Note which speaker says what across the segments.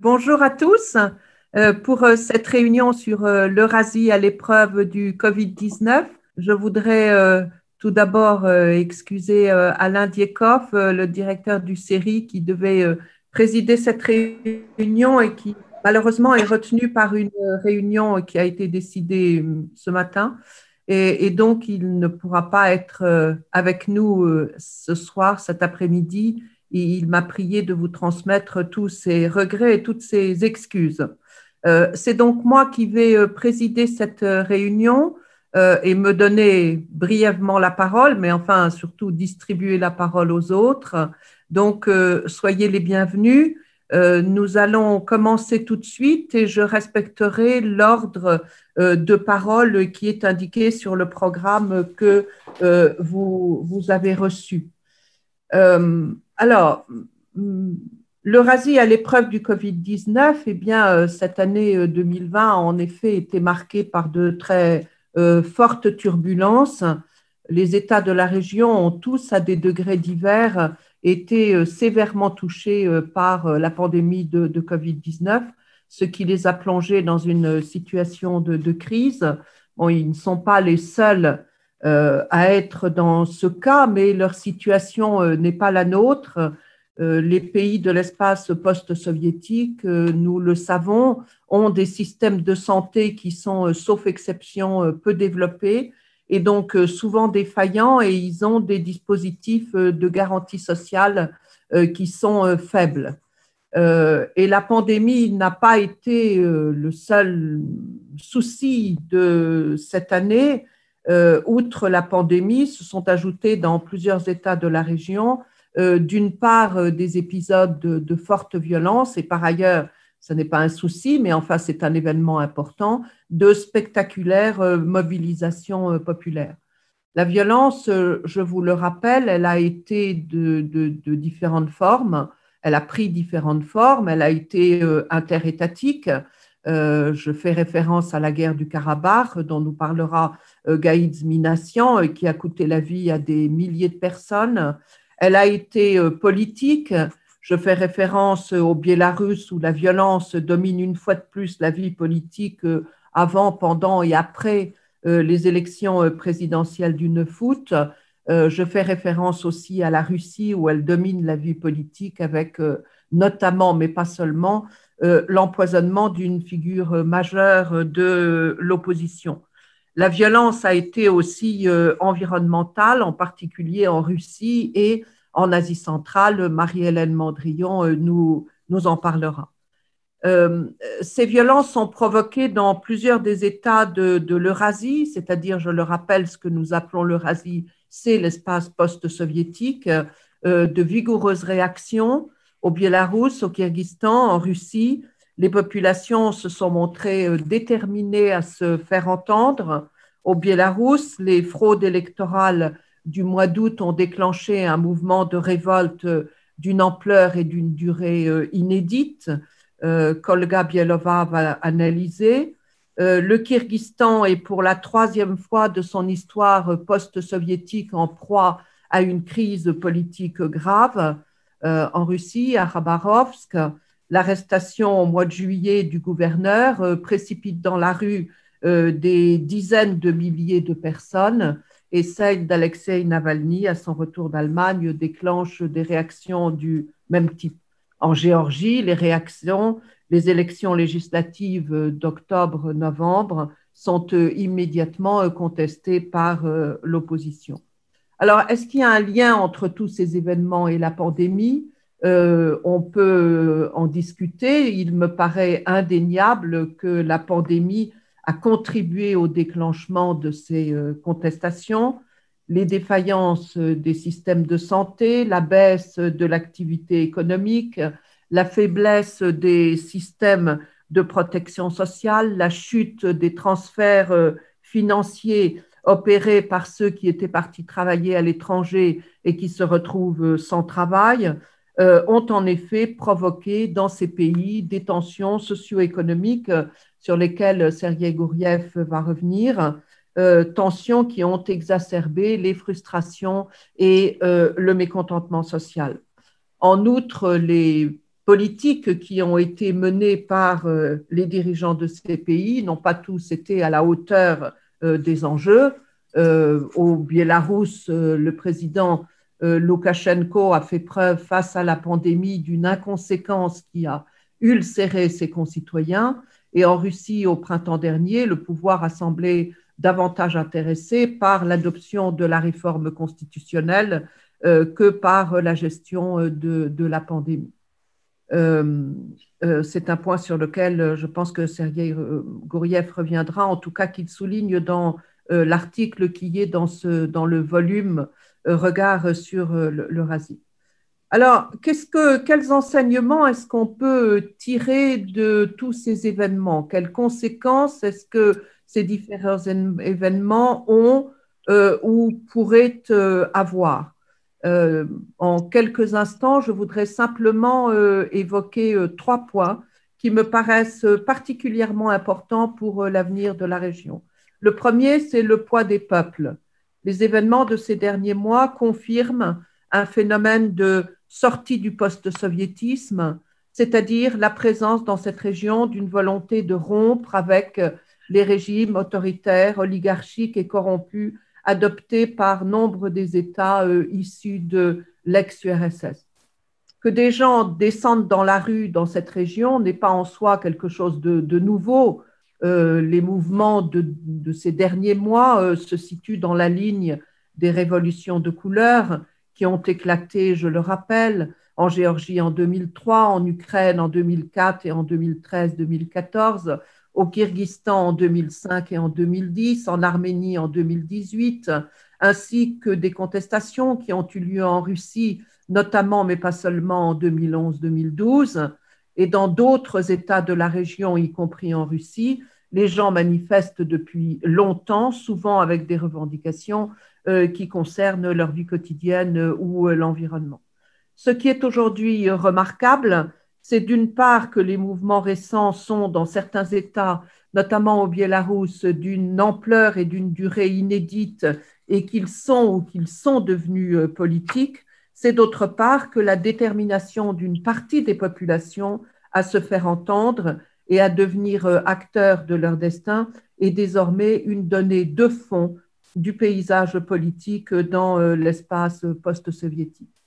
Speaker 1: Bonjour à tous. Euh, pour euh, cette réunion sur euh, l'Eurasie à l'épreuve du Covid-19, je voudrais tout d'abord excuser Alain Diekhoff, le directeur du série qui devait présider cette réunion et qui malheureusement est retenu par une réunion qui a été décidée ce matin. Et, et donc, il ne pourra pas être avec nous ce soir, cet après-midi il m'a prié de vous transmettre tous ses regrets et toutes ses excuses. Euh, c'est donc moi qui vais euh, présider cette euh, réunion et me donner brièvement la parole, mais enfin surtout distribuer la parole aux autres. Donc, soyez les bienvenus. nous allons commencer tout de suite et je respecterai l'ordre de parole qui est indiqué sur le programme que vous, vous avez reçu. Alors, mm, l'Eurasie à l'épreuve du Covid-19, eh bien, euh, cette année 2020 euh, a en effet été marquée par de très euh, fortes turbulences. Les États de la région ont tous, à des degrés divers, été sévèrement touchés par la pandémie de, Covid-19, ce qui les a plongés dans une situation de, crise. Bon, ils ne sont pas les seuls à être dans ce cas, mais leur situation euh, n'est pas la nôtre. Euh, les pays de l'espace post-soviétique, nous le savons, ont des systèmes de santé qui sont, sauf exception, peu développés et donc souvent défaillants et ils ont des dispositifs de garantie sociale qui sont faibles. et la pandémie n'a pas été le seul souci de cette année. Euh, outre la pandémie, se sont ajoutés dans plusieurs États de la région, euh, d'une part, euh, des épisodes de, forte violence, et par ailleurs, ce n'est pas un souci, mais enfin, c'est un événement important, de spectaculaires mobilisations populaires. La violence, je vous le rappelle, elle a été de, différentes formes, elle a pris différentes formes, elle a été interétatique, je fais référence à la guerre du Karabakh, dont nous parlera euh, Gaïd Minassian, euh, qui a coûté la vie à des milliers de personnes. Elle a été politique. Je fais référence au Biélarus où la violence domine une fois de plus la vie politique avant, pendant et après les élections présidentielles du 9 août. Je fais référence aussi à la Russie où elle domine la vie politique avec notamment, mais pas seulement, euh, l'empoisonnement d'une figure majeure de l'opposition. La violence a été aussi euh, environnementale, en particulier en Russie et en Asie centrale. Marie-Hélène Mandrion euh, nous, nous en parlera. ces violences sont provoquées dans plusieurs des États de l'Eurasie, c'est-à-dire, je le rappelle, ce que nous appelons l'Eurasie, c'est l'espace post-soviétique, de vigoureuses réactions au Biélarus, au Kyrgyzstan, en Russie, les populations se sont montrées euh, déterminées à se faire entendre. Au Biélarus, les fraudes électorales du mois d'août ont déclenché un mouvement de révolte euh, d'une ampleur et d'une durée euh, inédite. Kolga Bielova va analyser. Le Kyrgyzstan est pour la troisième fois de son histoire post-soviétique en proie à une crise politique grave. Euh, en Russie, à Khabarovsk. L'arrestation au mois de juillet du gouverneur euh, précipite dans la rue euh, des dizaines de milliers de personnes et celle d'Alexei Navalny à son retour d'Allemagne déclenche des réactions du même type. En Géorgie, les réactions, les élections législatives d'octobre-novembre sont immédiatement contestées par l'opposition. Alors, est-ce qu'il y a un lien entre tous ces événements et la pandémie? Euh, On peut en discuter. Il me paraît indéniable que la pandémie a contribué au déclenchement de ces euh, contestations. Les défaillances des systèmes de santé, la baisse de l'activité économique, la faiblesse des systèmes de protection sociale, la chute des transferts euh, financiers opérés par ceux qui étaient partis travailler à l'étranger et qui se retrouvent sans travail, euh, ont en effet provoqué dans ces pays des tensions socio-économiques euh, sur lesquelles Sergei Gouriev va revenir, euh, tensions qui ont exacerbé les frustrations et le mécontentement social. En outre, les politiques qui ont été menées par les dirigeants de ces pays n'ont pas tous été à la hauteur des enjeux. Au Biélarus, le président Loukachenko a fait preuve face à la pandémie d'une inconséquence qui a ulcéré ses concitoyens. Et en Russie, au printemps dernier, le pouvoir a semblé davantage intéressé par l'adoption de la réforme constitutionnelle euh, que par la gestion euh, de, la pandémie. Euh, c'est un point sur lequel je pense que Sergei Gouriev reviendra, en tout cas qu'il souligne dans l'article qui est dans, ce, dans le volume Regard sur l'Eurasie. Alors, que, quels enseignements est-ce qu'on peut tirer de tous ces événements? Quelles conséquences est-ce que ces différents événements ont euh, ou pourraient euh, avoir? Euh, En quelques instants, je voudrais simplement évoquer trois points qui me paraissent particulièrement importants pour l'avenir de la région. Le premier, c'est le poids des peuples. Les événements de ces derniers mois confirment un phénomène de sortie du post-soviétisme, c'est-à-dire la présence dans cette région d'une volonté de rompre avec les régimes autoritaires, oligarchiques et corrompus adoptés par nombre des États euh, issus de l'ex-URSS. Que des gens descendent dans la rue dans cette région n'est pas en soi quelque chose de, nouveau. Euh, les mouvements de, ces derniers mois euh, se situent dans la ligne des révolutions de couleur qui ont éclaté, je le rappelle, en Géorgie en 2003, en Ukraine en 2004 et en 2013-2014, au Kyrgyzstan en 2005 et en 2010, en Arménie en 2018, ainsi que des contestations qui ont eu lieu en Russie, notamment, mais pas seulement en 2011-2012, et dans d'autres États de la région, y compris en Russie. Les gens manifestent depuis longtemps, souvent avec des revendications euh, qui concernent leur vie quotidienne ou euh, l'environnement. Ce qui est aujourd'hui remarquable, c'est d'une part que les mouvements récents sont dans certains États, notamment au Biélarus, d'une ampleur et d'une durée inédite et qu'ils sont ou qu'ils sont devenus euh, politiques. C'est d'autre part que la détermination d'une partie des populations à se faire entendre et à devenir acteurs de leur destin est désormais une donnée de fond du paysage politique dans euh, l'espace post-soviétique.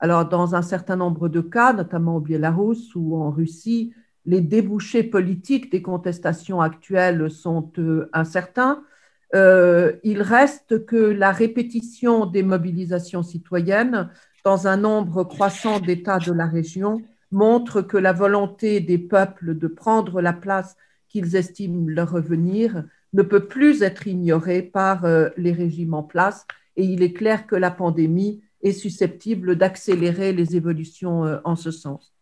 Speaker 1: Alors, dans un certain nombre de cas, notamment au Biélarus ou en Russie, les débouchés politiques des contestations actuelles sont euh, incertains. Euh, il reste que la répétition des mobilisations citoyennes dans un nombre croissant d'États de la région montre que la volonté des peuples de prendre la place qu'ils estiment leur revenir ne peut plus être ignoré par euh, les régimes en place et il est clair que la pandémie est susceptible d'accélérer les évolutions euh, en ce sens.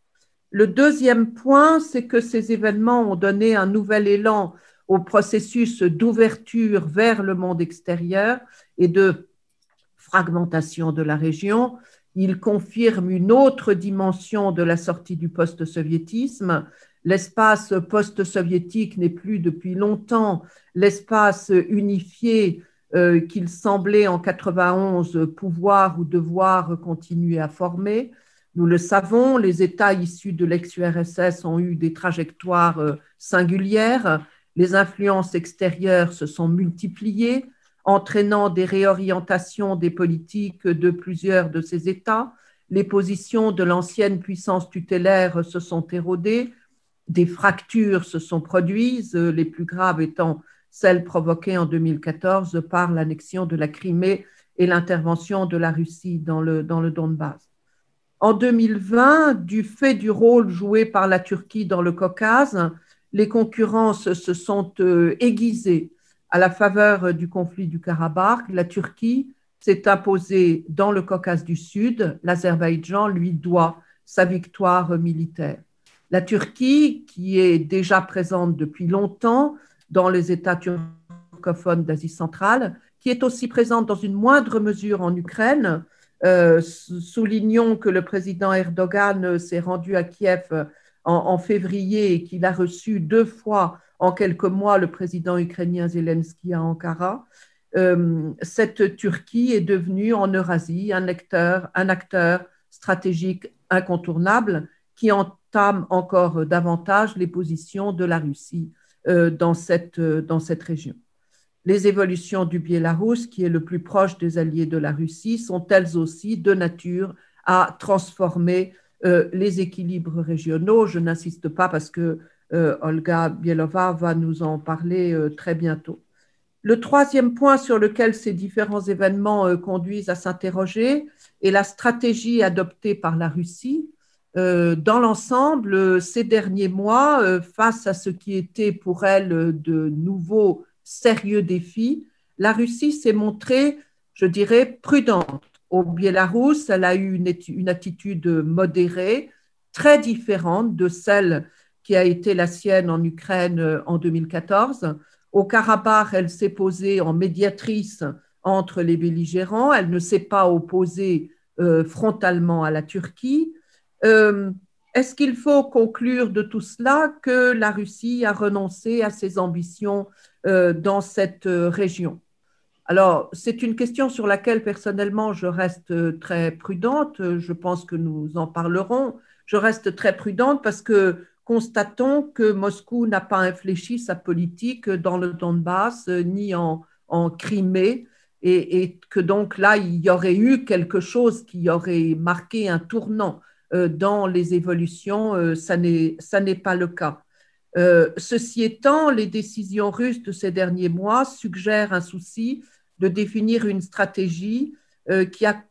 Speaker 1: Le deuxième point, c'est que ces événements ont donné un nouvel élan au processus d'ouverture vers le monde extérieur et de fragmentation de la région. Ils confirment une autre dimension de la sortie du post-soviétisme L'espace post-soviétique n'est plus depuis longtemps l'espace unifié qu'il semblait en 91 pouvoir ou devoir continuer à former. Nous le savons, les États issus de l'ex-URSS ont eu des trajectoires euh, singulières. Les influences extérieures se sont multipliées, entraînant des réorientations des politiques de plusieurs de ces États. Les positions de l'ancienne puissance tutélaire se sont érodées des fractures se sont produites, euh, les plus graves étant celles provoquées en 2014 par l'annexion de la Crimée et l'intervention de la Russie dans le, dans le Donbass. En 2020, du fait du rôle joué par la Turquie dans le Caucase, les concurrences se sont euh, aiguisées à la faveur du conflit du Karabakh. La Turquie s'est imposée dans le Caucase du Sud. L'Azerbaïdjan lui doit sa victoire militaire. La Turquie, qui est déjà présente depuis longtemps dans les États turcophones d'Asie centrale, qui est aussi présente dans une moindre mesure en Ukraine. Euh, soulignons que le président Erdogan s'est rendu à Kiev en, février et qu'il a reçu deux fois en quelques mois le président ukrainien Zelensky à Ankara. Euh, cette Turquie est devenue en Eurasie un acteur, stratégique incontournable qui entament encore davantage les positions de la Russie dans cette, dans cette région. Les évolutions du Biélarus, qui est le plus proche des alliés de la Russie, sont elles aussi de nature à transformer les équilibres régionaux? Je n'insiste pas parce que Olga Bielova va nous en parler très bientôt. Le troisième point sur lequel ces différents événements euh, conduisent à s'interroger est la stratégie adoptée par la Russie. Euh, dans l'ensemble, ces derniers mois, euh, face à ce qui était pour elle de nouveaux sérieux défis, la Russie s'est montrée, je dirais, prudente. Au Biélarus, elle a eu une, attitude modérée, très différente de celle qui a été la sienne en Ukraine en 2014. Au Karabakh, elle s'est posée en médiatrice entre les belligérants. Elle ne s'est pas opposée euh, frontalement à la Turquie. Euh, est-ce qu'il faut conclure de tout cela que la Russie a renoncé à ses ambitions euh, dans cette région? Alors, c'est une question sur laquelle personnellement je reste très prudente. Je pense que nous en parlerons. Je reste très prudente parce que constatons que Moscou n'a pas infléchi sa politique dans le Donbass euh, ni en, Crimée et, que donc là, il y aurait eu quelque chose qui aurait marqué un tournant euh, dans les évolutions. Euh, ça n'est pas le cas. ceci étant, les décisions russes de ces derniers mois suggèrent un souci de définir une stratégie qui a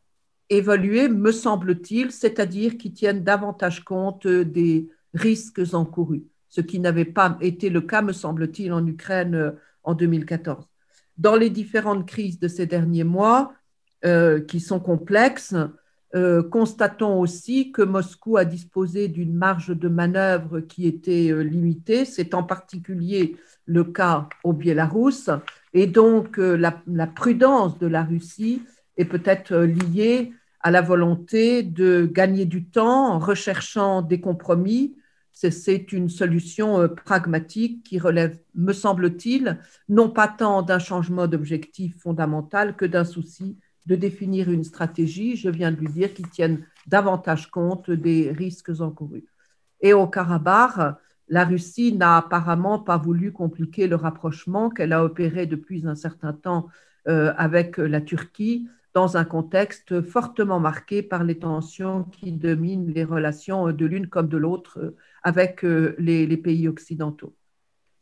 Speaker 1: évolué, me semble-t-il, c'est-à-dire qui tienne davantage compte des risques encourus, ce qui n'avait pas été le cas, me semble-t-il, en Ukraine euh, en 2014. Dans les différentes crises de ces derniers mois, euh, qui sont complexes, euh, constatons aussi que Moscou a disposé d'une marge de manœuvre qui était limitée. C'est en particulier le cas au Biélarus. Et donc, la, la, prudence de la Russie est peut-être liée à la volonté de gagner du temps en recherchant des compromis c'est une solution euh, pragmatique qui relève, me semble-t-il, non pas tant d'un changement d'objectif fondamental que d'un souci de définir une stratégie, je viens de lui dire, qui tienne davantage compte des risques encourus. Et au Karabakh, la Russie n'a apparemment pas voulu compliquer le rapprochement qu'elle a opéré depuis un certain temps euh, avec la Turquie dans un contexte fortement marqué par les tensions qui dominent les relations de l'une comme de l'autre avec euh, les, pays occidentaux.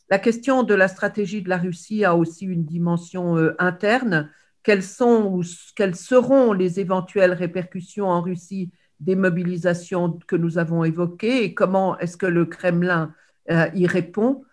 Speaker 1: La question de la stratégie de la Russie a aussi une dimension euh, interne. Quelles sont ou quelles seront les éventuelles répercussions en Russie des mobilisations que nous avons évoquées et comment est-ce que le Kremlin euh, y répond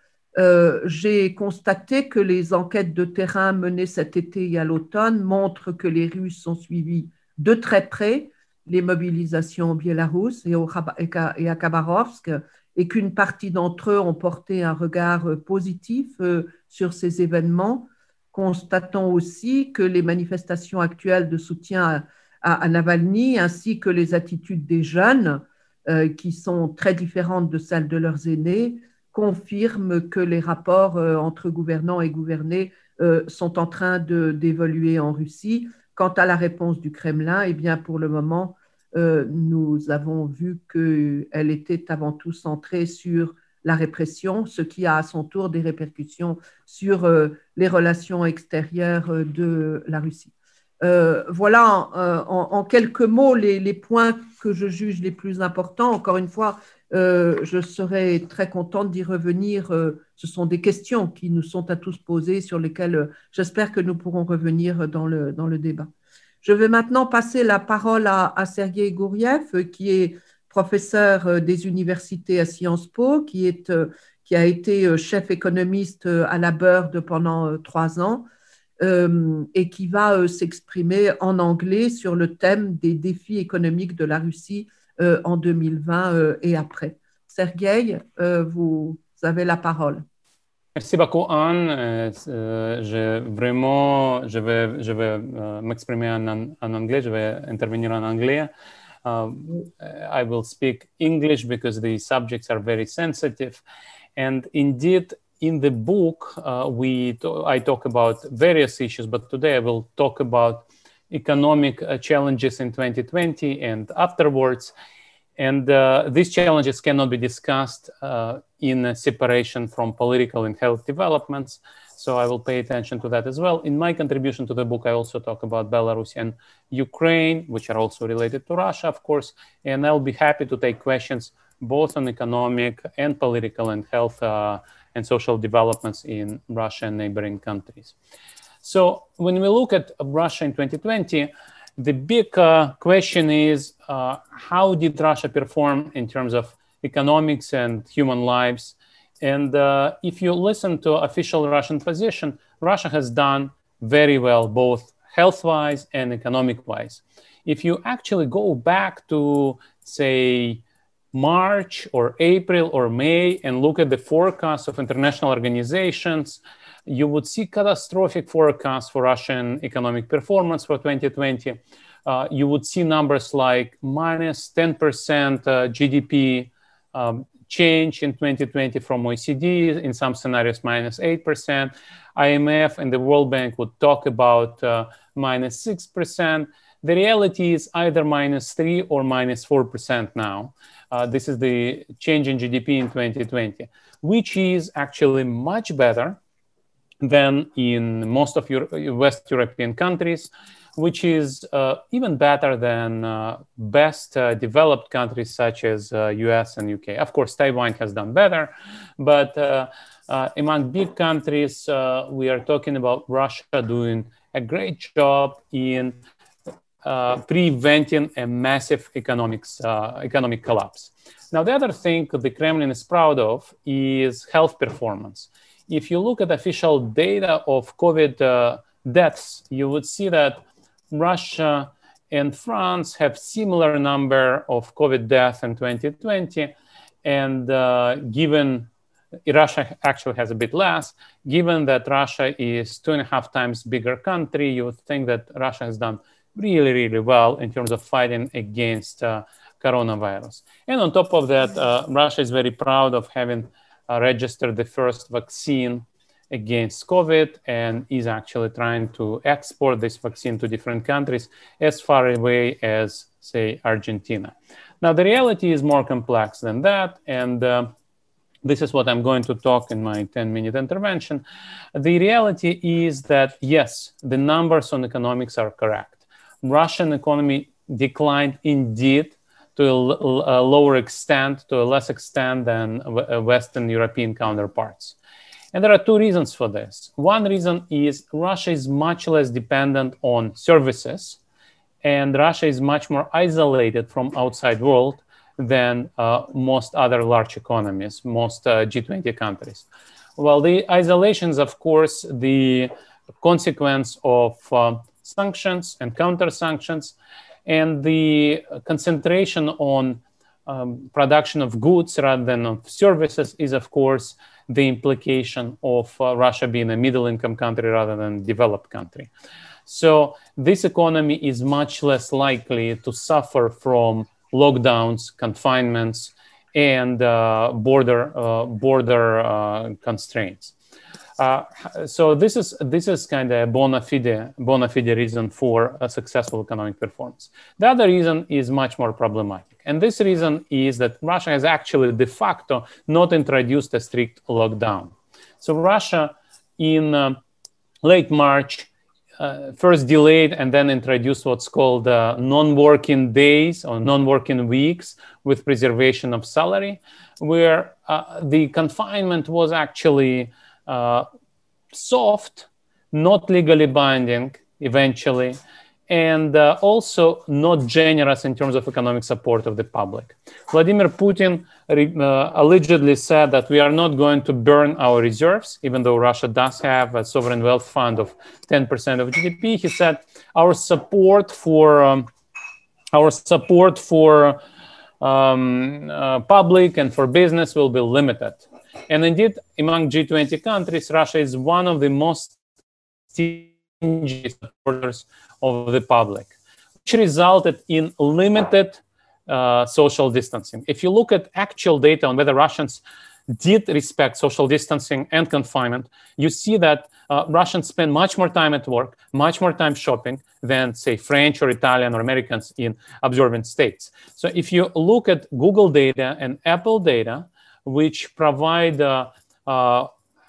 Speaker 1: J'ai constaté que les enquêtes de terrain menées cet été et à l'automne montrent que les Russes ont suivi de très près les mobilisations au Biélarus et, à Khabarovsk et qu'une partie d'entre eux ont porté un regard euh, positif euh, sur ces événements. Constatons aussi que les manifestations actuelles de soutien à, Navalny ainsi que les attitudes des jeunes, euh, qui sont très différentes de celles de leurs aînés, confirment que les rapports entre gouvernants et gouvernés sont en train d'évoluer en Russie. Quant à la réponse du Kremlin, eh bien, pour le moment, euh, nous avons vu qu'elle était avant tout centrée sur la répression, ce qui a à son tour des répercussions sur euh, les relations extérieures euh, de la Russie. voilà en, quelques mots les, points que je juge les plus importants. Encore une fois, je serais très contente d'y revenir. ce sont des questions qui nous sont à tous posées sur lesquelles j'espère que nous pourrons revenir dans le, dans le débat. Je vais maintenant passer la parole à, Sergei Gouriev, qui est professeur euh, des universités à Sciences Po, qui, est, euh, qui a été euh, chef économiste à la Bird pendant trois ans et qui va s'exprimer en anglais sur le thème des défis économiques de la Russie en 2020 et après. Sergei, vous avez la parole.
Speaker 2: Merci beaucoup, Anne. Je, vraiment, je vais, je vais m'exprimer en, anglais, je vais intervenir en anglais. Um, I will speak English because the subjects are very sensitive. And indeed, in the book, uh, we I talk about various issues, but today I will talk about economic uh, challenges in 2020 and afterwards. And uh, these challenges cannot be discussed uh, in separation from political and health developments. So I will pay attention to that as well. In my contribution to the book, I also talk about Belarus and Ukraine, which are also related to Russia, of course. And I'll be happy to take questions both on economic and political and health uh, and social developments in Russia and neighboring countries. So when we look at Russia in 2020, the big uh, question is uh, how did Russia perform in terms of economics and human lives? And uh, if you listen to official Russian position, Russia has done very well, both health-wise and economic-wise. If you actually go back to, say, March or April or May and look at the forecasts of international organizations, you would see catastrophic forecasts for Russian economic performance for 2020. Uh, you would see numbers like minus 10% uh, GDP um, change in 2020 from OECD, in some scenarios, minus 8%. IMF and the World Bank would talk about uh, minus 6%. The reality is either minus 3 or minus 4% now. Uh, this is the change in GDP in 2020, which is actually much better than in most of Euro- West European countries, which is uh, even better than uh, best uh, developed countries such as US uh, and UK. Of course, Taiwan has done better, but uh, uh, among big countries, we are talking about Russia doing a great job in preventing a massive economics, economic collapse. Now, the other thing the Kremlin is proud of is health performance if you look at official data of COVID uh, deaths, you would see that Russia and France have similar number of COVID deaths in 2020, and uh, given Russia actually has a bit less. Given that Russia is two and a half times bigger country, you would think that Russia has done really, really well in terms of fighting against uh, coronavirus. And on top of that, uh, Russia is very proud of having uh, registered the first vaccine against COVID and is actually trying to export this vaccine to different countries as far away as, say, Argentina. Now, the reality is more complex than that. And uh, this is what I'm going to talk in my 10 minute intervention. The reality is that, yes, the numbers on economics are correct. Russian economy declined indeed to a, lower extent, to a less extent than uh, Western European counterparts. And there are two reasons for this. One reason is Russia is much less dependent on services, and Russia is much more isolated from outside world than uh, most other large economies, most uh, G20 countries. Well, the isolation is, of course, the consequence of uh, sanctions and counter sanctions, and the concentration on um, production of goods rather than of services is, of course, the implication of uh, Russia being a middle income country rather than developed country. So this economy is much less likely to suffer from lockdowns, confinements, and uh, border uh, border uh, constraints. Uh, so this is this is kind of a bona fide bona fide reason for a successful economic performance. The other reason is much more problematic, and this reason is that Russia has actually de facto not introduced a strict lockdown. So Russia, in uh, late March, uh, first delayed and then introduced what's called uh, non-working days or non-working weeks with preservation of salary, where uh, the confinement was actually uh, soft, not legally binding eventually, and uh, also not generous in terms of economic support of the public. Vladimir Putin uh, allegedly said that we are not going to burn our reserves, even though Russia does have a sovereign wealth fund of 10% of GDP. He said our support for um, our support for um, uh, public and for business will be limited. And indeed, among G20 countries, Russia is one of the most supporters of the public, which resulted in limited uh, social distancing. If you look at actual data on whether Russians did respect social distancing and confinement, you see that uh, Russians spend much more time at work, much more time shopping than, say, French or Italian or Americans in observing states. So if you look at Google data and Apple data, which provide uh, uh,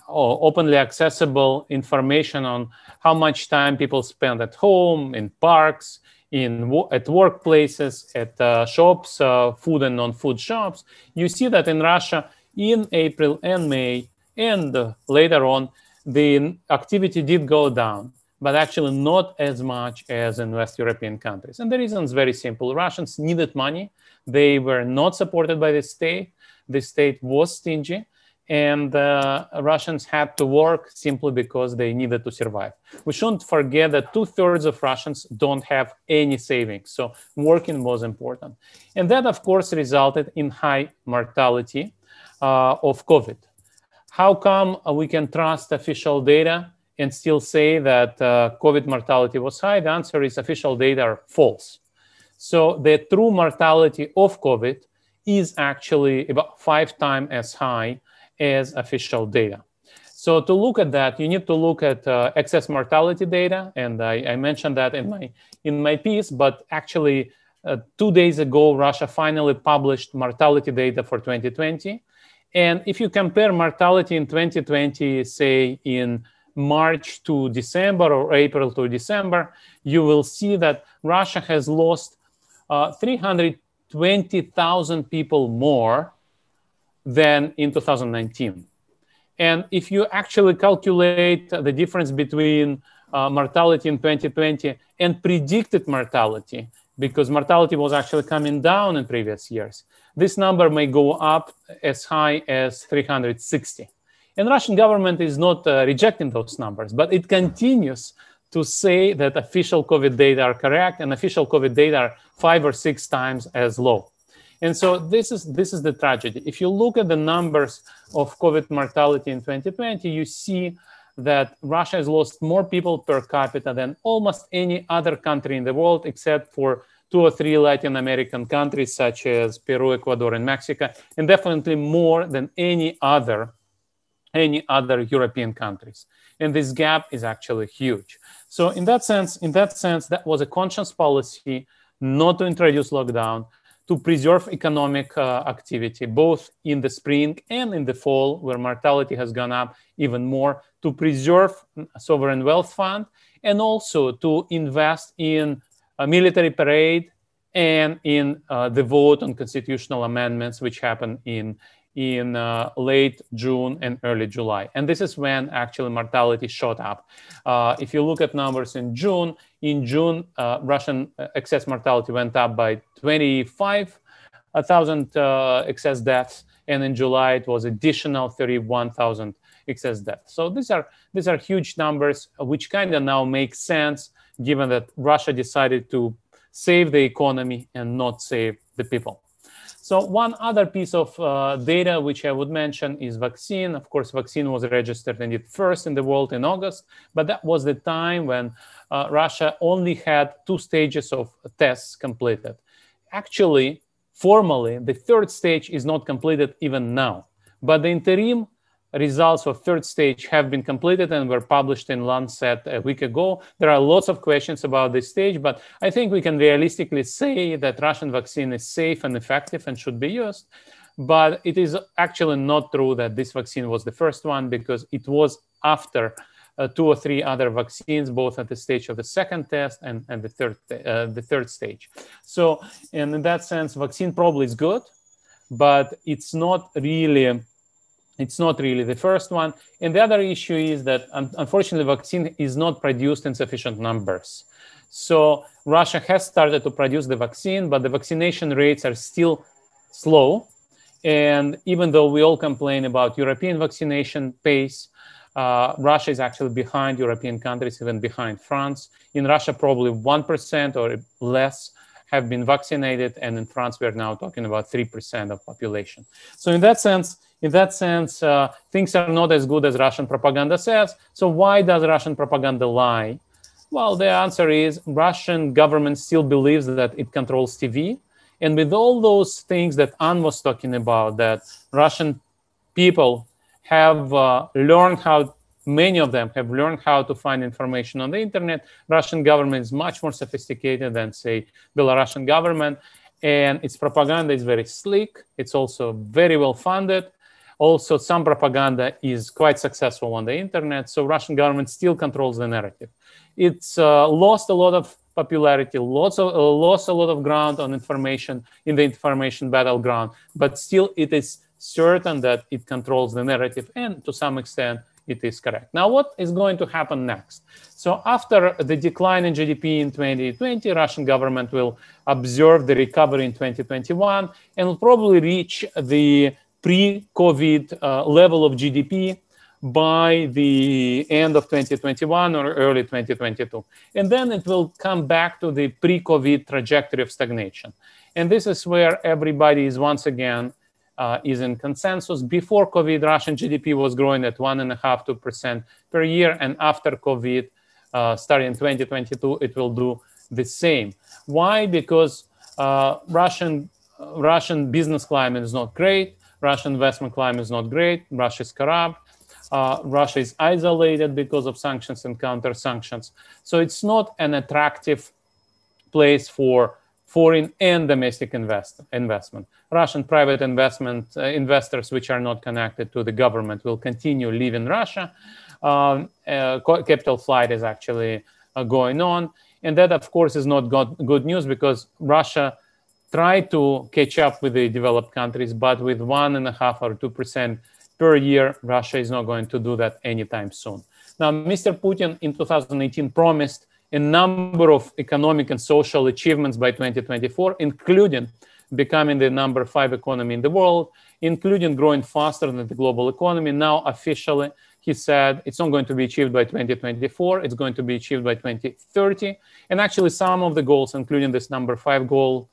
Speaker 2: openly accessible information on how much time people spend at home, in parks, in at workplaces, at uh, shops, uh, food and non-food shops, you see that in Russia, in April and May, and uh, later on, the activity did go down, but actually not as much as in West European countries. And the reason is very simple. Russians needed money. They were not supported by the state. The state was stingy and uh, Russians had to work simply because they needed to survive. We shouldn't forget that two thirds of Russians don't have any savings, so working was important. And that, of course, resulted in high mortality uh, of COVID. How come we can trust official data and still say that uh, COVID mortality was high? The answer is official data are false. So the true mortality of COVID is actually about five times as high as official data. So to look at that, you need to look at uh, excess mortality data, and I, I, mentioned that in my in my piece. But actually, uh, two days ago, Russia finally published mortality data for 2020, and if you compare mortality in 2020, say in March to December or April to December, you will see that Russia has lost uh, 320,000 people more than in 2019. And if you actually calculate the difference between uh, mortality in 2020 and predicted mortality, because mortality was actually coming down in previous years, this number may go up as high as 360. And Russian government is not uh, rejecting those numbers, but it continues to say that official COVID data are correct and official COVID data are five or six times as low. And so this is this is the tragedy. If you look at the numbers of COVID mortality in 2020, you see that Russia has lost more people per capita than almost any other country in the world, except for two or three Latin American countries such as Peru, Ecuador, and Mexico, and definitely more than any other any other European countries. And this gap is actually huge. So in that sense, in that sense, that was a conscious policy not to introduce lockdown, to preserve economic uh, activity, both in the spring and in the fall, where mortality has gone up even more, to preserve sovereign wealth fund, and also to invest in a military parade and in uh, the vote on constitutional amendments, which happened in in uh, late June and early July. And this is when actually mortality shot up. Uh, if you look at numbers in June, in June, uh, Russian uh, excess mortality went up by 25,000 uh, excess deaths. And in July, it was additional 31,000 excess deaths. So these are, these are huge numbers, which kind of now make sense given that Russia decided to save the economy and not save the people. So one other piece of uh, data which I would mention is vaccine. Of course, vaccine was registered and it first in the world in August, but that was the time when uh, Russia only had two stages of tests completed. Actually, formally, the third stage is not completed even now, but the interim results of third stage have been completed and were published in Lancet a week ago. There are lots of questions about this stage, but I think we can realistically say that Russian vaccine is safe and effective and should be used. But it is actually not true that this vaccine was the first one because it was after uh, two or three other vaccines, both at the stage of the second test and, and the third uh, the third stage. So, and in that sense, vaccine probably is good, but it's not really it's not really the first one. And the other issue is that unfortunately, vaccine is not produced in sufficient numbers. So Russia has started to produce the vaccine, but the vaccination rates are still slow. And even though we all complain about European vaccination pace, uh, Russia is actually behind European countries, even behind France. In Russia, probably 1% or less have been vaccinated. And in France, we are now talking about 3% of population. So in that sense, in that sense, uh, things are not as good as Russian propaganda says. So why does Russian propaganda lie? Well, the answer is Russian government still believes that it controls TV. And with all those things that Anne was talking about, that Russian people have uh, learned how many of them have learned how to find information on the internet. Russian government is much more sophisticated than, say, Belarusian government, and its propaganda is very slick. It's also very well funded. Also, some propaganda is quite successful on the internet, so Russian government still controls the narrative. It's uh, lost a lot of popularity, lots of, uh, lost a lot of ground on information in the information battleground, but still it is certain that it controls the narrative and to some extent it is correct. Now, what is going to happen next? So after the decline in GDP in 2020, Russian government will observe the recovery in 2021 and will probably reach the pre-COVID uh, level of GDP by the end of 2021 or early 2022. And then it will come back to the pre-COVID trajectory of stagnation. And this is where everybody is once again uh, is in consensus. Before COVID, Russian GDP was growing at one and a half, two percent per year, and after COVID, uh, starting in 2022, it will do the same. Why? Because uh, Russian Russian business climate is not great. Russian investment climate is not great. Russia is corrupt. Uh, Russia is isolated because of sanctions and counter sanctions. So it's not an attractive place for foreign and domestic invest, investment. Russian private investment uh, investors, which are not connected to the government, will continue leaving Russia. Um, uh, capital flight is actually uh, going on, and that, of course, is not good news because Russia tried to catch up with the developed countries, but with one and a half or two percent per year, Russia is not going to do that anytime soon. Now, Mr. Putin in 2018 promised a number of economic and social achievements by 2024, including becoming the number five economy in the world, including growing faster than the global economy. Now, officially, he said it's not going to be achieved by 2024, it's going to be achieved by 2030. And actually, some of the goals, including this number five goal,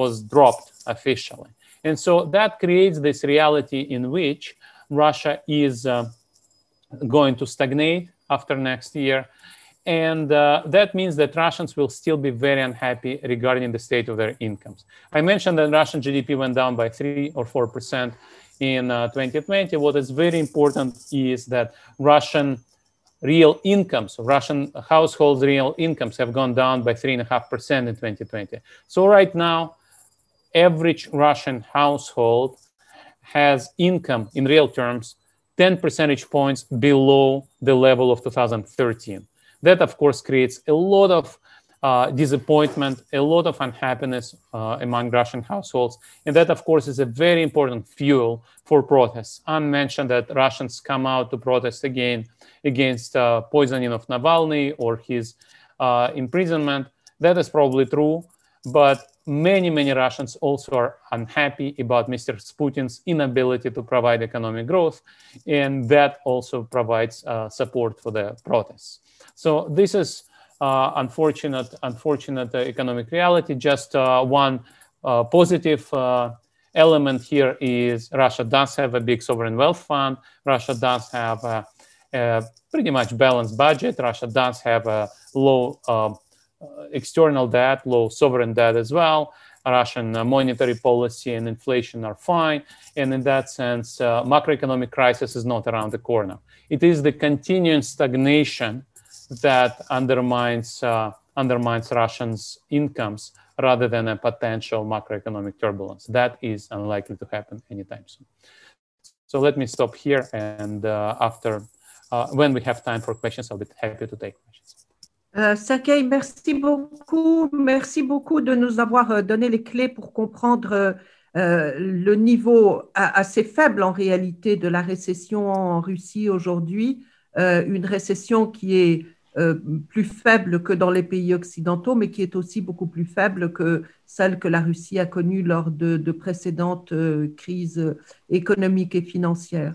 Speaker 2: was dropped officially. And so that creates this reality in which Russia is uh, going to stagnate after next year and uh, that means that Russians will still be very unhappy regarding the state of their incomes. I mentioned that Russian GDP went down by 3 or 4% in uh, 2020. What is very important is that Russian real incomes, Russian households' real incomes have gone down by 3.5% in 2020. So, right now, average Russian household has income in real terms 10 percentage points below the level of 2013. That, of course, creates a lot of uh, disappointment, a lot of unhappiness uh, among Russian households. And that, of course, is a very important fuel for protests. I mentioned that Russians come out to protest again against uh, poisoning of Navalny or his uh, imprisonment. That is probably true. But many, many Russians also are unhappy about Mr. Putin's inability to provide economic growth. And that also provides uh, support for the protests. So this is uh, unfortunate, unfortunate uh, economic reality. Just uh, one uh, positive uh, element here is Russia does have a big sovereign wealth fund. Russia does have a, a pretty much balanced budget. Russia does have a low um, external debt, low sovereign debt as well. Russian monetary policy and inflation are fine. And in that sense, uh, macroeconomic crisis is not around the corner. It is the continuing stagnation that undermines uh, undermines Russians' incomes rather than a potential macroeconomic turbulence. That is unlikely to happen anytime soon. So let me stop here, and uh, after uh, when we have time for questions, I'll be happy to take questions.
Speaker 1: Euh, merci beaucoup. Merci beaucoup de nous avoir euh, donné les clés pour comprendre euh, le niveau assez faible en réalité de la récession en Russie aujourd'hui. Euh, une récession qui est euh, plus faible que dans les pays occidentaux, mais qui est aussi beaucoup plus faible que celle que la Russie a connue lors de, précédentes euh, crises économiques et financières.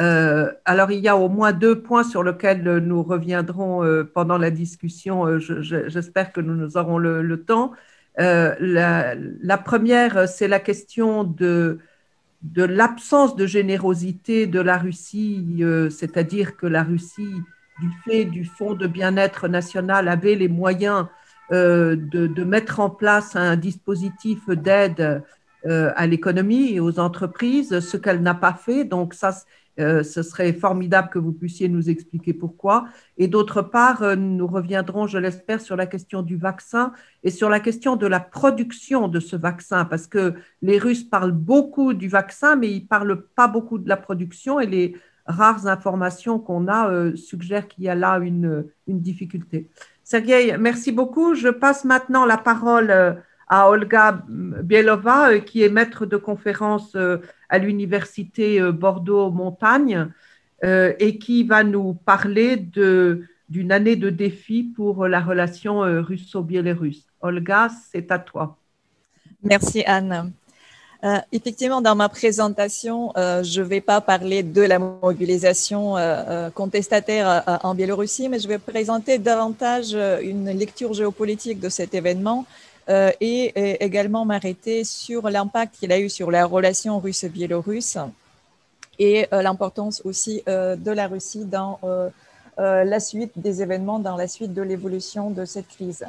Speaker 1: Euh, alors, il y a au moins deux points sur lesquels nous reviendrons pendant la discussion. J'espère que nous, aurons le, temps. La, première, c'est la question de, de l'absence de générosité de la Russie, c'est-à-dire que la Russie du fait du Fonds de bien-être national, avait les moyens euh, de, mettre en place un dispositif d'aide à l'économie et aux entreprises, ce qu'elle n'a pas fait. Donc ça, euh, ce serait formidable que vous puissiez nous expliquer pourquoi. Et d'autre part, euh, nous reviendrons, je l'espère, sur la question du vaccin et sur la question de la production de ce vaccin, parce que les Russes parlent beaucoup du vaccin, mais ils ne parlent pas beaucoup de la production et les rares informations qu'on a euh, suggèrent qu'il y a là une, une difficulté. Sergei, merci beaucoup. Je passe maintenant la parole à Olga Bielova, euh, qui est maître de conférence euh, à l'université euh, Bordeaux-Montagne et qui va nous parler d'une année de défi pour la relation russo-biélorusse. Olga, c'est à toi.
Speaker 3: Merci Anne. effectivement, dans ma présentation, je ne vais pas parler de la mobilisation contestataire en Biélorussie, mais je vais présenter davantage une lecture géopolitique de cet événement euh, et, également m'arrêter sur l'impact qu'il a eu sur la relation russe-biélorusse et euh, l'importance aussi euh, de la Russie dans la suite des événements, dans la suite de l'évolution de cette crise.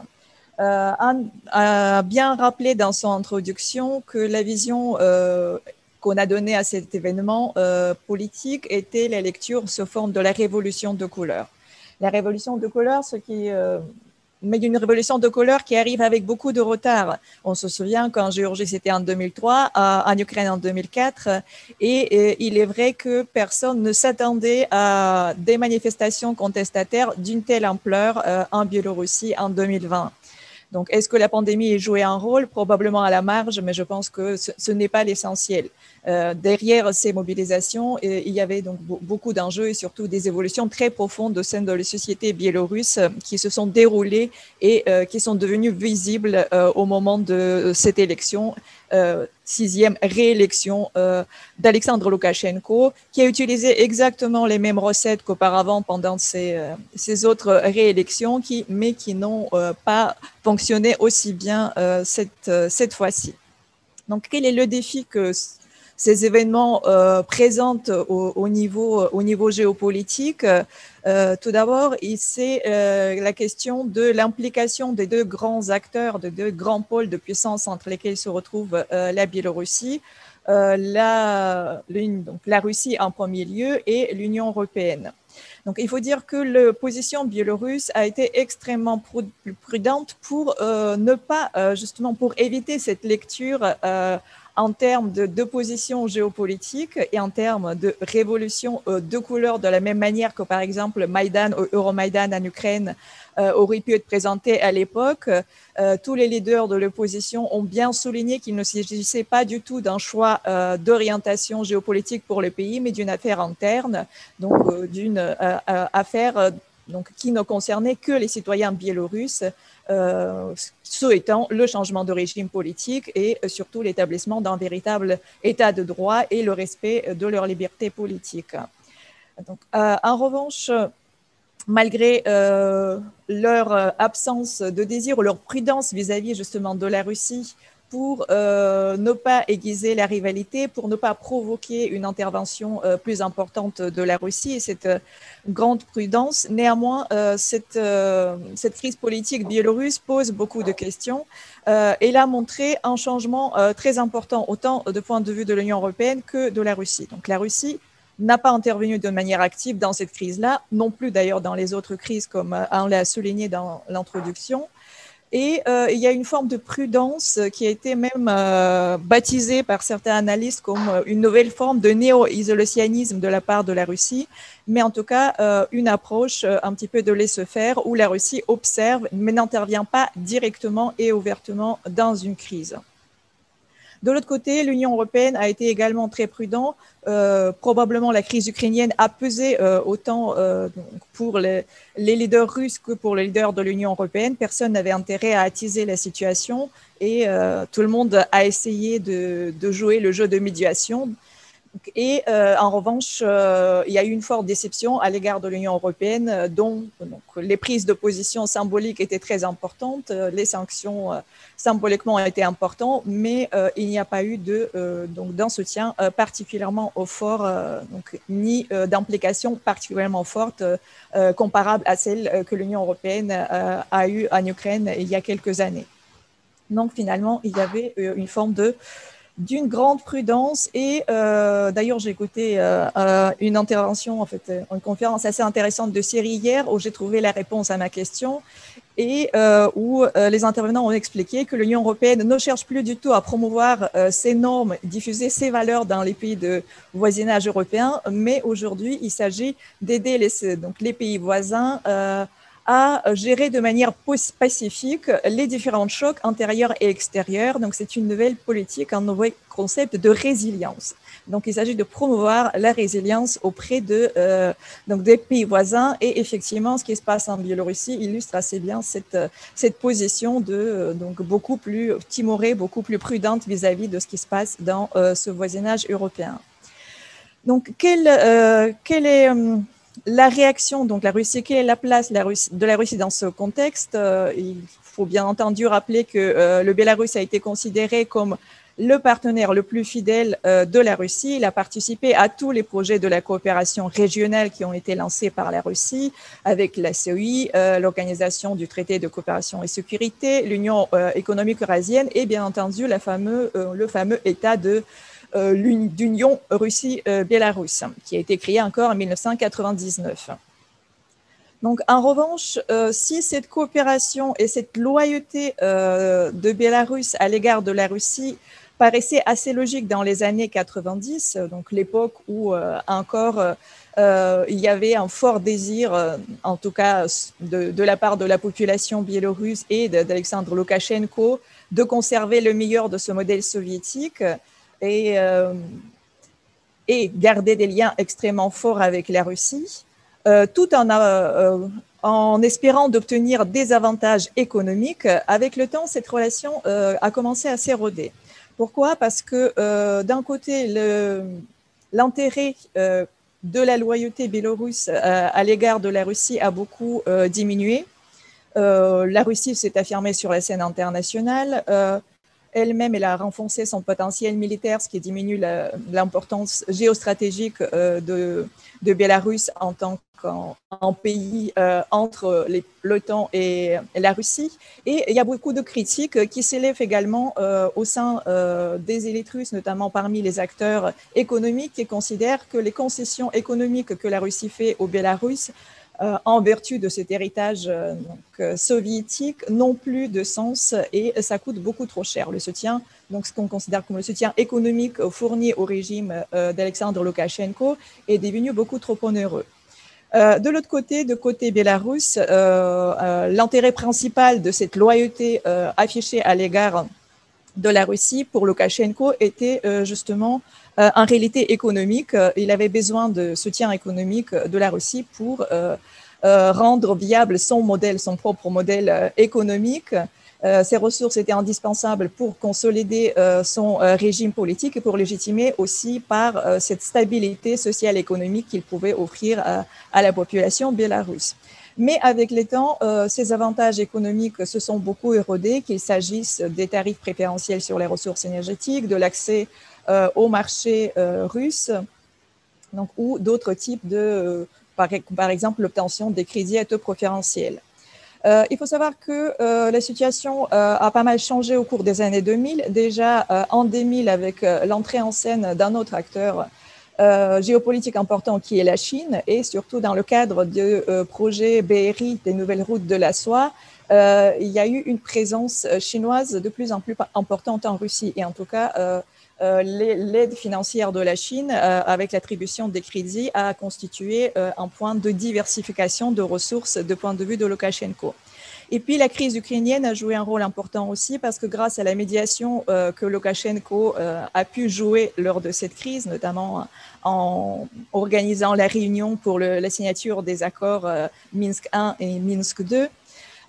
Speaker 3: Anne a bien rappelé dans son introduction que la vision qu'on a donnée à cet événement politique était la lecture sous forme de la révolution de couleur. La révolution de couleur, ce qui mais une révolution de couleur qui arrive avec beaucoup de retard. On se souvient qu'en Géorgie, c'était en 2003, en Ukraine en 2004, et, il est vrai que personne ne s'attendait à des manifestations contestataires d'une telle ampleur euh, en Biélorussie en 2020. Donc, est-ce que la pandémie a joué un rôle? Probablement à la marge, mais je pense que ce n'est pas l'essentiel. Euh, derrière ces mobilisations, euh, il y avait donc beaucoup d'enjeux et surtout des évolutions très profondes au sein de la société biélorusse euh, qui se sont déroulées et qui sont devenues visibles au moment de cette élection, sixième réélection d'Alexandre Loukachenko, qui a utilisé exactement les mêmes recettes qu'auparavant pendant ces, autres réélections, qui, mais qui n'ont pas fonctionné aussi bien cette, cette fois-ci. Donc, quel est le défi que ces événements euh, présentent au, niveau, au niveau géopolitique. Euh, tout d'abord, c'est euh, la question de l'implication des deux grands acteurs, de deux grands pôles de puissance entre lesquels se retrouve la Biélorussie, la, donc, la Russie en premier lieu et l'Union européenne. Donc, il faut dire que la position biélorusse a été extrêmement prudente pour ne pas, justement, pour éviter cette lecture en termes de, position géopolitique et en termes de révolution euh, de couleur, de la même manière que par exemple Maïdan ou Euromaïdan en Ukraine euh, aurait pu être présenté à l'époque. Euh, tous les leaders de l'opposition ont bien souligné qu'il ne s'agissait pas du tout d'un choix d'orientation géopolitique pour le pays, mais d'une affaire interne, donc d'une affaire donc, qui ne concernait que les citoyens biélorusses euh, souhaitant le changement de régime politique et euh, surtout l'établissement d'un véritable état de droit et le respect de leur liberté politique. Donc, euh, en revanche, malgré leur absence de désir ou leur prudence vis-à-vis justement de la Russie pour euh, ne pas aiguiser la rivalité, pour ne pas provoquer une intervention euh, plus importante de la Russie et cette euh, grande prudence. Néanmoins, cette, crise politique biélorusse pose beaucoup de questions et a montré un changement très important, autant de point de vue de l'Union européenne que de la Russie. Donc la Russie n'a pas intervenu de manière active dans cette crise-là, non plus d'ailleurs dans les autres crises, comme on l'a souligné dans l'introduction. Et euh, il y a une forme de prudence qui a été même euh, baptisée par certains analystes comme euh, une nouvelle forme de néo-isolationnisme de la part de la Russie, mais en tout cas une approche un petit peu de laisser-faire où la Russie observe mais n'intervient pas directement et ouvertement dans une crise. De l'autre côté, l'Union européenne a été également très prudente. Euh, probablement, la crise ukrainienne a pesé euh, autant euh, pour les, leaders russes que pour les leaders de l'Union européenne. Personne n'avait intérêt à attiser la situation et tout le monde a essayé de, de jouer le jeu de médiation et euh, en revanche, euh, il y a eu une forte déception à l'égard de l'Union européenne, euh, dont les prises de position symboliques étaient très importantes, les sanctions symboliquement ont été importantes, mais il n'y a pas eu de, donc, d'un soutien particulièrement fort, ni d'implication particulièrement forte comparable à celle que l'Union européenne a eue en Ukraine il y a quelques années. Donc finalement, il y avait une forme de d'une grande prudence et euh, d'ailleurs j'ai écouté euh, euh, une intervention en fait une conférence assez intéressante de Syrie hier où j'ai trouvé la réponse à ma question et où les intervenants ont expliqué que l'Union européenne ne cherche plus du tout à promouvoir ces normes, diffuser ces valeurs dans les pays de voisinage européen, mais aujourd'hui il s'agit d'aider les, donc les pays voisins à gérer de manière pacifique les différents chocs intérieurs et extérieurs. Donc, c'est une nouvelle politique, un nouveau concept de résilience. Donc, il s'agit de promouvoir la résilience auprès de, euh, donc des pays voisins. Et effectivement, ce qui se passe en Biélorussie illustre assez bien cette, cette position de donc beaucoup plus timorée, beaucoup plus prudente vis-à-vis de ce qui se passe dans euh, ce voisinage européen. Donc, quel, euh, est la réaction, donc la Russie, quelle est la place de la Russie dans ce contexte euh, Il faut bien entendu rappeler que euh, le Bélarus a été considéré comme le partenaire le plus fidèle euh, de la Russie. Il a participé à tous les projets de la coopération régionale qui ont été lancés par la Russie, avec la CEI, l'Organisation du traité de coopération et sécurité, l'Union économique eurasienne et bien entendu le fameux État de d'Union Russie-Bélarus, qui a été créée encore en 1999. Donc, en revanche, euh, si cette coopération et cette loyauté euh, de Bélarus à l'égard de la Russie paraissait assez logique dans les années 90, donc l'époque où encore il y avait un fort désir, en tout cas de, de, la part de la population biélorusse et d'Alexandre Loukachenko, de conserver le meilleur de ce modèle soviétique, et, euh, et garder des liens extrêmement forts avec la Russie, euh, tout euh, en espérant d'obtenir des avantages économiques. Avec le temps, cette relation a commencé à s'éroder. Pourquoi? Parce que d'un côté, l'intérêt de la loyauté biélorusse à l'égard de la Russie a beaucoup diminué. la Russie s'est affirmée sur la scène internationale elle-même, elle a renforcé son potentiel militaire, ce qui diminue l'importance géostratégique euh, de, de en tant qu'en pays euh, entre l'OTAN et, la Russie. Et il y a beaucoup de critiques qui s'élèvent également euh, au sein des élites russes, notamment parmi les acteurs économiques, qui considèrent que les concessions économiques que la Russie fait au Bélarus en vertu de cet héritage euh, euh, soviétique, n'ont plus de sens et ça coûte beaucoup trop cher. Le soutien, donc ce qu'on considère comme le soutien économique fourni au régime d'Alexandre Loukachenko, est devenu beaucoup trop onéreux. de l'autre côté, de côté bélarus, l'intérêt principal de cette loyauté affichée à l'égard de la Russie pour Loukachenko était justement euh, en réalité économique. Euh, il avait besoin de soutien économique de la Russie pour euh, rendre viable son modèle, son propre modèle économique. ces ressources étaient indispensables pour consolider son régime politique et pour légitimer aussi par cette stabilité sociale et économique qu'il pouvait offrir à, la population biélorusse. Mais avec le temps, ces avantages économiques se sont beaucoup érodés, qu'il s'agisse des tarifs préférentiels sur les ressources énergétiques, de l'accès euh, au marché euh, russe, donc, ou d'autres types de, euh, par, exemple, l'obtention des crédits à taux préférentiels. il faut savoir que la situation a pas mal changé au cours des années 2000. Déjà en 2000, avec l'entrée en scène d'un autre acteur géopolitique important qui est la Chine, et surtout dans le cadre du projet BRI des nouvelles routes de la soie, il y a eu une présence chinoise de plus en plus importante en Russie. Et en tout cas, euh, l'aide financière de la Chine euh, avec l'attribution des crédits a constitué euh, un point de diversification de ressources de point de vue de Loukachenko. Et puis la crise ukrainienne a joué un rôle important aussi parce que grâce à la médiation que Loukachenko a pu jouer lors de cette crise, notamment en organisant la réunion pour la signature des accords Minsk 1 et Minsk 2,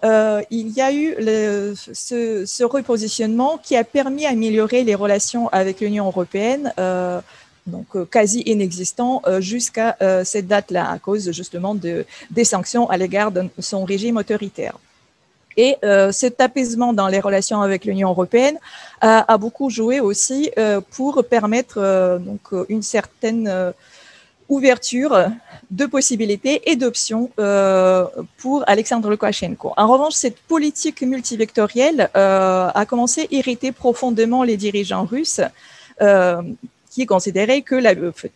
Speaker 3: euh, il y a eu ce, repositionnement qui a permis d'améliorer les relations avec l'Union européenne, euh, donc euh, quasi inexistant jusqu'à cette date-là, à cause justement de, des sanctions à l'égard de son régime autoritaire. Et cet apaisement dans les relations avec l'Union européenne a, beaucoup joué aussi pour permettre donc une certaine ouverture de possibilités et d'options euh, pour Alexandre Loukachenko. En revanche, cette politique multivectorielle euh, a commencé à irriter profondément les dirigeants russes qui considérait que la,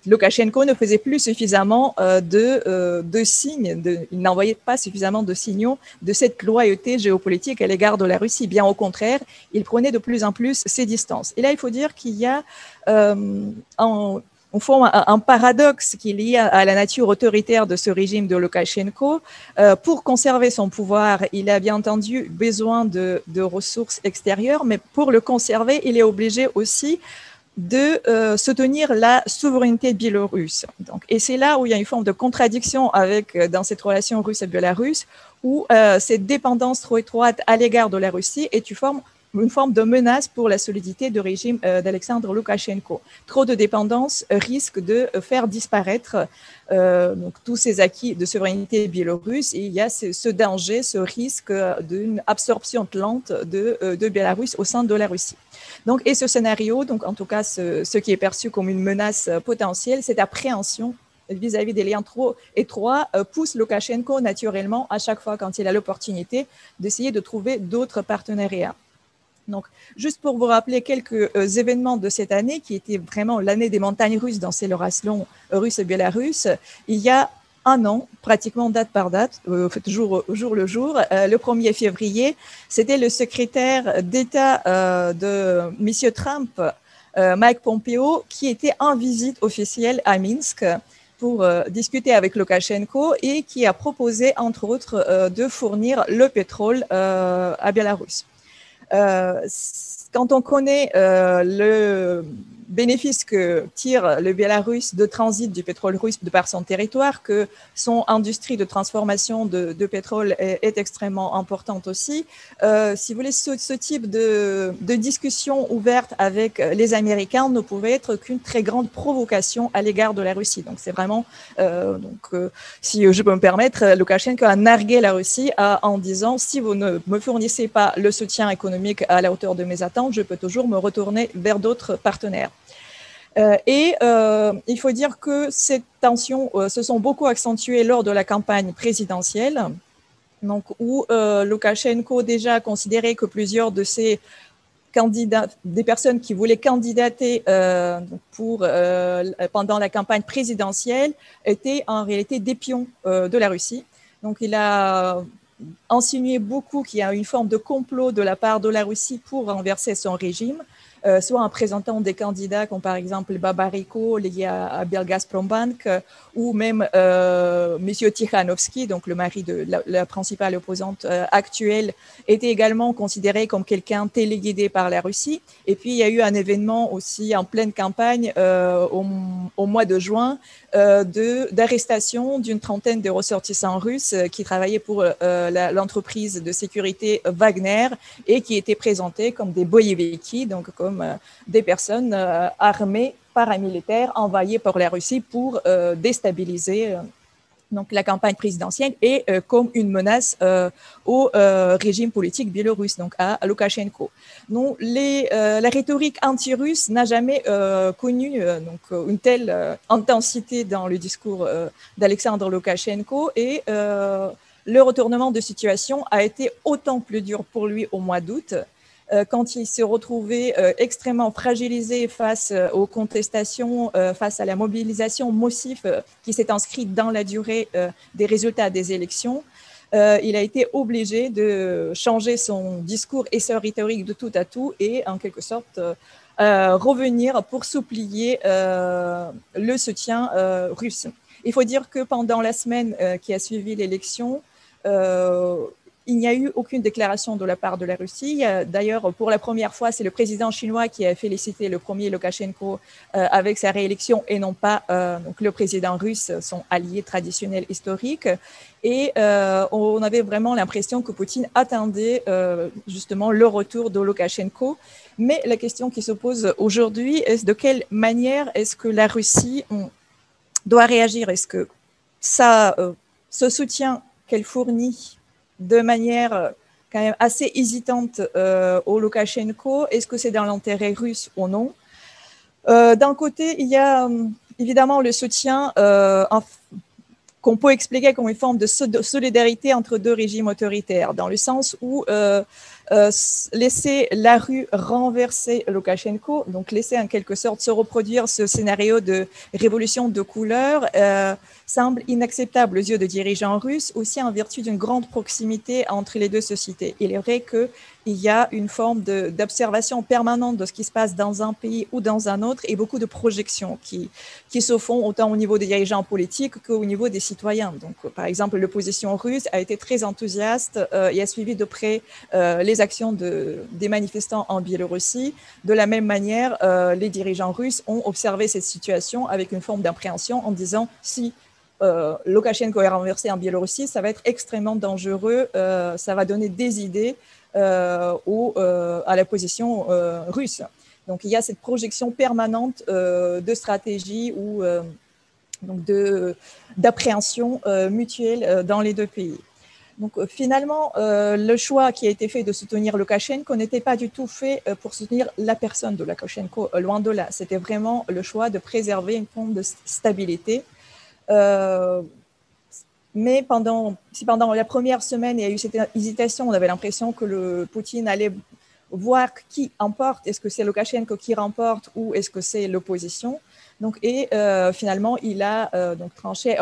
Speaker 3: Lukashenko ne faisait plus suffisamment de, de signes, il n'envoyait pas suffisamment de signaux de cette loyauté géopolitique à l'égard de la Russie. Bien au contraire, il prenait de plus en plus ses distances. Et là, il faut dire qu'il y a en, au fond un, paradoxe qui est lié à, la nature autoritaire de ce régime de Lukashenko. Euh, pour conserver son pouvoir, il a bien entendu besoin de, ressources extérieures, mais pour le conserver, il est obligé aussi de euh, soutenir la souveraineté biélorusse. Donc, et c'est là où il y a une forme de contradiction avec, euh, dans cette relation russe et biélorusse, où cette dépendance trop étroite à l'égard de la Russie est une forme une forme de menace pour la solidité du régime euh, d'Alexandre Loukachenko. Trop de dépendance risque de faire disparaître euh, tous ces acquis de souveraineté biélorusse et il y a ce, danger, ce risque d'une absorption lente de, euh, de Bélarus au sein de la Russie. Donc, et ce scénario, donc en tout cas ce, ce qui est perçu comme une menace potentielle, cette appréhension vis-à-vis des liens trop étroits pousse Loukachenko naturellement à chaque fois quand il a l'opportunité d'essayer de trouver d'autres partenariats. Donc, juste pour vous rappeler quelques euh, événements de cette année, qui était vraiment l'année des montagnes russes dans ces relations russes et belarusses, il y a un an, pratiquement date par date, euh, jour, le jour, euh, le 1er février, c'était le secrétaire d'État de M. Trump, Mike Pompeo, qui était en visite officielle à Minsk pour discuter avec Lukashenko et qui a proposé, entre autres, de fournir le pétrole à Belarus. Euh, quand on connaît euh, le bénéfice que tire le Bélarus de transit du pétrole russe de par son territoire, que son industrie de transformation de, pétrole est, extrêmement importante aussi. Euh, si vous voulez, ce, type de, discussion ouverte avec les Américains ne pouvait être qu'une très grande provocation à l'égard de la Russie. Donc c'est vraiment, euh, donc, euh, si je peux me permettre, Lukashenko a nargué la Russie en disant si vous ne me fournissez pas le soutien économique à la hauteur de mes attentes, je peux toujours me retourner vers d'autres partenaires. Euh, et euh, il faut dire que ces tensions euh, se sont beaucoup accentuées lors de la campagne présidentielle, donc où Loukachenko déjà considérait que plusieurs de ces candidats, des personnes qui voulaient candidater pour, pendant la campagne présidentielle étaient en réalité des pions de la Russie. Donc il a insinué beaucoup qu'il y a une forme de complot de la part de la Russie pour renverser son régime. Euh, soit en présentant des candidats comme par exemple Babariko lié à, à Belgazprom-Bank euh, ou même euh, Monsieur Tikhanovsky, donc le mari de la, principale opposante euh, actuelle, était également considéré comme quelqu'un téléguidé par la Russie. Et puis il y a eu un événement aussi en pleine campagne au, au, mois de juin d'arrestation d'une trentaine de ressortissants russes qui travaillaient pour l'entreprise de sécurité Wagner et qui étaient présentés comme des boyeviki, donc comme euh, des personnes euh, armées paramilitaires envoyées par la Russie pour euh, déstabiliser donc la campagne présidentielle et comme une menace au régime politique biélorusse, donc à, Loukachenko. Non, les, la rhétorique anti-russe n'a jamais connu donc une telle intensité dans le discours d'Alexandre Loukachenko et le retournement de situation a été autant plus dur pour lui au mois d'août quand il s'est retrouvé euh, extrêmement fragilisé face euh, aux contestations, face à la mobilisation massive qui s'est inscrite dans la durée des résultats des élections, il a été obligé de changer son discours et sa rhétorique de tout à tout et en quelque sorte revenir pour supplier le soutien russe. Il faut dire que pendant la semaine qui a suivi l'élection, il n'y a eu aucune déclaration de la part de la Russie. D'ailleurs, pour la première fois, c'est le président chinois qui a félicité le premier Lukashenko euh, avec sa réélection et non pas euh, le président russe, son allié traditionnel historique. Et euh, on avait vraiment l'impression que Poutine attendait justement le retour de Lukashenko. Mais la question qui se pose aujourd'hui est de quelle manière est-ce que la Russie doit réagir? Est-ce que ça, ce soutien qu'elle fournit de manière euh, quand même assez hésitante euh, au Loukachenko. Est-ce que c'est dans l'intérêt russe ou non? Euh, D'un côté, il y a évidemment le soutien qu'on peut expliquer comme une forme de solidarité entre deux régimes autoritaires, dans le sens où laisser la rue renverser Loukachenko, donc laisser en quelque sorte se reproduire ce scénario de révolution de couleur, semble inacceptable aux yeux de dirigeants russes, aussi en vertu d'une grande proximité entre les deux sociétés. Il est vrai qu'il y a une forme d'observation permanente de ce qui se passe dans un pays ou dans un autre et beaucoup de projections qui, se font autant au niveau des dirigeants politiques qu'au niveau des citoyens. Donc, par exemple, l'opposition russe a été très enthousiaste euh, et a suivi de près euh, les actions de, des manifestants en Biélorussie. De la même manière, euh, les dirigeants russes ont observé cette situation avec une forme d'appréhension en disant si euh, Loukachenko est renversé en Biélorussie, ça va être extrêmement dangereux, ça va donner des idées euh, à la position russe. Donc il y a cette projection permanente de stratégie ou d'appréhension mutuelle dans les deux pays. Donc finalement, le choix qui a été fait de soutenir Loukachenko n'était pas du tout fait pour soutenir la personne de Loukachenko, loin de là. C'était vraiment le choix de préserver une forme de stabilité euh, mais pendant, si pendant la première semaine, il y a eu cette hésitation, on avait l'impression que le Poutine allait voir qui emporte, est-ce que c'est Loukachenko qui remporte ou est-ce que c'est l'opposition? Donc, et euh, finalement, il a euh, donc tranché,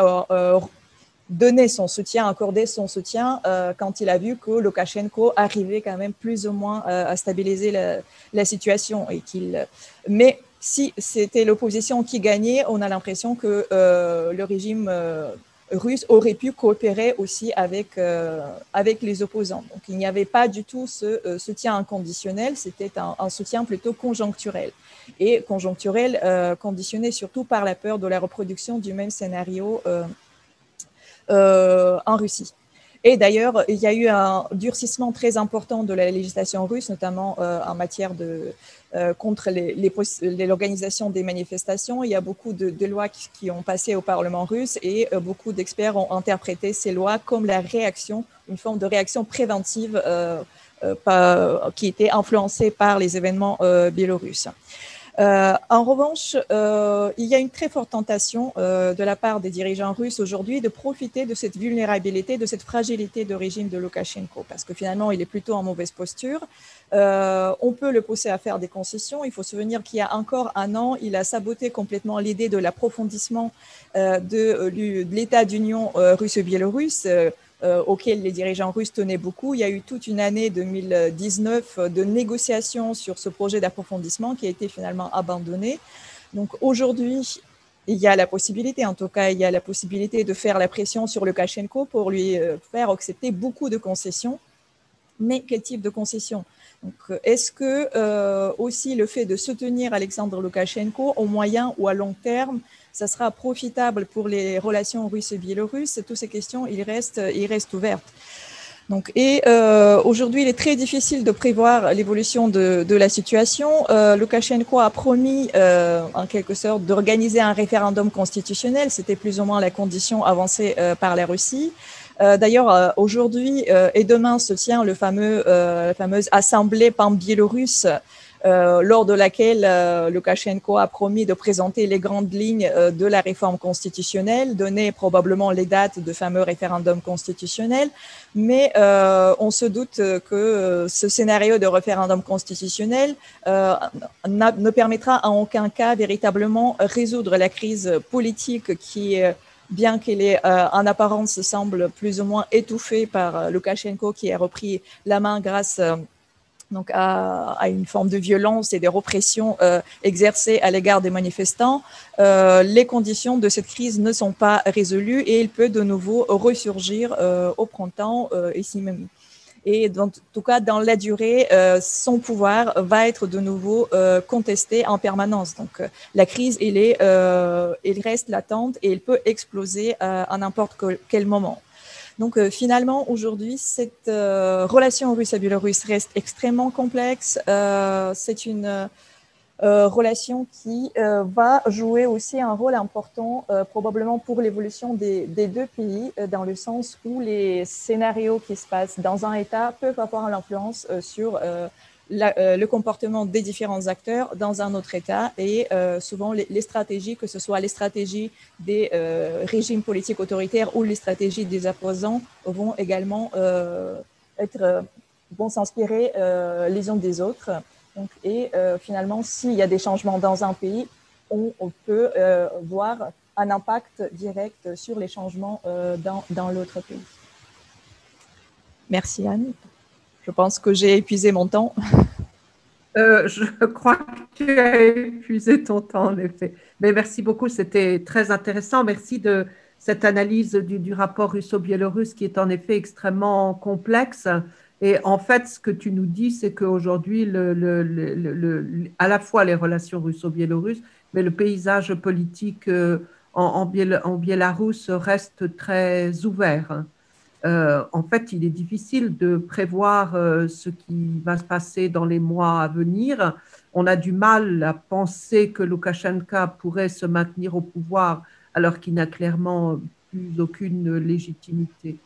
Speaker 3: donné son soutien, accordé son soutien quand il a vu que Loukachenko arrivait quand même plus ou moins à stabiliser la, la situation et qu'il. Mais si c'était l'opposition qui gagnait, on a l'impression que euh, le régime euh, russe aurait pu coopérer aussi avec, euh, avec les opposants. Donc il n'y avait pas du tout ce soutien inconditionnel, c'était un, soutien plutôt conjoncturel. Et conjoncturel conditionné surtout par la peur de la reproduction du même scénario en Russie. Et d'ailleurs, il y a eu un durcissement très important de la législation russe, notamment en matière de, euh, contre l'organisation des manifestations. Il y a beaucoup de, lois qui, ont passé au Parlement russe et euh, beaucoup d'experts ont interprété ces lois comme la réaction, une forme de réaction préventive euh, qui était influencée par les événements biélorusses. Euh, en revanche, euh, il y a une très forte tentation euh, de la part des dirigeants russes aujourd'hui de profiter de cette vulnérabilité, de cette fragilité de régime de Loukachenko, parce que finalement, il est plutôt en mauvaise posture. on peut le pousser à faire des concessions. Il faut se souvenir qu'il y a encore un an, il a saboté complètement l'idée de l'approfondissement de, l'état d'union russe-biélorusse euh, auquel les dirigeants russes tenaient beaucoup. Il y a eu toute une année 2019 de négociations sur ce projet d'approfondissement qui a été finalement abandonné. Donc aujourd'hui, il y a la possibilité, en tout cas, il y a la possibilité de faire la pression sur Lukashenko pour lui euh, faire accepter beaucoup de concessions. Mais quel type de concessions Est-ce que euh, aussi le fait de soutenir Alexandre Lukashenko au moyen ou à long terme ça sera profitable pour les relations russes et biélorusses Toutes ces questions, ils restent, ouvertes. Donc, et euh, aujourd'hui, il est très difficile de prévoir l'évolution de, la situation. Euh, Loukachenko a promis, euh, en quelque sorte, d'organiser un référendum constitutionnel. C'était plus ou moins la condition avancée euh, par la Russie. D'ailleurs, aujourd'hui et demain se tient le fameux, la fameuse assemblée pan-biélorusse lors de laquelle euh, Lukashenko a promis de présenter les grandes lignes euh, de la réforme constitutionnelle, donner probablement les dates de fameux référendum constitutionnel, mais on se doute que ce scénario de référendum constitutionnel ne permettra en aucun cas véritablement résoudre la crise politique qui bien qu'elle est en apparence semble plus ou moins étouffée par Lukashenko qui a repris la main grâce donc à, une forme de violence et de répression euh, exercée à l'égard des manifestants, euh, les conditions de cette crise ne sont pas résolues et il peut de nouveau ressurgir euh, au printemps ici même. Et en tout cas, dans la durée, son pouvoir va être de nouveau contesté en permanence. Donc, la crise, elle, est, elle reste latente et elle peut exploser à n'importe quel moment. Donc euh, finalement, aujourd'hui, cette euh, relation russe à Biélorusse reste extrêmement complexe. Euh, c'est une relation qui va jouer aussi un rôle important probablement pour l'évolution des, des, deux pays, dans le sens où les scénarios qui se passent dans un État peuvent avoir l'influence sur euh, le comportement des différents acteurs dans un autre État et euh, souvent les, stratégies, que ce soit les stratégies des euh, régimes politiques autoritaires ou les stratégies des opposants, vont également être vont s'inspirer les uns des autres. et finalement, s'il y a des changements dans un pays, on, peut voir un impact direct sur les changements dans, dans l'autre pays. Merci Anne. Je pense que j'ai épuisé mon temps.
Speaker 1: Euh, je crois que tu as épuisé ton temps, en effet. Mais merci beaucoup, c'était très intéressant. Merci de cette analyse du, rapport russo-biélorusse qui est en effet extrêmement complexe. Et en fait, ce que tu nous dis, c'est qu'aujourd'hui, à la fois les relations russo-biélorusses, mais le paysage politique euh, en, en, reste très ouvert. Euh, en fait, il est difficile de prévoir euh, ce qui va se passer dans les mois à venir. On a du mal à penser que Loukachenko pourrait se maintenir au pouvoir alors qu'il n'a clairement plus aucune légitimité.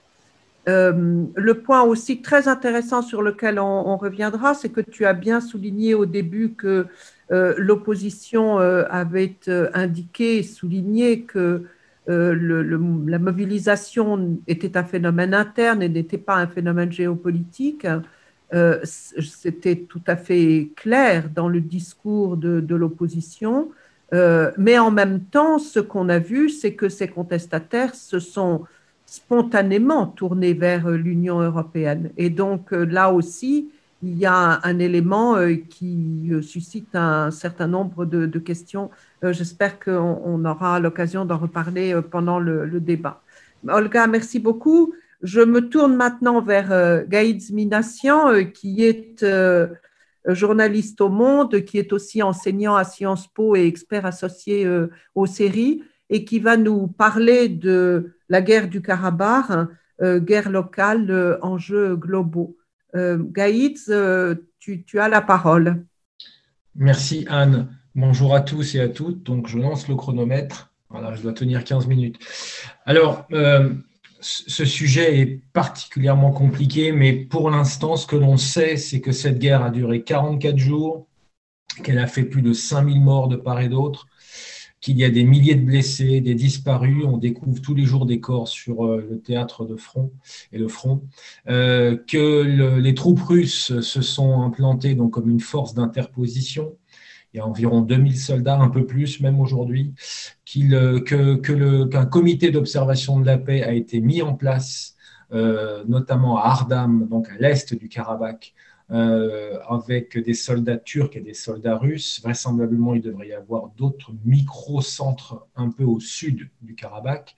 Speaker 1: Euh, le point aussi très intéressant sur lequel on, reviendra, c'est que tu as bien souligné au début que l'opposition avait indiqué, souligné que euh, la mobilisation était un phénomène interne et n'était pas un phénomène géopolitique. Euh, c'était tout à fait clair dans le discours de, l'opposition. Euh, mais en même temps, ce qu'on a vu, c'est que ces contestataires se sont spontanément tournés vers l'Union européenne. Et donc là aussi, il y a un, élément qui suscite un certain nombre de questions euh, j'espère qu'on aura l'occasion d'en reparler euh, pendant le, débat. Olga, merci beaucoup. Je me tourne maintenant vers euh, Gaïd Minassian, qui est journaliste au Monde, qui est aussi enseignant à Sciences Po et expert associé aux séries, et qui va nous parler de la guerre du Karabakh, guerre locale, enjeux globaux. Gaïd, tu, tu as la parole.
Speaker 4: Merci Anne. Bonjour à tous et à toutes. Donc, je lance le chronomètre. Voilà, je dois tenir 15 minutes. Alors, euh, ce sujet est particulièrement compliqué, mais pour l'instant, ce que l'on sait, c'est que cette guerre a duré 44 jours, qu'elle a fait plus de 5000 morts de part et d'autre, qu'il y a des milliers de blessés, des disparus. On découvre tous les jours des corps sur euh, le théâtre de front et le front. Euh, que les troupes russes se sont implantées donc, comme une force d'interposition il y a environ 2000 soldats, un peu plus même aujourd'hui, euh, qu'un comité d'observation de la paix a été mis en place, notamment à Ardam, donc à l'est du Karabakh, euh, avec des soldats turcs et des soldats russes. Vraisemblablement, il devrait y avoir d'autres micro-centres un peu au sud du Karabakh.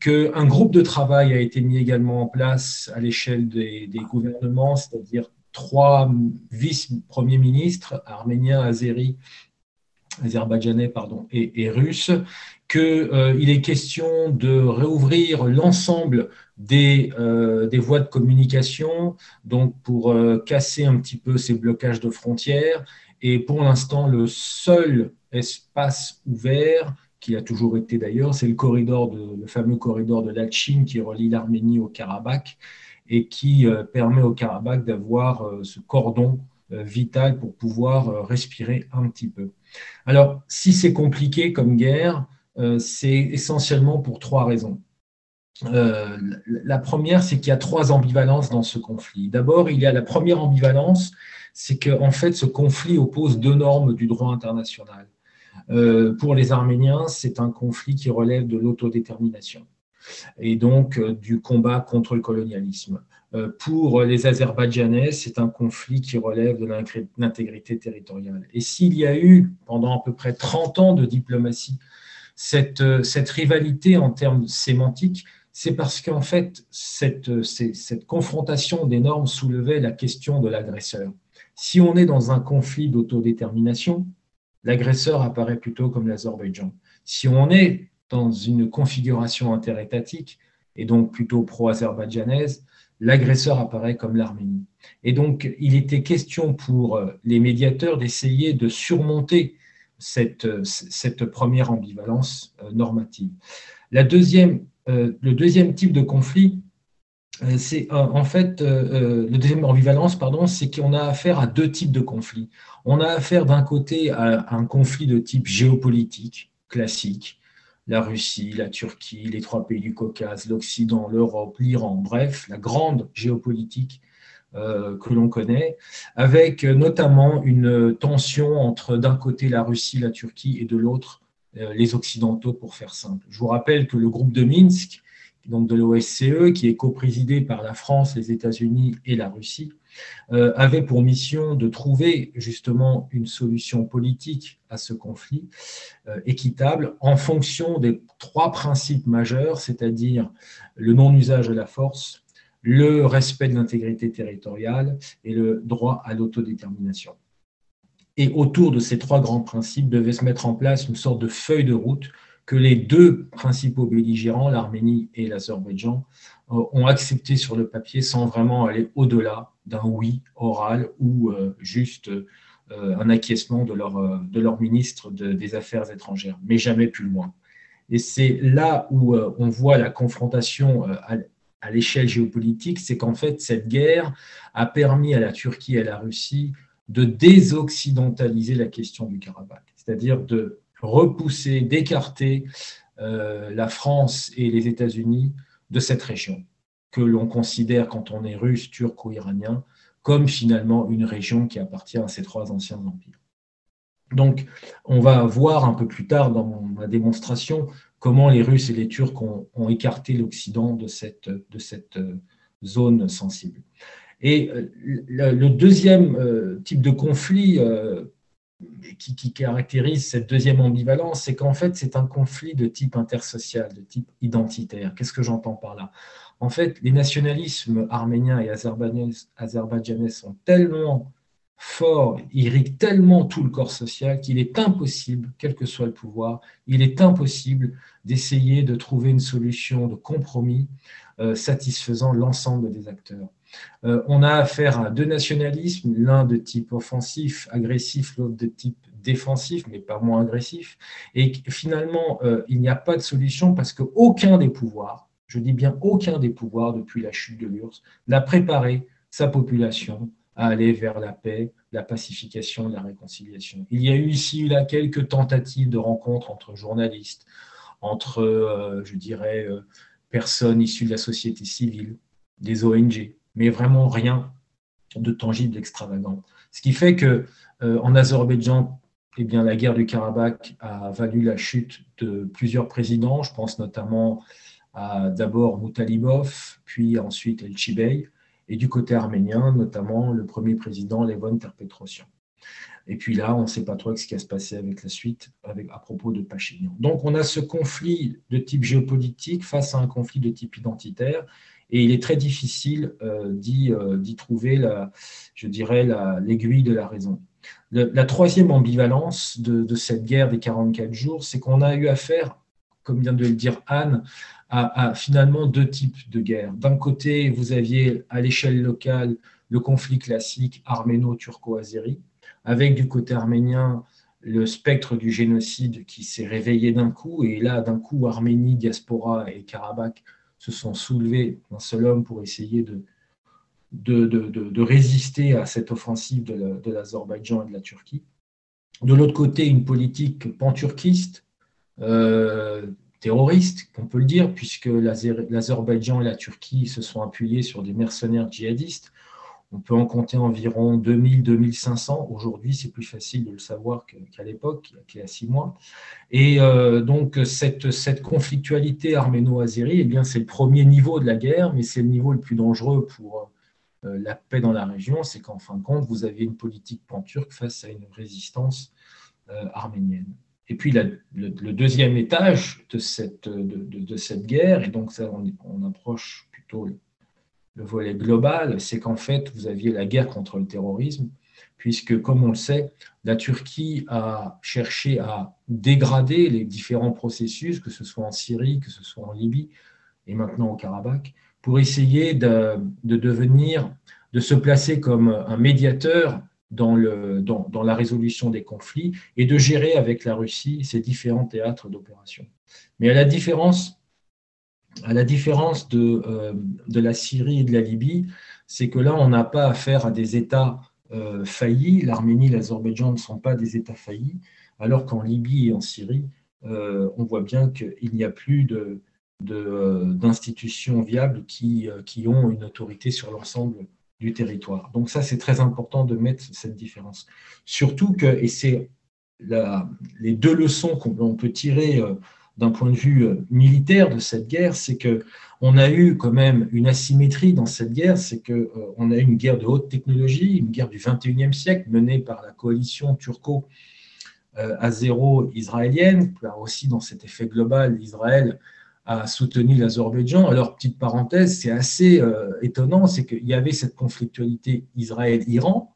Speaker 4: Qu'un groupe de travail a été mis également en place à l'échelle des, gouvernements, c'est-à-dire trois vice-premiers ministres, arméniens, azéris, azerbaïdjanais pardon, et, russes, qu'il euh, est question de réouvrir l'ensemble des, euh, des, voies de communication, donc pour euh, casser un petit peu ces blocages de frontières. Et pour l'instant, le seul espace ouvert, qui a toujours été d'ailleurs, c'est le corridor de, le fameux corridor de Lachin qui relie l'Arménie au Karabakh et qui euh, permet au Karabakh d'avoir ce cordon vital pour pouvoir respirer un petit peu. Alors, si c'est compliqué comme guerre, c'est essentiellement pour trois raisons. La première, c'est qu'il y a trois ambivalences dans ce conflit. D'abord, il y a la première ambivalence, c'est qu'en en fait, ce conflit oppose deux normes du droit international. pour les Arméniens, c'est un conflit qui relève de l'autodétermination et donc euh, du combat contre le colonialisme. Euh, pour les Azerbaïdjanais, c'est un conflit qui relève de l'intégrité territoriale. Et s'il y a eu, pendant à peu près 30 ans de diplomatie, euh, cette rivalité en termes sémantiques, c'est parce qu'en fait, cette, confrontation des normes soulevait la question de l'agresseur. Si on est dans un conflit d'autodétermination, l'agresseur apparaît plutôt comme l'Azerbaïdjan. Si on est dans une configuration interétatique, et donc plutôt pro-azerbaïdjanaise, l'agresseur apparaît comme l'Arménie. Et donc, il était question pour euh, les médiateurs d'essayer de surmonter cette, euh, cette première ambivalence euh, normative. La deuxième, le deuxième type de conflit, c'est en fait, le deuxième ambivalence, pardon, c'est qu'on a affaire à deux types de conflits. On a affaire d'un côté à un conflit de type géopolitique, classique, la Russie, la Turquie, les trois pays du Caucase, l'Occident, l'Europe, l'Iran, bref, la grande géopolitique que l'on connaît, avec notamment une tension entre d'un côté la Russie, la Turquie et de l'autre les Occidentaux, pour faire simple. Je vous rappelle que le groupe de Minsk, donc de l'OSCE, qui est coprésidé par la France, les États-Unis et la Russie, euh, avait pour mission de trouver justement une solution politique à ce conflit euh, équitable en fonction des trois principes majeurs, c'est-à-dire le non-usage de la force, le respect de l'intégrité territoriale et le droit à l'autodétermination. Et autour de ces trois grands principes devait se mettre en place une sorte de feuille de route que les deux principaux belligérants, l'Arménie et l'Azerbaïdjan, euh, ont accepté sur le papier sans vraiment aller au-delà d'un oui oral ou euh, juste euh, un acquiescement de leur, de leur ministre des Affaires étrangères, mais jamais plus loin. Et c'est là où on voit la confrontation à l'échelle géopolitique, c'est qu'en fait, cette guerre a permis à la Turquie et à la Russie de désoccidentaliser la question du Karabakh, c'est-à-dire de repousser, d'écarter euh, la France et les États-Unis de cette région, que l'on considère quand on est russe, turc ou iranien, comme finalement une région qui appartient à ces trois anciens empires. Donc, on va voir un peu plus tard dans ma démonstration comment les Russes et les Turcs ont, écarté l'Occident de cette, euh, zone sensible. Et euh, le, deuxième type de conflit qui, caractérise cette deuxième ambivalence, c'est qu'en fait, c'est un conflit de type intersocial, de type identitaire. Qu'est-ce que j'entends par là? En fait, les nationalismes arméniens et azerbaïdjanais sont tellement forts, irriguent tellement tout le corps social qu'il est impossible, quel que soit le pouvoir, il est impossible d'essayer de trouver une solution de compromis euh, satisfaisant l'ensemble des acteurs. Euh, on a affaire à deux nationalismes, l'un de type offensif, agressif, l'autre de type défensif, mais pas moins agressif. Et finalement, euh, il n'y a pas de solution parce qu'aucun des pouvoirs, je dis bien aucun des pouvoirs depuis la chute de l'URSS, n'a préparé sa population à aller vers la paix, la pacification, la réconciliation. Il y a eu ici là quelques tentatives de rencontres entre journalistes, entre, euh, je dirais, personnes issues de la société civile, des ONG, mais vraiment rien de tangible, d'extravagant. Ce qui fait que euh, en Azerbaïdjan, eh bien, la guerre du Karabakh a valu la chute de plusieurs présidents. Je pense notamment à d'abord Moutalibov, puis ensuite El Chibey, et du côté arménien, notamment le premier président Levon Terpetrosyan. Et puis là, on ne sait pas trop ce qui va se passer avec la suite avec, à propos de Pachinian. Donc on a ce conflit de type géopolitique face à un conflit de type identitaire et il est très difficile euh, euh, d'y trouver, la, je dirais, l'aiguille de la raison. la troisième ambivalence de, cette guerre des 44 jours, c'est qu'on a eu affaire, comme vient de le dire Anne, à, finalement deux types de guerres. D'un côté, vous aviez à l'échelle locale le conflit classique arméno-turco-azéri, avec du côté arménien le spectre du génocide qui s'est réveillé d'un coup, et là, d'un coup, Arménie, diaspora et Karabakh se sont soulevés d'un seul homme pour essayer de, résister à cette offensive de l'Azerbaïdjan et de la Turquie. De l'autre côté, une politique panturquiste, euh, terroriste, on peut le dire, puisque l'Azerbaïdjan et la Turquie se sont appuyés sur des mercenaires djihadistes on peut en compter environ 2000-2500. Aujourd'hui, c'est plus facile de le savoir qu'à l'époque, il y a six mois. Et euh, donc, cette, conflictualité arméno-azérie, eh bien, c'est le premier niveau de la guerre, mais c'est le niveau le plus dangereux pour euh, la paix dans la région. C'est qu'en fin de compte, vous avez une politique pan-turque face à une résistance euh, arménienne. Et puis, le, deuxième étage de cette, de, cette guerre, et donc ça, on, on approche plutôt le volet global, c'est qu'en fait, vous aviez la guerre contre le terrorisme, puisque, comme on le sait, la Turquie a cherché à dégrader les différents processus, que ce soit en Syrie, que ce soit en Libye, et maintenant au Karabakh, pour essayer de, devenir, de se placer comme un médiateur dans, le, dans, dans, la résolution des conflits et de gérer avec la Russie ces différents théâtres d'opération. Mais à la différence à la différence de, euh, de, la Syrie et de la Libye, c'est que là, on n'a pas affaire à des États euh, faillis. L'Arménie et l'Azerbaïdjan ne sont pas des États faillis, alors qu'en Libye et en Syrie, euh, on voit bien qu'il n'y a plus d'institutions de, viables qui, qui, ont une autorité sur l'ensemble du territoire. Donc ça, c'est très important de mettre cette différence. Surtout que, et c'est les deux leçons qu'on peut tirer d'un point de vue euh, militaire de cette guerre, c'est que on a eu quand même une asymétrie dans cette guerre, c'est que euh, on a eu une guerre de haute technologie, une guerre du 21e siècle menée par la coalition turco azéro-israélienne, aussi dans cet effet global, Israël a soutenu l'Azerbaïdjan. Alors, petite parenthèse, c'est assez euh, étonnant, c'est qu'il y avait cette conflictualité Israël-Iran,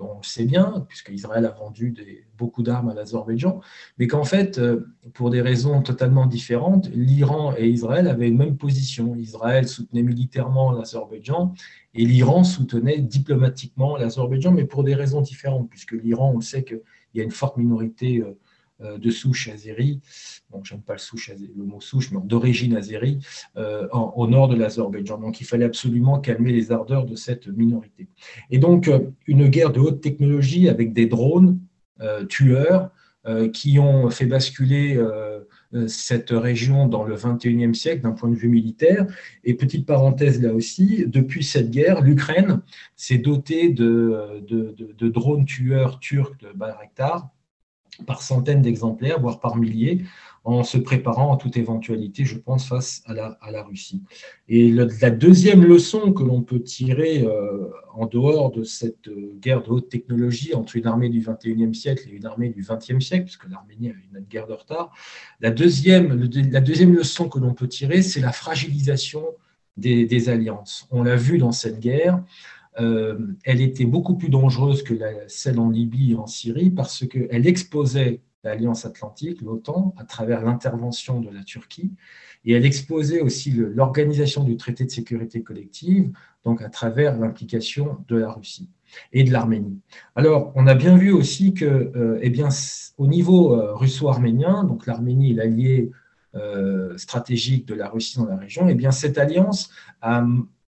Speaker 4: on le sait bien, puisque Israël a vendu beaucoup d'armes à l'Azerbaïdjan, mais qu'en fait, euh, pour des raisons totalement différentes, l'Iran et Israël avaient une même position. Israël soutenait militairement l'Azerbaïdjan et l'Iran soutenait diplomatiquement l'Azerbaïdjan, mais pour des raisons différentes, puisque l'Iran, on le sait qu'il y a une forte minorité euh, de souche azérie, bon, j'aime pas le, souche, le mot souche, mais d'origine azérie, euh, au nord de l'Azerbaïdjan. Donc il fallait absolument calmer les ardeurs de cette minorité. Et donc euh, une guerre de haute technologie avec des drones tueurs qui ont fait basculer cette région dans le 21e siècle d'un point de vue militaire. Et petite parenthèse là aussi, depuis cette guerre, l'Ukraine s'est dotée de, de, de, drones tueurs turcs de Bayraktar par centaines d'exemplaires, voire par milliers, en se préparant à toute éventualité, je pense, face à la, Russie. Et la deuxième leçon que l'on peut tirer euh, en dehors de cette euh, guerre de haute technologie entre une armée du 21e siècle et une armée du 20e siècle, puisque l'Arménie a une guerre de retard, la deuxième, leçon que l'on peut tirer, c'est la fragilisation des alliances. On l'a vu dans cette guerre, euh, elle était beaucoup plus dangereuse que celle en Libye et en Syrie parce qu'elle exposait l'Alliance atlantique, l'OTAN, à travers l'intervention de la Turquie, et elle exposait aussi l'organisation du traité de sécurité collective, donc à travers l'implication de la Russie et de l'Arménie. Alors, on a bien vu aussi que, euh, eh bien, au niveau euh, russo-arménien, donc l'Arménie est l'allié stratégique de la Russie dans la région, eh bien, cette alliance a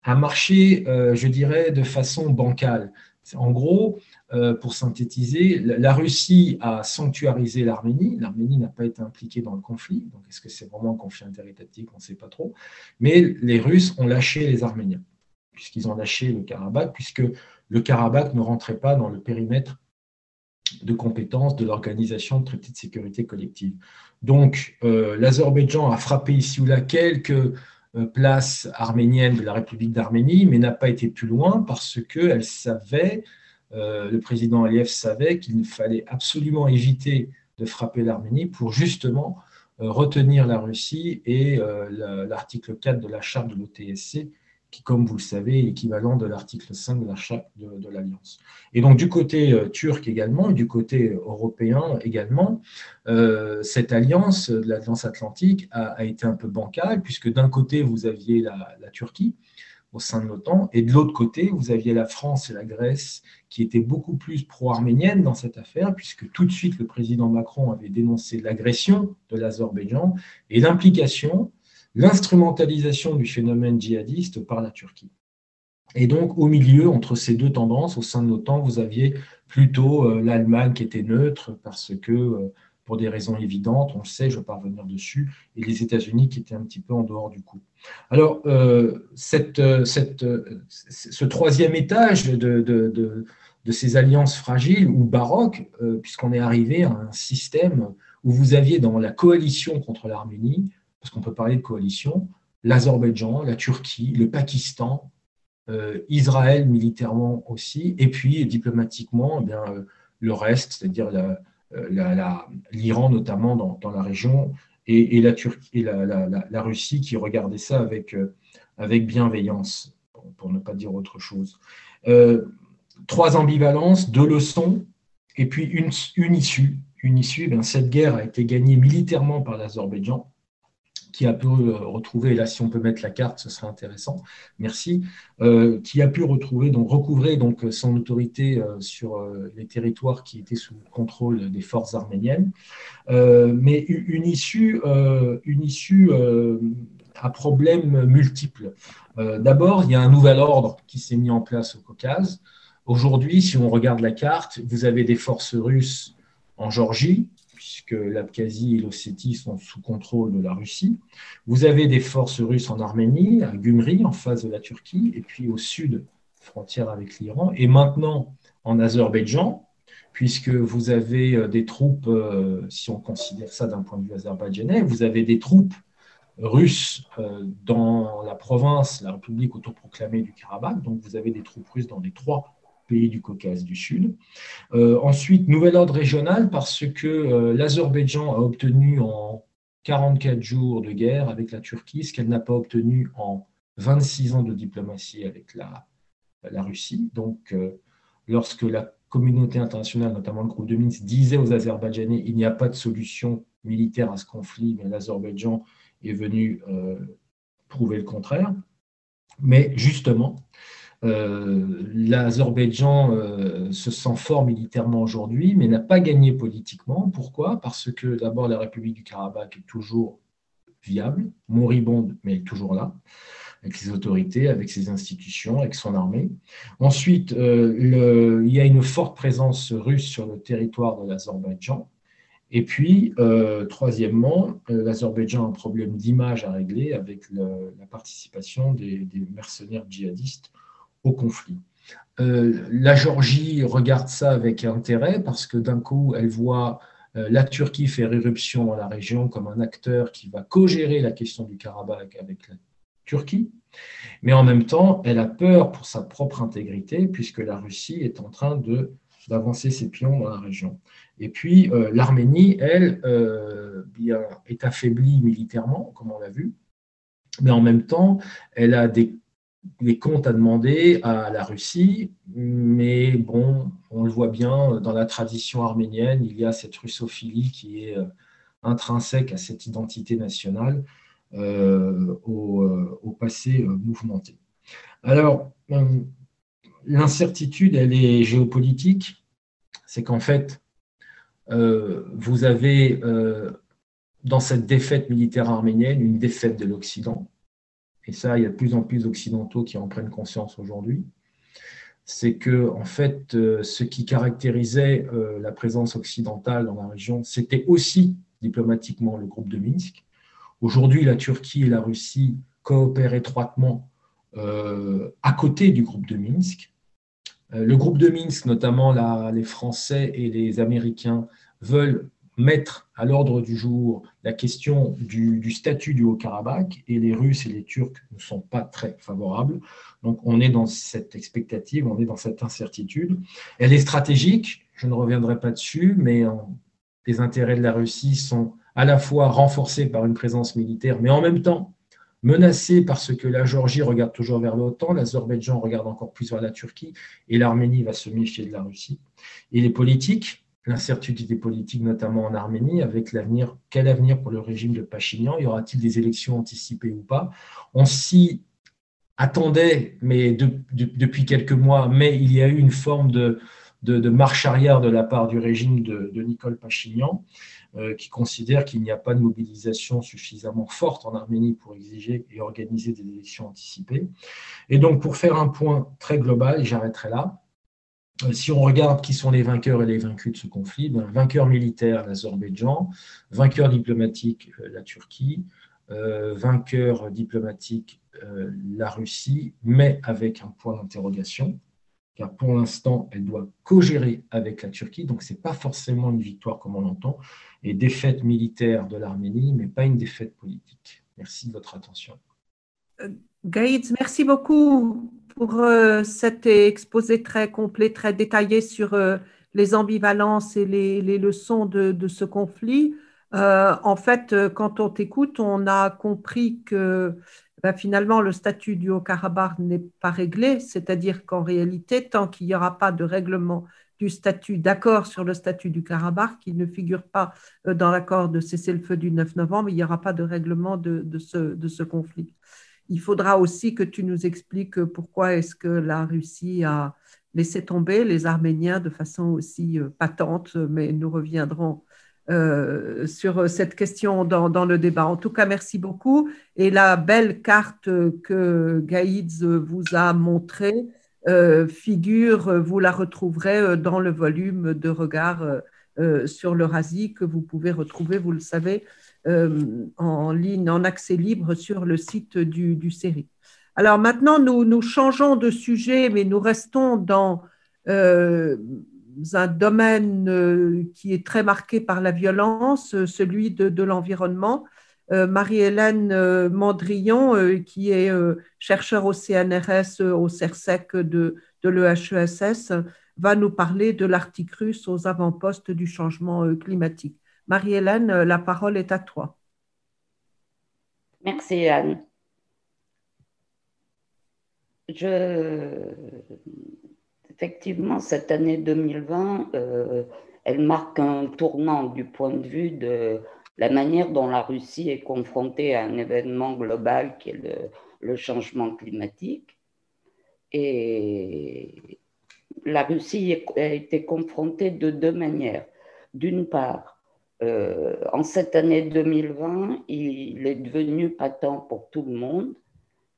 Speaker 4: a marché, euh, je dirais, de façon bancale. En gros, euh, pour synthétiser, la Russie a sanctuarisé l'Arménie. L'Arménie n'a pas été impliquée dans le conflit. Donc, est-ce que c'est vraiment un conflit interétatique? On ne sait pas trop. Mais les Russes ont lâché les Arméniens, puisqu'ils ont lâché le Karabakh, puisque le Karabakh ne rentrait pas dans le périmètre de compétences de l'organisation de traité de sécurité collective. Donc, euh, l'Azerbaïdjan a frappé ici ou là quelques place arménienne de la République d'Arménie, mais n'a pas été plus loin parce qu'elle savait, euh, le président Aliyev savait qu'il fallait absolument éviter de frapper l'Arménie pour justement euh, retenir la Russie et l'article 4 de la charte de l'OTSC qui, comme vous le savez, est l'équivalent de l'article 5 de la charte de, l'Alliance. Et donc, du côté euh, turc également, et du côté européen également, euh, cette alliance, l'Alliance atlantique, a, été un peu bancale, puisque d'un côté, vous aviez la, Turquie au sein de l'OTAN, et de l'autre côté, vous aviez la France et la Grèce qui étaient beaucoup plus pro-arméniennes dans cette affaire, puisque tout de suite, le président Macron avait dénoncé l'agression de l'Azerbaïdjan et l'implication l'instrumentalisation du phénomène djihadiste par la Turquie. Et donc, au milieu, entre ces deux tendances, au sein de l'OTAN, vous aviez plutôt euh, l'Allemagne qui était neutre parce que, euh, pour des raisons évidentes, on le sait, je ne vais pas revenir dessus, et les États-Unis qui étaient un petit peu en dehors du coup. Alors, euh, cette, cette, ce troisième étage de, de, de, ces alliances fragiles ou baroques, puisqu'on est arrivé à un système où vous aviez dans la coalition contre l'Arménie parce qu'on peut parler de coalition, l'Azerbaïdjan, la Turquie, le Pakistan, euh, Israël militairement aussi, et puis diplomatiquement, eh bien, euh, le reste, c'est-à-dire euh, l'Iran notamment dans, la région, et, la, Russie qui regardait ça avec, bienveillance, pour ne pas dire autre chose. trois ambivalences, deux leçons, et puis une, une issue. Une issue, eh cette guerre a été gagnée militairement par l'Azerbaïdjan, qui a pu euh, retrouver, et là si on peut mettre la carte, ce serait intéressant, merci, euh, qui a pu retrouver, donc recouvrer donc, son autorité euh, sur les territoires qui étaient sous contrôle des forces arméniennes, mais une issue, une issue à problèmes multiples. D'abord, il y a un nouvel ordre qui s'est mis en place au Caucase. Aujourd'hui, si on regarde la carte, vous avez des forces russes en Géorgie, puisque l'Abkhazie et l'Ossétie sont sous contrôle de la Russie. Vous avez des forces russes en Arménie, à Gumri, en face de la Turquie, et puis au sud frontière avec l'Iran, et maintenant en Azerbaïdjan, puisque vous avez des troupes, si on considère ça d'un point de vue azerbaïdjanais, vous avez des troupes russes dans la province, la République autoproclamée du Karabakh, donc vous avez des troupes russes dans les trois pays du Caucase du Sud. Euh, ensuite, nouvel ordre régional parce que euh, l'Azerbaïdjan a obtenu en 44 jours de guerre avec la Turquie ce qu'elle n'a pas obtenu en 26 ans de diplomatie avec la, la Russie. Donc, euh, lorsque la communauté internationale, notamment le groupe de Minsk, disait aux Azerbaïdjanais il n'y a pas de solution militaire à ce conflit, l'Azerbaïdjan est venu prouver le contraire. Mais justement, L'Azerbaïdjan euh, se sent fort militairement aujourd'hui, mais n'a pas gagné politiquement. Pourquoi? Parce que d'abord, la République du Karabakh est toujours viable, moribonde, mais toujours là, avec ses autorités, avec ses institutions, avec son armée. Ensuite, euh, il y a une forte présence russe sur le territoire de l'Azerbaïdjan. Et puis, troisièmement, l'Azerbaïdjan a un problème d'image à régler avec la participation des mercenaires djihadistes au conflit. Euh, la Géorgie regarde ça avec intérêt parce que d'un coup, elle voit euh, la Turquie faire éruption dans la région comme un acteur qui va co-gérer la question du Karabakh avec la Turquie. Mais en même temps, elle a peur pour sa propre intégrité puisque la Russie est en train de d'avancer ses pions dans la région. Et puis euh, l'Arménie, elle, bien, est affaiblie militairement, comme on l'a vu, mais en même temps, elle a des des comptes à demander à la Russie, mais bon, on le voit bien, dans la tradition arménienne, il y a cette russophilie qui est euh, intrinsèque à cette identité nationale euh, euh, au, passé mouvementé. Alors, l'incertitude, elle est géopolitique, c'est qu'en fait, vous avez dans cette défaite militaire arménienne une défaite de l'Occident, et ça, il y a de plus en plus d'Occidentaux qui en prennent conscience aujourd'hui, c'est que, en fait, euh, ce qui caractérisait euh, la présence occidentale dans la région, c'était aussi diplomatiquement le groupe de Minsk. Aujourd'hui, la Turquie et la Russie coopèrent étroitement euh, à côté du groupe de Minsk. le groupe de Minsk, notamment les Français et les Américains, veulent mettre à l'ordre du jour la question du, statut du Haut-Karabakh et les Russes et les Turcs ne sont pas très favorables. Donc on est dans cette expectative, on est dans cette incertitude. Elle est stratégique, je ne reviendrai pas dessus, mais les intérêts de la Russie sont à la fois renforcés par une présence militaire, mais en même temps menacés parce que la Géorgie regarde toujours vers l'OTAN, l'Azerbaïdjan regarde encore plus vers la Turquie et l'Arménie va se méfier de la Russie. Et les politiques, l'incertitude politique, notamment en Arménie, avec l'avenir, quel avenir pour le régime de Pachinian? Y aura-t-il des élections anticipées ou pas? On s'y attendait, mais depuis quelques mois, mais il y a eu une forme de, marche arrière de la part du régime de, Nicole Pachinian, euh, qui considère qu'il n'y a pas de mobilisation suffisamment forte en Arménie pour exiger et organiser des élections anticipées. Et donc, pour faire un point très global, j'arrêterai là. Euh, si on regarde qui sont les vainqueurs et les vaincus de ce conflit, ben, vainqueur militaire l'Azerbaïdjan, vainqueur diplomatique euh, la Turquie, euh, vainqueur diplomatique la Russie, mais avec un point d'interrogation, car pour l'instant, elle doit co-gérer avec la Turquie, donc ce n'est pas forcément une victoire comme on l'entend, et défaite militaire de l'Arménie, mais pas une défaite politique. Merci de votre attention.
Speaker 1: Gaïd, merci beaucoup pour euh, cet exposé très complet, très détaillé sur euh, les ambivalences et les, leçons de, ce conflit. Euh, en fait, quand on t'écoute, on a compris que ben, finalement le statut du Haut-Karabakh n'est pas réglé, c'est-à-dire qu'en réalité, tant qu'il n'y aura pas de règlement du statut, d'accord sur le statut du Karabakh, qui ne figure pas dans l'accord de cessez-le-feu du 9 novembre, il n'y aura pas de règlement de ce conflit il faudra aussi que tu nous expliques pourquoi est-ce que la Russie a laissé tomber les Arméniens de façon aussi euh, patente, mais nous reviendrons euh, sur cette question dans, le débat. En tout cas, merci beaucoup. Et la belle carte que Gaïdz vous a montrée euh, figure, vous la retrouverez dans le volume de regard sur l'Eurasie que vous pouvez retrouver, vous le savez, en ligne, en accès libre sur le site du, série. Alors maintenant, nous, changeons de sujet, mais nous restons dans euh, un domaine qui est très marqué par la violence, celui de, l'environnement. Marie-Hélène Mandrillon, qui est chercheur au CNRS, au CERSEC de, de l'EHESS, va nous parler de l'Arctique russe aux avant-postes du changement climatique. Marie-Hélène, la parole est à toi.
Speaker 5: Merci Anne. Je... Effectivement, cette année 2020, euh, elle marque un tournant du point de vue de la manière dont la Russie est confrontée à un événement global qui est le, changement climatique. Et la Russie a été confrontée de deux manières. D'une part, euh, en cette année 2020, il est devenu patent pour tout le monde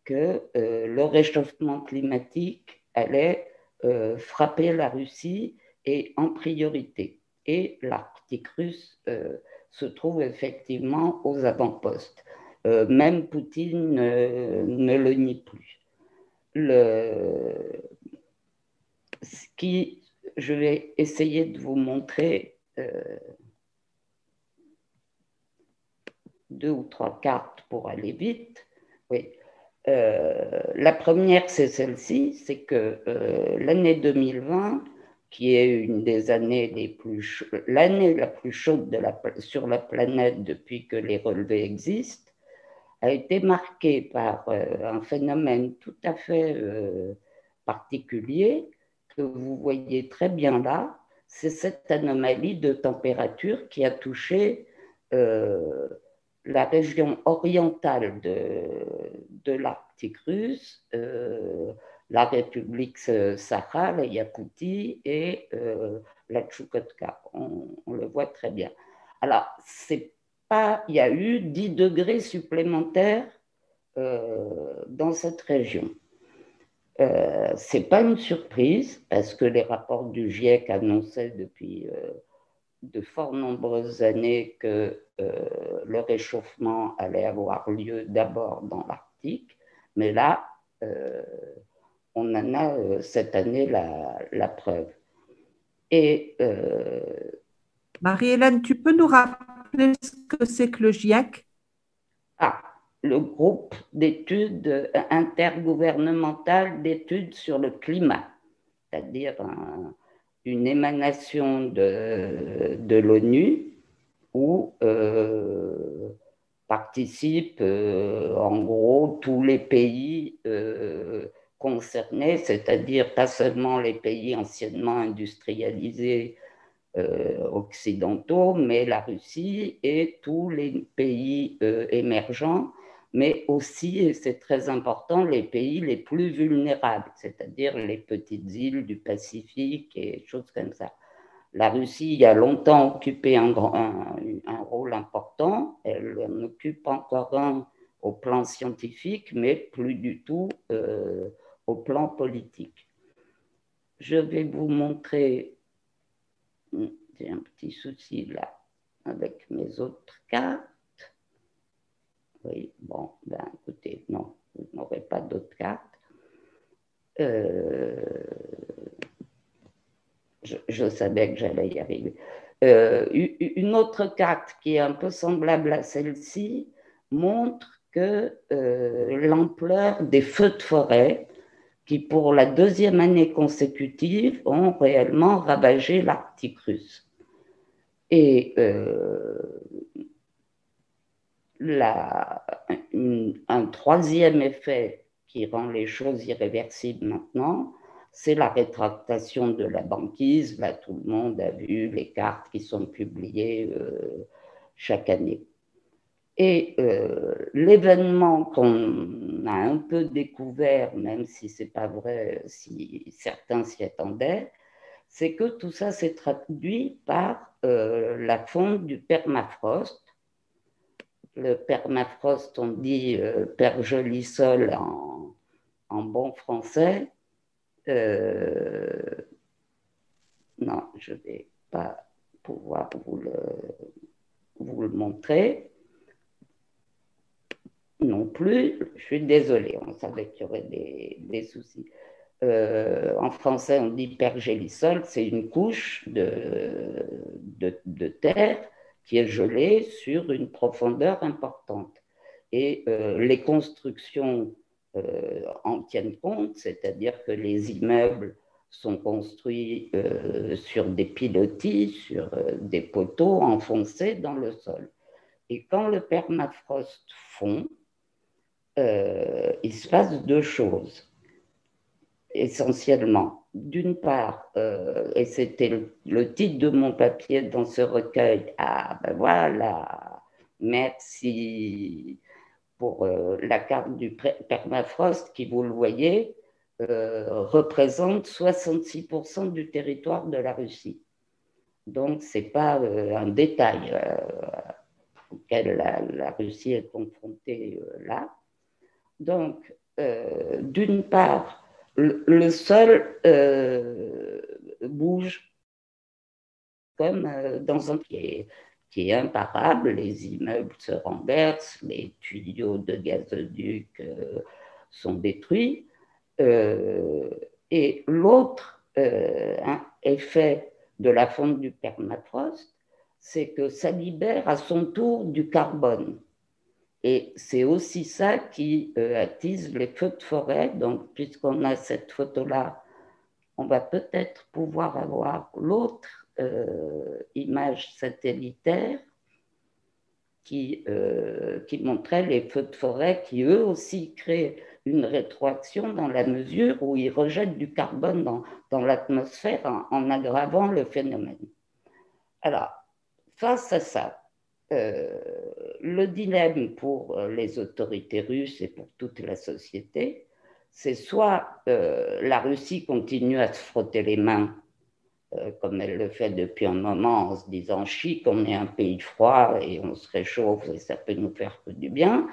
Speaker 5: que euh, le réchauffement climatique allait euh, frapper la Russie et en priorité. Et l'Arctique russe se trouve effectivement aux avant-postes. même Poutine ne le nie plus. Ce qui, je vais essayer de vous montrer deux ou trois cartes pour aller vite. Oui. Euh, la première, c'est celle-ci, c'est que euh, l'année 2020, qui est une des années les plus l'année la plus chaude de la, sur la planète depuis que les relevés existent, a été marquée par euh, un phénomène tout à fait particulier que vous voyez très bien là. C'est cette anomalie de température qui a touché la région orientale de, de l'Arctique russe, euh, la République Sakha, la Yakoutie et euh, la Tchoukotka. On, le voit très bien. Alors, c'est pas, il y a eu 10 degrés supplémentaires euh, dans cette région. Euh, c'est pas une surprise parce que les rapports du GIEC annonçaient depuis de fort nombreuses années que euh, le réchauffement allait avoir lieu d'abord dans l'Arctique, mais là, euh, on en a euh, cette année la, preuve.
Speaker 1: Et Marie-Hélène, tu peux nous rappeler ce que c'est que le GIEC?
Speaker 5: Ah, le groupe d'études intergouvernemental d'études sur le climat, c'est-à-dire une émanation de, de l'ONU où euh, participent euh, en gros tous les pays euh, concernés, c'est-à-dire pas seulement les pays anciennement industrialisés occidentaux, mais la Russie et tous les pays émergents mais aussi, et c'est très important, les pays les plus vulnérables, c'est-à-dire les petites îles du Pacifique et choses comme ça. La Russie a longtemps occupé un, rôle important, elle en occupe encore un au plan scientifique, mais plus du tout euh, au plan politique. Je vais vous montrer, j'ai un petit souci là avec mes autres cartes. Oui, bon, ben écoutez, non, vous n'aurez pas d'autres cartes. Euh, je, savais que j'allais y arriver. Euh, une autre carte qui est un peu semblable à celle-ci montre que euh, l'ampleur des feux de forêt qui, pour la deuxième année consécutive, ont réellement ravagé l'Arctique russe. Et un troisième effet qui rend les choses irréversibles maintenant, c'est la rétractation de la banquise. Tout le monde a vu les cartes qui sont publiées euh, chaque année. Et euh, l'événement qu'on a un peu découvert, même si ce n'est pas vrai, si certains s'y attendaient, c'est que tout ça s'est traduit par euh, la fonte du permafrost, le permafrost, on dit euh, en, bon français. Euh, non, je ne vais pas pouvoir vous le, montrer. non plus. Je suis désolée, on savait qu'il y aurait des, soucis. Euh, en français, on dit pergélisol, c'est une couche de, terre qui est gelée sur une profondeur importante. Et euh, les constructions euh, en tiennent compte, c'est-à-dire que les immeubles sont construits sur des pilotis, sur des poteaux enfoncés dans le sol. Et quand le permafrost fond, euh, il se passe deux choses, essentiellement. D'une part, euh, et c'était le, titre de mon papier dans ce recueil, ah ben voilà, merci pour euh, la carte du permafrost qui, vous le voyez, représente 66% du territoire de la Russie. Donc, ce n'est pas un détail auquel la, Russie est confrontée là. Donc, euh, d'une part, le, sol euh, bouge comme euh, dans un pied qui est imparable, les immeubles se renversent, les tuyaux de gazoduc sont détruits. et l'autre effet de la fonte du permafrost, c'est que ça libère à son tour du carbone. Et c'est aussi ça qui euh, attise les feux de forêt. Donc, puisqu'on a cette photo-là, on va peut-être pouvoir avoir l'autre euh, image satellitaire qui, euh, qui montrait les feux de forêt qui, eux aussi, créent une rétroaction dans la mesure où ils rejettent du carbone dans, dans l'atmosphère en, aggravant le phénomène. Alors, face à ça, le dilemme pour euh, les autorités russes et pour toute la société, c'est soit euh, la Russie continue à se frotter les mains, comme elle le fait depuis un moment, en se disant chic, on est un pays froid et on se réchauffe et ça peut nous faire que du bien.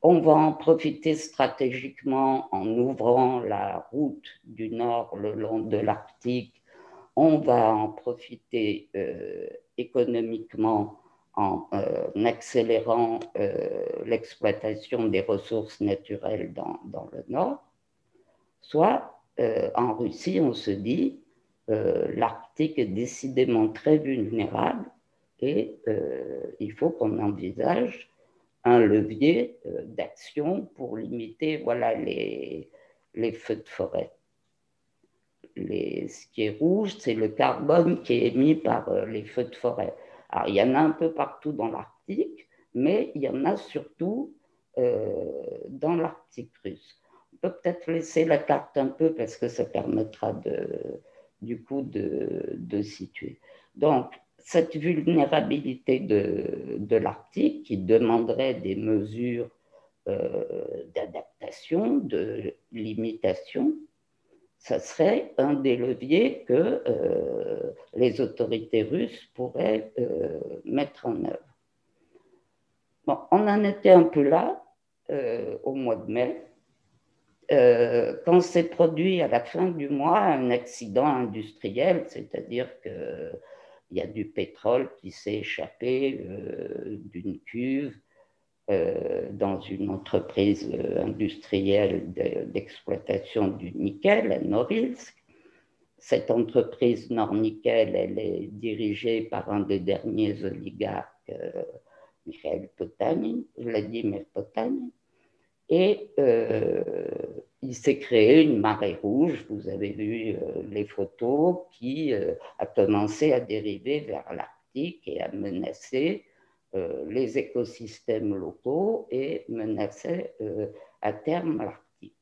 Speaker 5: On va en profiter stratégiquement en ouvrant la route du nord le long de l'Arctique. On va en profiter économiquement en euh, accélérant euh, l'exploitation des ressources naturelles dans, dans le Nord, soit euh, en Russie, on se dit l'Arctique est décidément très vulnérable et il faut qu'on envisage un levier d'action pour limiter voilà, les, les feux de forêt. Ce qui est rouge, c'est le carbone qui est émis par les feux de forêt. Il y en a un peu partout dans l'Arctique, mais il y en a surtout euh, dans l'Arctique russe. On peut peut-être laisser la carte un peu parce que ça permettra de, du coup de, situer. Donc, cette vulnérabilité de, de l'Arctique qui demanderait des mesures euh, d'adaptation, de limitation, ça serait un des leviers que euh, les autorités russes pourraient euh, mettre en œuvre. Bon, on en était un peu là euh, au mois de mai, quand s'est produit à la fin du mois un accident industriel, c'est-à-dire qu'il y a du pétrole qui s'est échappé d'une cuve euh, dans une entreprise euh, industrielle d'exploitation du nickel à Norilsk. Cette entreprise Nord-Nickel, elle est dirigée par un des derniers oligarques, euh, Mikhail Potanin, Vladimir Potanin. Et il s'est créé une marée rouge, vous avez vu les photos, qui a commencé à dériver vers l'Arctique et à menacer les écosystèmes locaux et menaçait euh, à terme l'Arctique.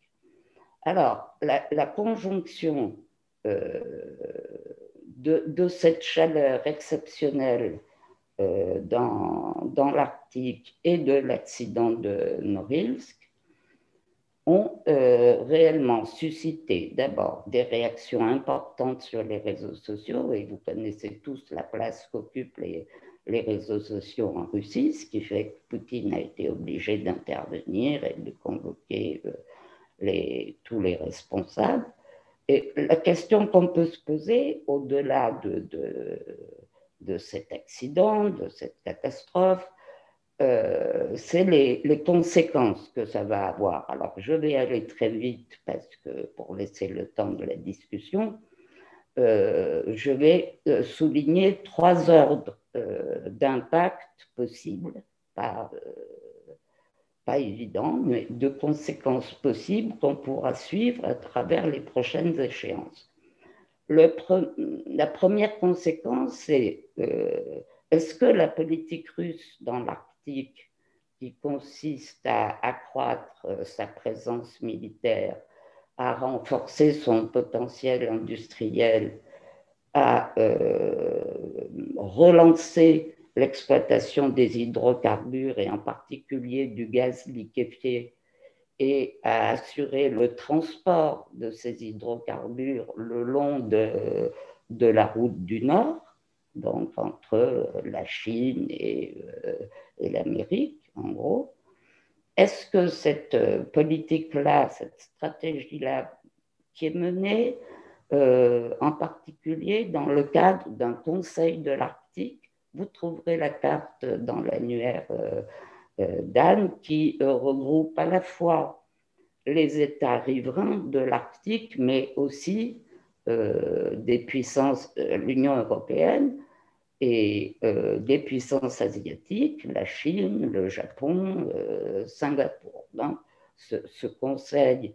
Speaker 5: Alors, la, conjonction euh, de, cette chaleur exceptionnelle dans, dans l'Arctique et de l'accident de Norilsk ont réellement suscité d'abord des réactions importantes sur les réseaux sociaux, et vous connaissez tous la place qu'occupent les, les réseaux sociaux en Russie, ce qui fait que Poutine a été obligé d'intervenir et de convoquer euh, tous les responsables. Et la question qu'on peut se poser au-delà de, de, de, cet accident, de cette catastrophe, c'est les, les, conséquences que ça va avoir. Alors, je vais aller très vite parce que pour laisser le temps de la discussion, je vais souligner trois ordres d'impact possibles, pas, pas évident, mais de conséquences possibles qu'on pourra suivre à travers les prochaines échéances. La première conséquence, c'est euh, est-ce que la politique russe dans l'Arctique, qui consiste à accroître euh, sa présence militaire, à renforcer son potentiel industriel, à euh, relancer l'exploitation des hydrocarbures et en particulier du gaz liquéfié et à assurer le transport de ces hydrocarbures le long de, la route du Nord, donc entre la Chine et, euh, et l'Amérique, en gros. Est-ce que cette politique-là, cette stratégie-là, qui est menée euh, en particulier dans le cadre d'un Conseil de l'Arctique, vous trouverez la carte dans l'annuaire euh, euh, d'Anne qui euh, regroupe à la fois les États riverains de l'Arctique, mais aussi des puissances, l'Union européenne et des puissances asiatiques, la Chine, le Japon, Singapour. Donc, ce, conseil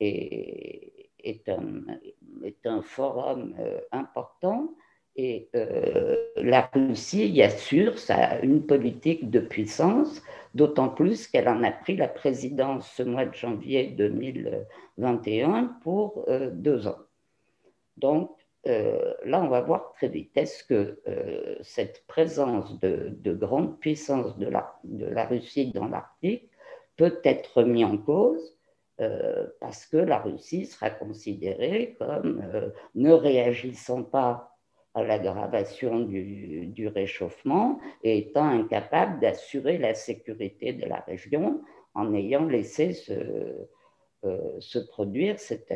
Speaker 5: est, un, forum important et euh, la Russie y assure ça, une politique de puissance, d'autant plus qu'elle en a pris la présidence ce mois de janvier 2021 pour euh, deux ans. Donc euh, là, on va voir très vite. Est-ce que cette présence de, de, grande puissance de la, Russie dans l'Arctique peut être mise en cause parce que la Russie sera considérée comme ne réagissant pas à l'aggravation du, réchauffement et étant incapable d'assurer la sécurité de la région en ayant laissé se, euh, produire cet,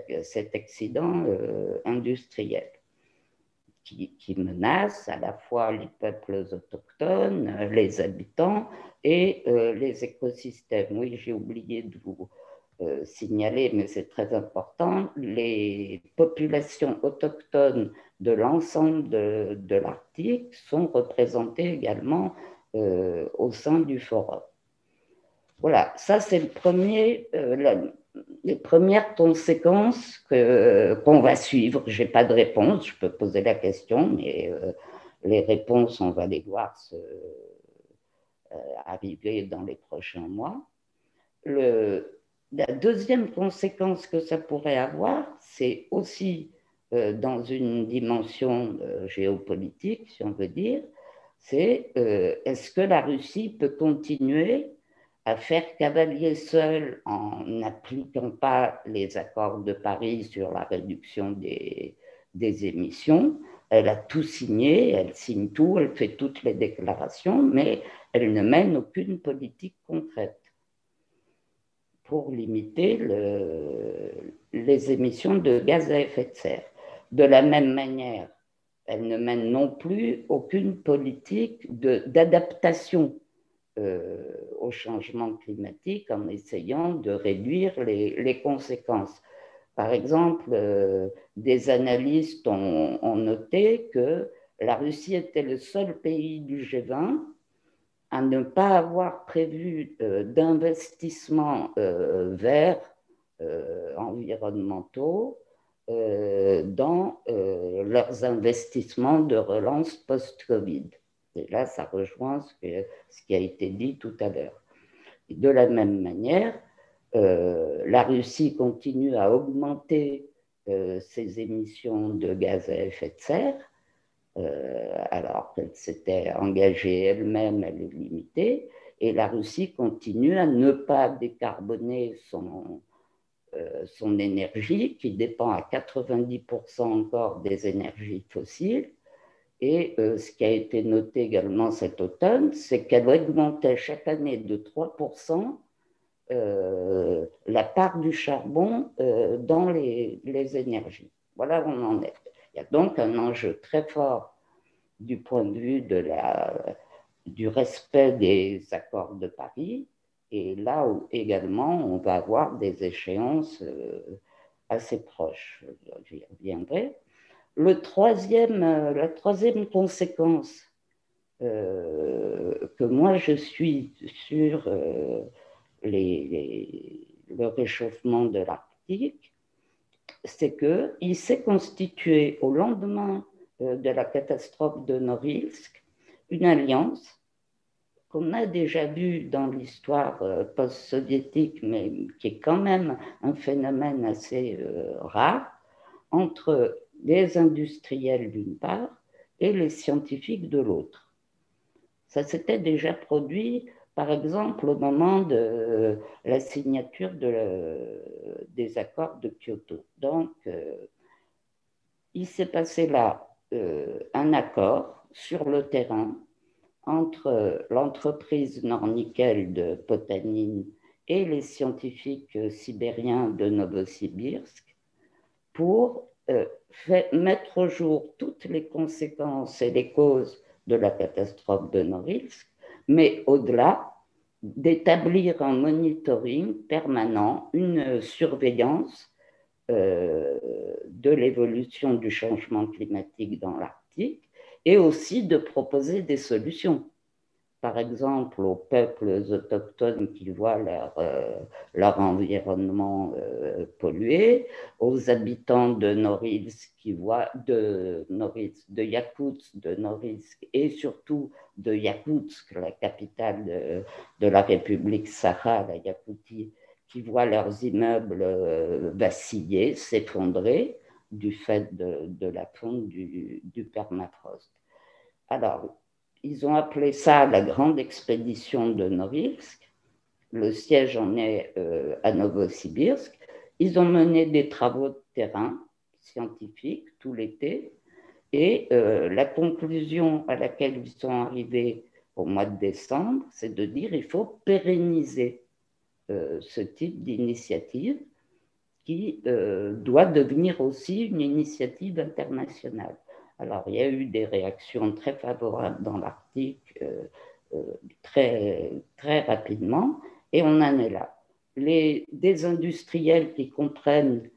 Speaker 5: accident euh, industriel qui, qui, menace à la fois les peuples autochtones, les habitants et euh, les écosystèmes. Oui, j'ai oublié de vous signaler, mais c'est très important, les populations autochtones de l'ensemble de, l'Arctique sont représentés également euh, au sein du forum. Voilà, ça c'est le premier, euh, les premières conséquences qu'on va suivre. Je n'ai pas de réponse, je peux poser la question, mais euh, les réponses, on va les voir se, arriver dans les prochains mois. La deuxième conséquence que ça pourrait avoir, c'est aussi euh, dans une dimension euh, géopolitique, si on veut dire, c'est euh, est-ce que la Russie peut continuer à faire cavalier seul en n'appliquant pas les accords de Paris sur la réduction des, émissions Elle a tout signé, elle signe tout, elle fait toutes les déclarations, mais elle ne mène aucune politique concrète pour limiter le, les émissions de gaz à effet de serre. De la même manière, elle ne mène non plus aucune politique d'adaptation au changement climatique en essayant de réduire les, conséquences. Par exemple, euh, des analystes ont, noté que la Russie était le seul pays du G20 à ne pas avoir prévu euh, d'investissements verts environnementaux euh, dans euh, leurs investissements de relance post-Covid. Et là, ça rejoint ce, ce, qui a été dit tout à l'heure. De la même manière, euh, la Russie continue à augmenter ses émissions de gaz à effet de serre, alors qu'elle s'était engagée elle-même à les limiter, et la Russie continue à ne pas décarboner son, euh, son énergie, qui dépend à 90% encore des énergies fossiles. Et euh, ce qui a été noté également cet automne, c'est qu'elle augmentait chaque année de 3% euh, la part du charbon dans les, énergies. Voilà où on en est. Il y a donc un enjeu très fort du point de vue du respect des accords de Paris. Et là où également, on va avoir des échéances assez proches. J'y reviendrai. Le troisième, la troisième conséquence que moi je suis sur le réchauffement de l'Arctique, c'est qu'il s'est constitué au lendemain euh, de la catastrophe de Norilsk une alliance qu'on a déjà vue dans l'histoire euh, post-soviétique, mais qui est quand même un phénomène assez euh, rare, entre les industriels d'une part et les scientifiques de l'autre. Ça s'était déjà produit par exemple, au moment de la signature des accords de Kyoto. Donc, euh, il s'est passé là euh, un accord sur le terrain entre l'entreprise Nornickel de Potanin et les scientifiques sibériens de Novosibirsk pour euh, mettre au jour toutes les conséquences et les causes de la catastrophe de Norilsk mais au-delà, d'établir un monitoring permanent, une surveillance euh, de l'évolution du changement climatique dans l'Arctique et aussi de proposer des solutions par exemple, aux peuples autochtones qui voient leur, euh, leur environnement euh, pollué, aux habitants de Norilsk qui voient de Norilsk, de Yakoutsk, de Norilsk et surtout de Yakoutsk, la capitale de, la République Sakha, la Yakoutie, qui voient leurs immeubles euh, vaciller, s'effondrer du fait de, de la fonte du, du permafrost. Alors, ils ont appelé ça la grande expédition de Norilsk. Le siège en est euh, à Novosibirsk. Ils ont mené des travaux de terrain scientifiques tout l'été. Et euh, la conclusion à laquelle ils sont arrivés au mois de décembre, c'est de dire qu'il faut pérenniser euh, ce type d'initiative qui doit devenir aussi une initiative internationale. Alors, il y a eu des réactions très favorables dans l'Arctique euh, euh, très, très rapidement, et on en est là. Les, des industriels qui comprennent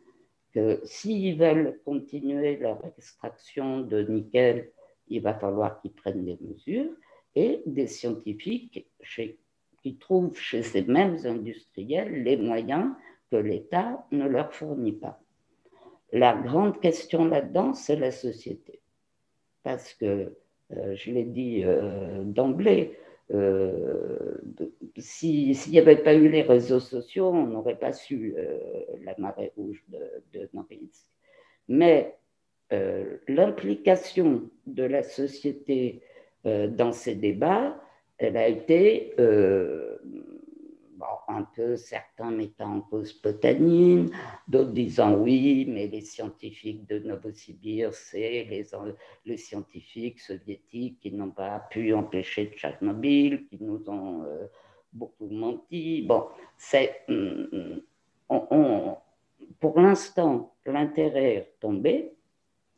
Speaker 5: que s'ils veulent continuer leur extraction de nickel, il va falloir qu'ils prennent des mesures, et des scientifiques qui trouvent chez ces mêmes industriels les moyens que l'État ne leur fournit pas. La grande question là-dedans, c'est la société parce que, euh, je l'ai dit euh, d'emblée, euh, s'il n'y avait pas eu les réseaux sociaux, on n'aurait pas su la marée rouge de, de Mais l'implication de la société dans ces débats, elle a été un peu certains mettant en cause Potanine, d'autres disant oui, mais les scientifiques de Novosibirsk, c'est les, les, scientifiques soviétiques qui n'ont pas pu empêcher Tchernobyl, qui nous ont euh, beaucoup menti. Bon, c'est. Mm, on, pour l'instant, l'intérêt est tombé,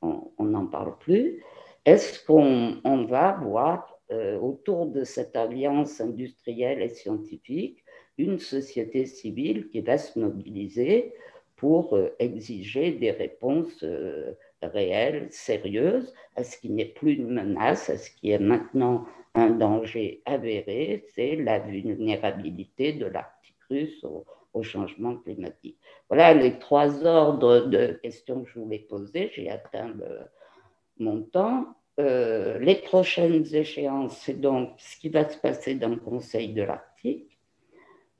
Speaker 5: on n'en parle plus. Est-ce qu'on va voir euh, autour de cette alliance industrielle et scientifique une société civile qui va se mobiliser pour euh, exiger des réponses euh, réelles, sérieuses, à ce qui n'est plus une menace, à ce qui est maintenant un danger avéré, c'est la vulnérabilité de l'Arctique russe au, changement climatique. Voilà les trois ordres de questions que je voulais poser. J'ai atteint mon temps. Euh, les prochaines échéances, c'est donc ce qui va se passer dans le Conseil de l'Arctique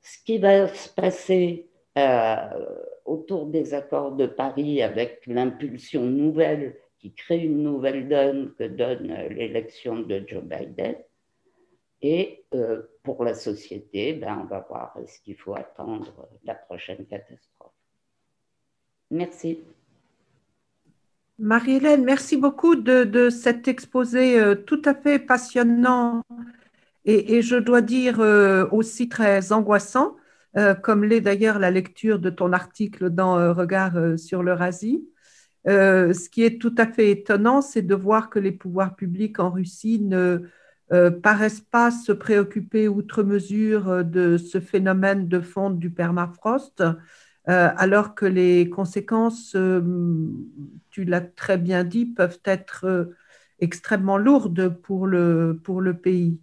Speaker 5: ce qui va se passer euh, autour des accords de Paris avec l'impulsion nouvelle qui crée une nouvelle donne que donne l'élection de Joe Biden. Et euh, pour la société, ben, on va voir ce qu'il faut attendre la prochaine catastrophe. Merci.
Speaker 1: Marie-Hélène, merci beaucoup de, cet exposé euh, tout à fait passionnant et, je dois dire euh, aussi très angoissant, euh, comme l'est d'ailleurs la lecture de ton article dans euh, Regard sur l'Eurasie. ce qui est tout à fait étonnant, c'est de voir que les pouvoirs publics en Russie ne paraissent pas se préoccuper outre mesure de ce phénomène de fonte du permafrost, alors que les conséquences, tu l'as très bien dit, peuvent être extrêmement lourdes pour le pays.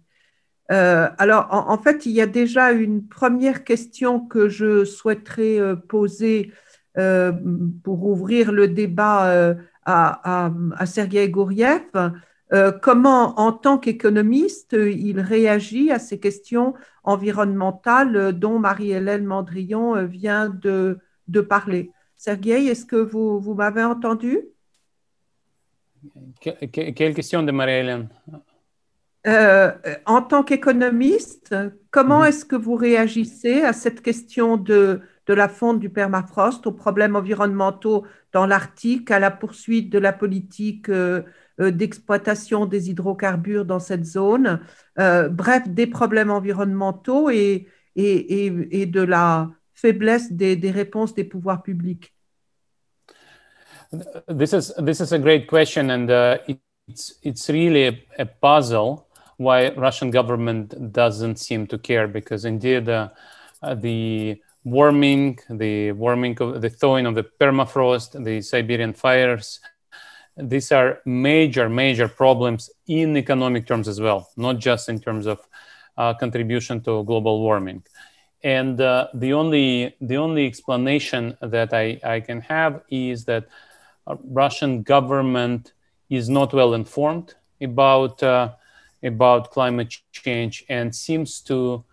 Speaker 1: Euh, alors, en, fait, il y a déjà une première question que je souhaiterais euh, poser euh, pour ouvrir le débat à, Sergei Gouriev. comment, en tant qu'économiste, il réagit à ces questions environnementales dont Marie-Hélène Mandrillon vient de, de parler? Sergei, est-ce que vous, vous m'avez entendu?
Speaker 2: Quelle question de Marie-Hélène?
Speaker 1: Euh, en tant qu'économiste, comment mhm. est-ce que vous réagissez à cette question de, de la fonte du permafrost, aux problèmes environnementaux dans l'Arctique, à la poursuite de la politique euh, euh, d'exploitation des hydrocarbures dans cette zone, bref, des problèmes environnementaux et, et, et, de la faiblesse des, des, réponses des pouvoirs publics?
Speaker 2: This is, this is a great question and uh, it's, it's really a puzzle why Russian government doesn't seem to care because indeed uh, uh, the warming, the warming of the thawing of the permafrost, the Siberian fires, these are major, major problems in economic terms as well, not just in terms of uh, contribution to global warming. And uh, the only the only explanation that I, I can have is that uh, Russian government is not well informed about uh, about climate change and seems to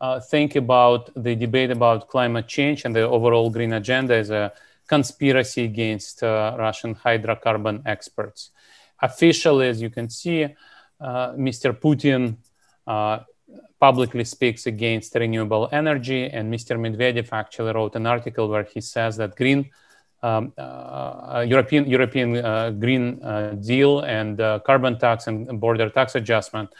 Speaker 2: uh, think about the debate about climate change and the overall green agenda as a conspiracy against uh, Russian hydrocarbon experts. Officially, as you can see, uh, Mr. Putin uh, publicly speaks against renewable energy, and Mr. Medvedev actually wrote an article where he says that green um, uh, European European uh, Green uh, Deal and uh, carbon tax and border tax adjustment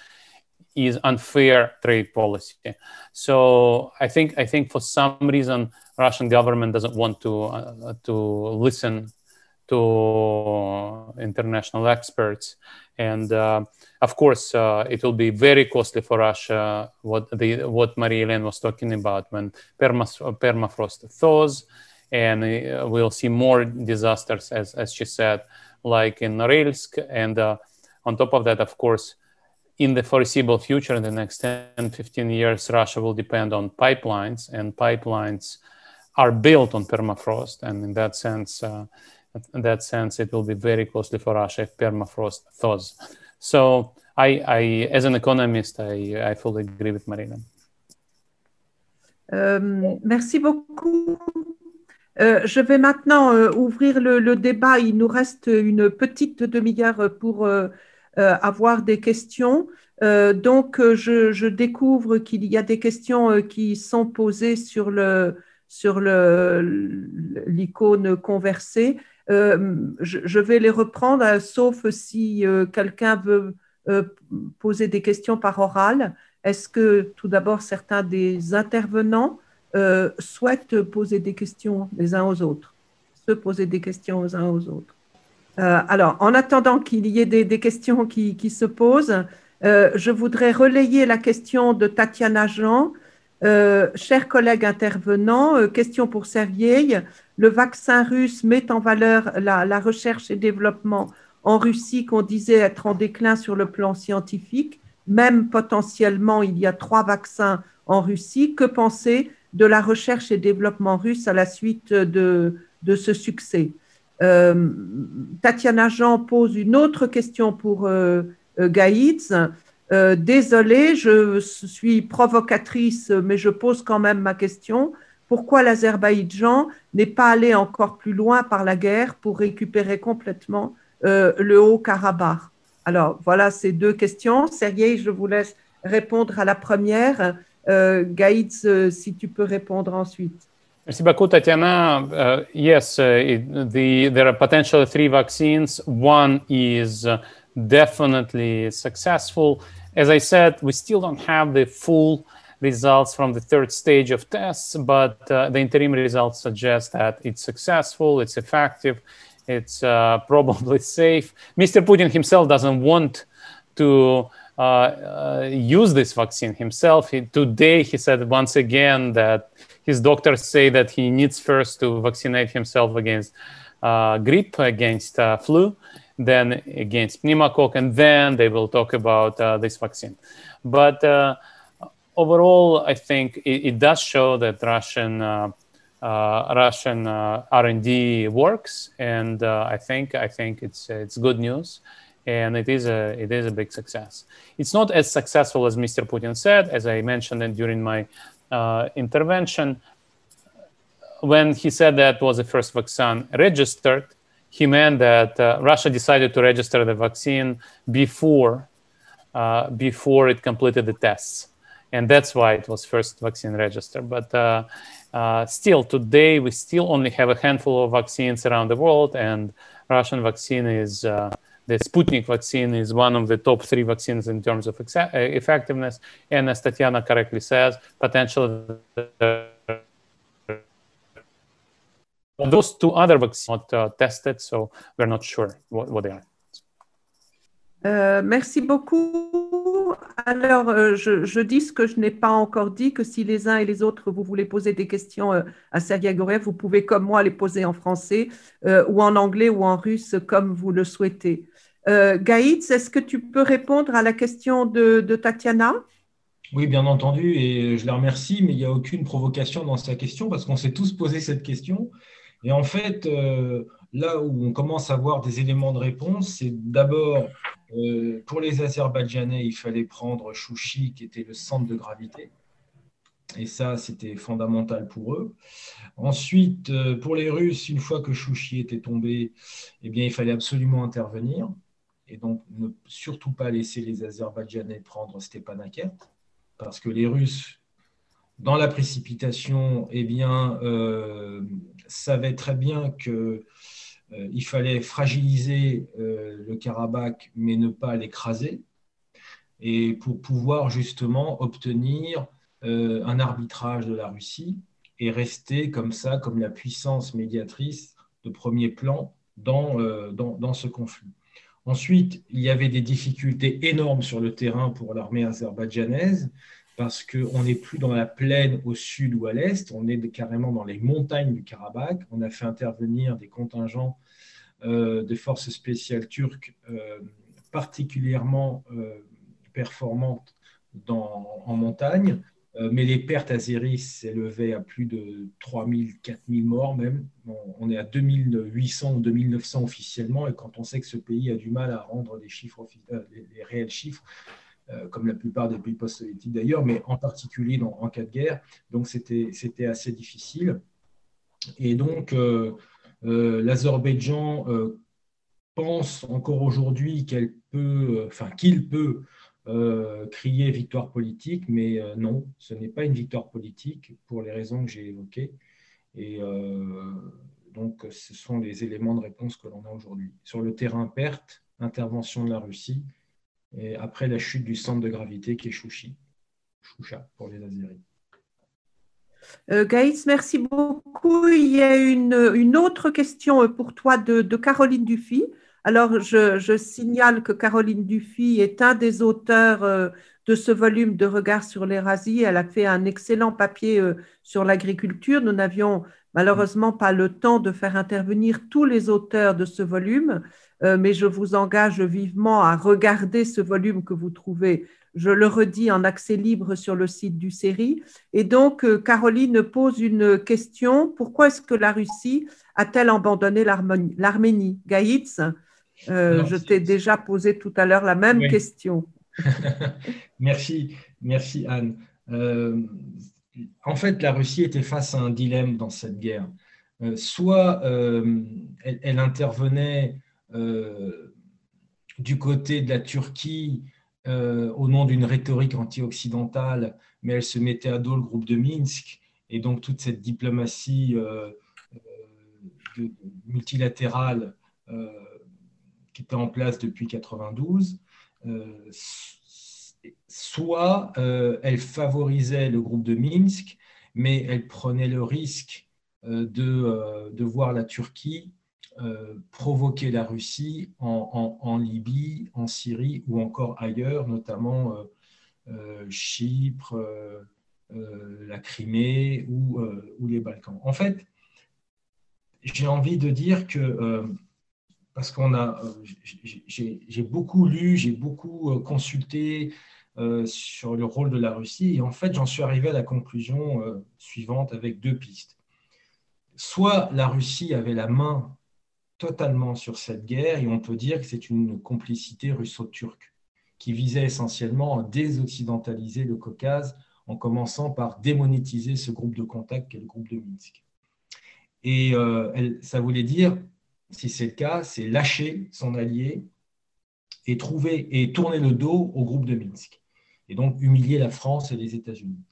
Speaker 2: is unfair trade policy. So I think I think for some reason Russian government doesn't want to uh, to listen to international experts, and uh, of course it will be very costly for Russia. What the what Marie-Hélène was talking about when permafrost thaws and uh, we'll see more disasters, as, as she said, like in Norilsk. And uh, on top of that, of course, in the foreseeable future, in the next 10, 15 years, Russia will depend on pipelines, and pipelines are built on permafrost. And in that sense, uh, in that sense, it will be very costly for Russia if permafrost thaws. So, I, I as an economist, I, I fully agree with Marina.
Speaker 1: Um, merci beaucoup. Euh, je vais maintenant euh, ouvrir le, débat. Il nous reste une petite demi-heure pour euh, avoir des questions. donc, je, découvre qu'il y a des questions qui sont posées sur l'icône conversée. Je, vais les reprendre, sauf si quelqu'un veut poser des questions par oral. Est-ce que tout d'abord certains des intervenants euh, souhaitent poser des questions les uns aux autres, se poser des questions aux uns aux autres. Euh, alors, en attendant qu'il y ait des, questions qui, se posent, euh, je voudrais relayer la question de Tatiana Jean. chers collègues intervenants, question pour Sergei. Le vaccin russe met en valeur la, la recherche et développement en Russie qu'on disait être en déclin sur le plan scientifique. Même potentiellement, il y a trois vaccins en Russie. Que penser de la recherche et développement russe à la suite de, ce succès. Euh, Tatiana Jean pose une autre question pour euh, euh. Euh, désolée, je suis provocatrice, mais je pose quand même ma question. Pourquoi l'Azerbaïdjan n'est pas allé encore plus loin par la guerre pour récupérer complètement le Haut-Karabakh? Alors, voilà ces deux questions. Sergei, je vous laisse répondre à la première. Euh, Gaïtz, euh, si tu peux répondre ensuite.
Speaker 2: Merci beaucoup, Tatiana. Uh, yes, uh, it, the, there are potentially three vaccines. One is uh, definitely successful. As I said, we still don't have the full results from the third stage of tests, but uh, the interim results suggest that it's successful, it's effective, it's uh, probably safe. Mr. Putin himself doesn't want to uh, use this vaccine himself. He, today, he said once again that his doctors say that he needs first to vaccinate himself against uh, grippe, against uh, flu, then against pneumococcus, and then they will talk about uh, this vaccine. But uh, overall, I think it, it, does show that Russian uh, Russian R&D works, and I think I think it's it's good news and it is a it is a big success. It's not as successful as Mr. Putin said, as I mentioned during my uh, intervention. When he said that was the first vaccine registered, he meant that uh, Russia decided to register the vaccine before uh, before it completed the tests, and that's why it was first vaccine registered. But uh, uh, still, today we still only have a handful of vaccines around the world, and Russian vaccine is uh, the Sputnik vaccine is one of the top three vaccines in terms of exa- uh, effectiveness. And as Tatiana correctly says, potentially those two other vaccines not uh, tested, so we're not sure what, what they are.
Speaker 1: Euh, merci beaucoup. Alors, euh, je, je, dis ce que je n'ai pas encore dit, que si les uns et les autres, vous voulez poser des questions euh, à Sergei Gorev, vous pouvez comme moi les poser en français euh, ou en anglais ou en russe, comme vous le souhaitez. Euh, Gaïtz, est-ce que tu peux répondre à la question de, Tatiana?
Speaker 4: Oui, bien entendu, et je la remercie, mais il n'y a aucune provocation dans sa question parce qu'on s'est tous posé cette question. Et en fait, euh, là où on commence à avoir des éléments de réponse, c'est d'abord, euh, pour les Azerbaïdjanais, il fallait prendre Chouchi, qui était le centre de gravité. Et ça, c'était fondamental pour eux. Ensuite, pour les Russes, une fois que Chouchi était tombé, eh bien, il fallait absolument intervenir et donc ne surtout pas laisser les Azerbaïdjanais prendre Stepanakert, parce que les Russes, dans la précipitation, eh euh, savaient très bien qu'il euh, fallait fragiliser euh, le Karabakh, mais ne pas l'écraser, et pour pouvoir justement obtenir un arbitrage de la Russie et rester comme ça, comme la puissance médiatrice de premier plan dans ce conflit. Ensuite, il y avait des difficultés énormes sur le terrain pour l'armée azerbaïdjanaise parce qu'on n'est plus dans la plaine au sud ou à l'est, on est carrément dans les montagnes du Karabakh. On a fait intervenir des contingents euh, de forces spéciales turques euh, particulièrement euh, performantes en montagne. Euh, mais les pertes azéris s'élevaient à plus de 3000, 4000 morts même. On est à 2800 ou 2900 officiellement, et quand on sait que ce pays a du mal à rendre les, chiffres, euh, les, réels chiffres, euh, comme la plupart des pays post-soviétiques d'ailleurs, mais en particulier en cas de guerre, donc c'était assez difficile. Et donc, l'Azerbaïdjan pense encore aujourd'hui qu'elle peut, enfin qu'il peut euh, crier victoire politique, mais euh, non, ce n'est pas une victoire politique pour les raisons que j'ai évoquées. Et euh, donc, ce sont les éléments de réponse que l'on a aujourd'hui. Sur le terrain, perte, intervention de la Russie, et après la chute du centre de gravité qui est Chouchi, Choucha pour les Azeris.
Speaker 1: Gaïs, merci beaucoup. Il y a une, autre question pour toi de, de Caroline Dufy. Alors, je, signale que Caroline Dufy est un des auteurs euh, de ce volume de Regard sur l'Érasie. Elle a fait un excellent papier euh, sur l'agriculture. Nous n'avions malheureusement pas le temps de faire intervenir tous les auteurs de ce volume, euh, mais je vous engage vivement à regarder ce volume que vous trouvez, je le redis, en accès libre sur le site du série. Et donc, Caroline pose une question. Pourquoi est-ce que la Russie a-t-elle abandonné l'Arménie? Gaïtz euh, je t'ai déjà posé tout à l'heure la même question.
Speaker 4: merci, merci Anne. Euh, en fait, la Russie était face à un dilemme dans cette guerre. Euh, soit elle, intervenait du côté de la Turquie au nom d'une rhétorique anti-occidentale, mais elle se mettait à dos le groupe de Minsk, et donc toute cette diplomatie multilatérale qui était en place depuis 92, euh, soit euh, elle favorisait le groupe de Minsk, mais elle prenait le risque euh, de, de voir la Turquie provoquer la Russie en, Libye, en Syrie ou encore ailleurs, notamment Chypre, la Crimée ou, ou, les Balkans. En fait, j'ai envie de dire que parce qu'on a, euh, j'ai beaucoup lu, j'ai beaucoup euh, consulté euh, sur le rôle de la Russie, et en fait, j'en suis arrivé à la conclusion suivante avec deux pistes. Soit la Russie avait la main totalement sur cette guerre, et on peut dire que c'est une complicité russo-turque qui visait essentiellement à désoccidentaliser le Caucase en commençant par démonétiser ce groupe de contact qu'est le groupe de Minsk. Et ça voulait dire si c'est le cas, c'est lâcher son allié et trouver et tourner le dos au groupe de Minsk, et donc humilier la France et les États-Unis.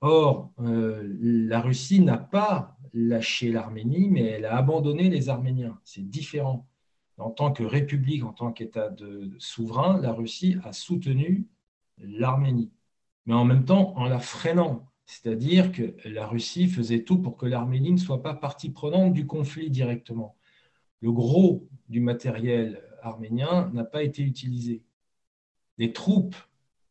Speaker 4: Or, euh, la Russie n'a pas lâché l'Arménie, mais elle a abandonné les Arméniens. C'est différent. En tant que république, en tant qu'État souverain, la Russie a soutenu l'Arménie, mais en même temps en la freinant. C'est-à-dire que la Russie faisait tout pour que l'Arménie ne soit pas partie prenante du conflit directement le gros du matériel arménien n'a pas été utilisé. Les troupes,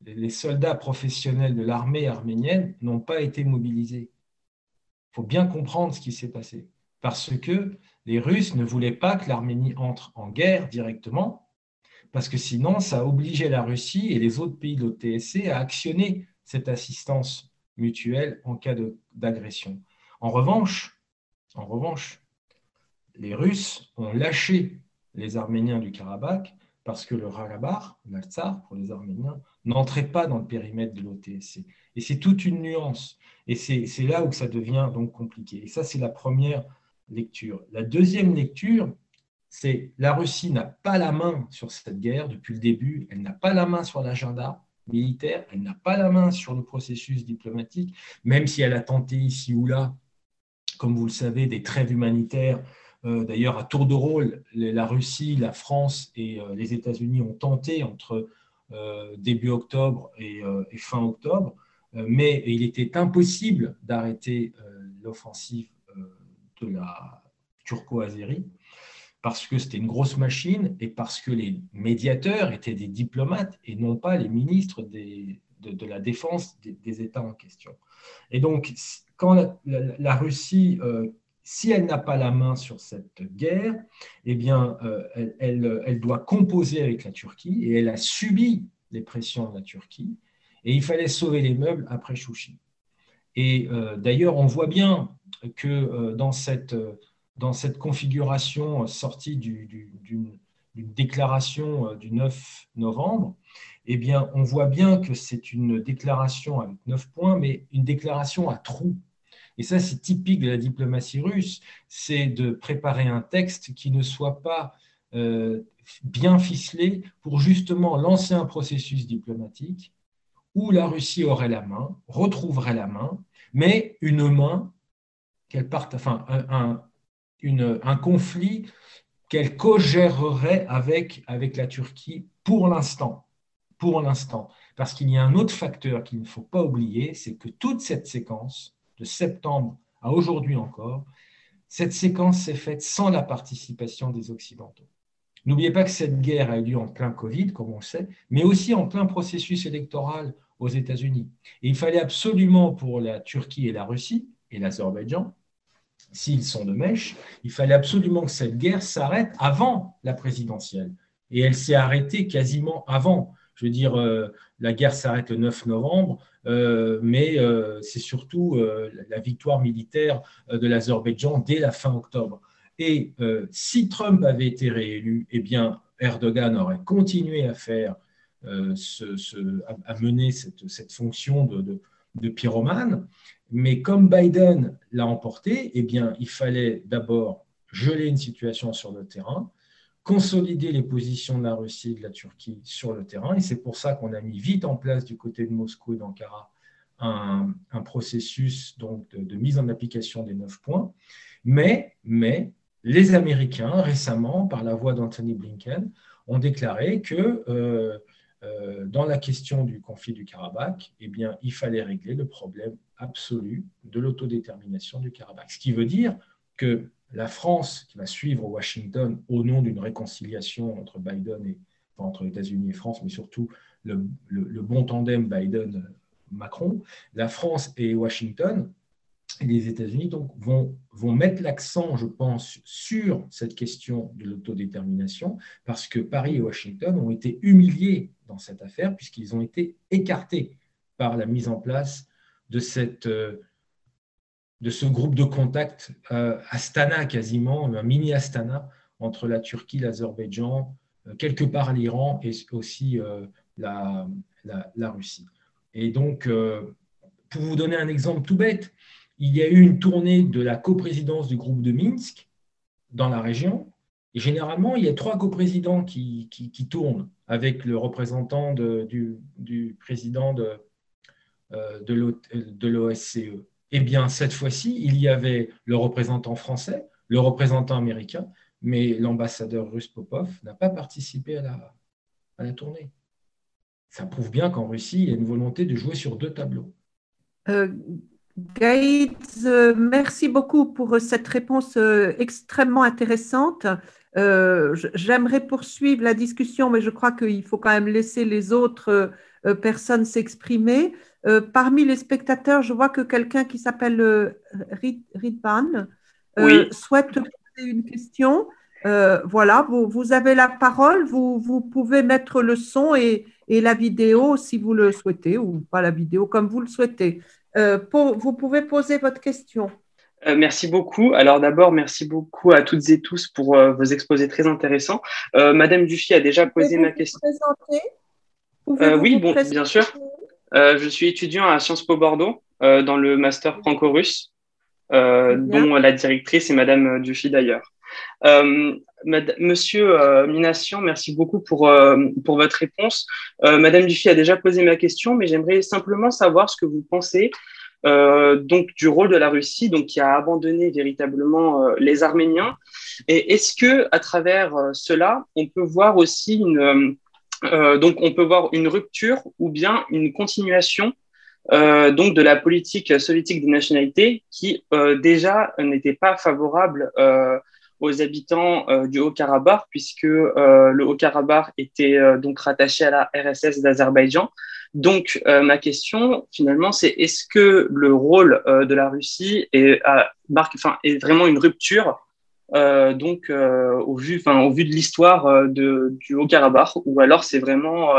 Speaker 4: les soldats professionnels de l'armée arménienne n'ont pas été mobilisés. Il faut bien comprendre ce qui s'est passé. Parce que les Russes ne voulaient pas que l'Arménie entre en guerre directement, parce que sinon, ça obligeait la Russie et les autres pays de l'OTSC à actionner cette assistance mutuelle en cas d'agression. En revanche, en revanche, les Russes ont lâché les Arméniens du Karabakh parce que le Karabakh, l'Artsar pour les Arméniens, n'entrait pas dans le périmètre de l'OTSC. Et c'est toute une nuance. Et c'est là où ça devient donc compliqué. Et ça, c'est la première lecture. La deuxième lecture, c'est la Russie n'a pas la main sur cette guerre depuis le début, elle n'a pas la main sur l'agenda militaire, elle n'a pas la main sur le processus diplomatique, même si elle a tenté ici ou là, comme vous le savez, des trêves humanitaires d'ailleurs, à tour de rôle, la Russie, la France et euh, les États-Unis ont tenté entre euh, début octobre et, fin octobre, mais il était impossible d'arrêter l'offensive de la turco-azérie parce que c'était une grosse machine et parce que les médiateurs étaient des diplomates et non pas les ministres de, la défense des, États en question. Et donc, quand la, Russie si elle n'a pas la main sur cette guerre, eh bien, euh, elle, doit composer avec la Turquie et elle a subi les pressions de la Turquie. Et il fallait sauver les meubles après Chouchi. Et euh, d'ailleurs, on voit bien que euh, dans, cette, dans cette configuration sortie d'une déclaration du 9 novembre, eh bien, on voit bien que c'est une déclaration avec neuf points, mais une déclaration à trous et ça, c'est typique de la diplomatie russe, c'est de préparer un texte qui ne soit pas euh, bien ficelé pour justement lancer un processus diplomatique où la Russie aurait la main, retrouverait la main, mais une main qu'elle parte, enfin, un, un conflit qu'elle co-gérerait avec, avec la Turquie pour l'instant. Pour l'instant. Parce qu'il y a un autre facteur qu'il ne faut pas oublier, c'est que toute cette séquence septembre à aujourd'hui encore, cette séquence s'est faite sans la participation des Occidentaux. N'oubliez pas que cette guerre a eu lieu en plein Covid, comme on le sait, mais aussi en plein processus électoral aux États-Unis. Et il fallait absolument pour la Turquie et la Russie et l'Azerbaïdjan, s'ils sont de mèche, il fallait absolument que cette guerre s'arrête avant la présidentielle. Et elle s'est arrêtée quasiment avant. Je veux dire, euh, la guerre s'arrête le 9 novembre, mais euh, c'est surtout la victoire militaire de l'Azerbaïdjan dès la fin octobre. Et si Trump avait été réélu, eh bien, Erdogan aurait continué à faire, à mener cette, fonction de, de, pyromane. Mais comme Biden l'a emporté, eh bien, il fallait d'abord geler une situation sur le terrain, consolider les positions de la Russie et de la Turquie sur le terrain. Et c'est pour ça qu'on a mis vite en place du côté de Moscou et d'Ankara un, processus donc, de, mise en application des neuf points. Mais, mais les Américains, récemment, par la voix d'Anthony Blinken, ont déclaré que euh, euh, dans la question du conflit du Karabakh, eh bien, il fallait régler le problème absolu de l'autodétermination du Karabakh. Ce qui veut dire que la France qui va suivre Washington au nom d'une réconciliation entre Biden et entre États-Unis et France, mais surtout le, bon tandem Biden-Macron, la France et Washington et les États-Unis vont mettre l'accent, je pense, sur cette question de l'autodétermination, parce que Paris et Washington ont été humiliés dans cette affaire, puisqu'ils ont été écartés par la mise en place de cette euh, de ce groupe de contact euh, Astana quasiment, un mini Astana entre la Turquie, l'Azerbaïdjan, euh, quelque part l'Iran et aussi euh, la, Russie. Et donc, pour vous donner un exemple tout bête, il y a eu une tournée de la coprésidence du groupe de Minsk dans la région. Et généralement, il y a trois coprésidents qui, qui, qui tournent avec le représentant de, du, du, président de, de l'OSCE. Eh bien, cette fois-ci, il y avait le représentant français, le représentant américain, mais l'ambassadeur russe Popov n'a pas participé à la, tournée. Ça prouve bien qu'en Russie, il y a une volonté de jouer sur deux tableaux.
Speaker 1: Euh, euh merci beaucoup pour cette réponse euh, extrêmement intéressante. Euh, j'aimerais poursuivre la discussion, mais je crois qu'il faut quand même laisser les autres personnes s'exprimer. Euh, parmi les spectateurs, je vois que quelqu'un qui s'appelle euh, euh, souhaite poser une question. voilà, vous, avez la parole, vous, pouvez mettre le son et, la vidéo si vous le souhaitez, ou pas la vidéo comme vous le souhaitez. vous pouvez poser votre question.
Speaker 6: Merci beaucoup. Alors d'abord, merci beaucoup à toutes et tous pour vos exposés très intéressants. Madame Dufy a déjà posé ma question. oui, bon, bien sûr. Euh, je suis étudiant à Sciences Po Bordeaux euh, dans le master franco-russe, euh, dont la directrice est Madame Dufy d'ailleurs. Monsieur Minassian, merci beaucoup pour, pour votre réponse. Madame Dufy a déjà posé ma question, mais j'aimerais simplement savoir ce que vous pensez donc du rôle de la Russie, donc qui a abandonné véritablement les Arméniens. Et est-ce que à travers cela, on peut voir aussi une euh, donc, on peut voir une rupture ou bien une continuation euh, donc de la politique soviétique des nationalités qui euh, déjà n'était pas favorable aux habitants du Haut-Karabakh puisque le Haut-Karabakh était donc rattaché à la RSS d'Azerbaïdjan. Donc ma question finalement c'est est-ce que le rôle de la Russie est, vraiment une rupture euh, donc euh, au vu, de l'histoire euh, du Haut-Karabakh, ou alors c'est vraiment,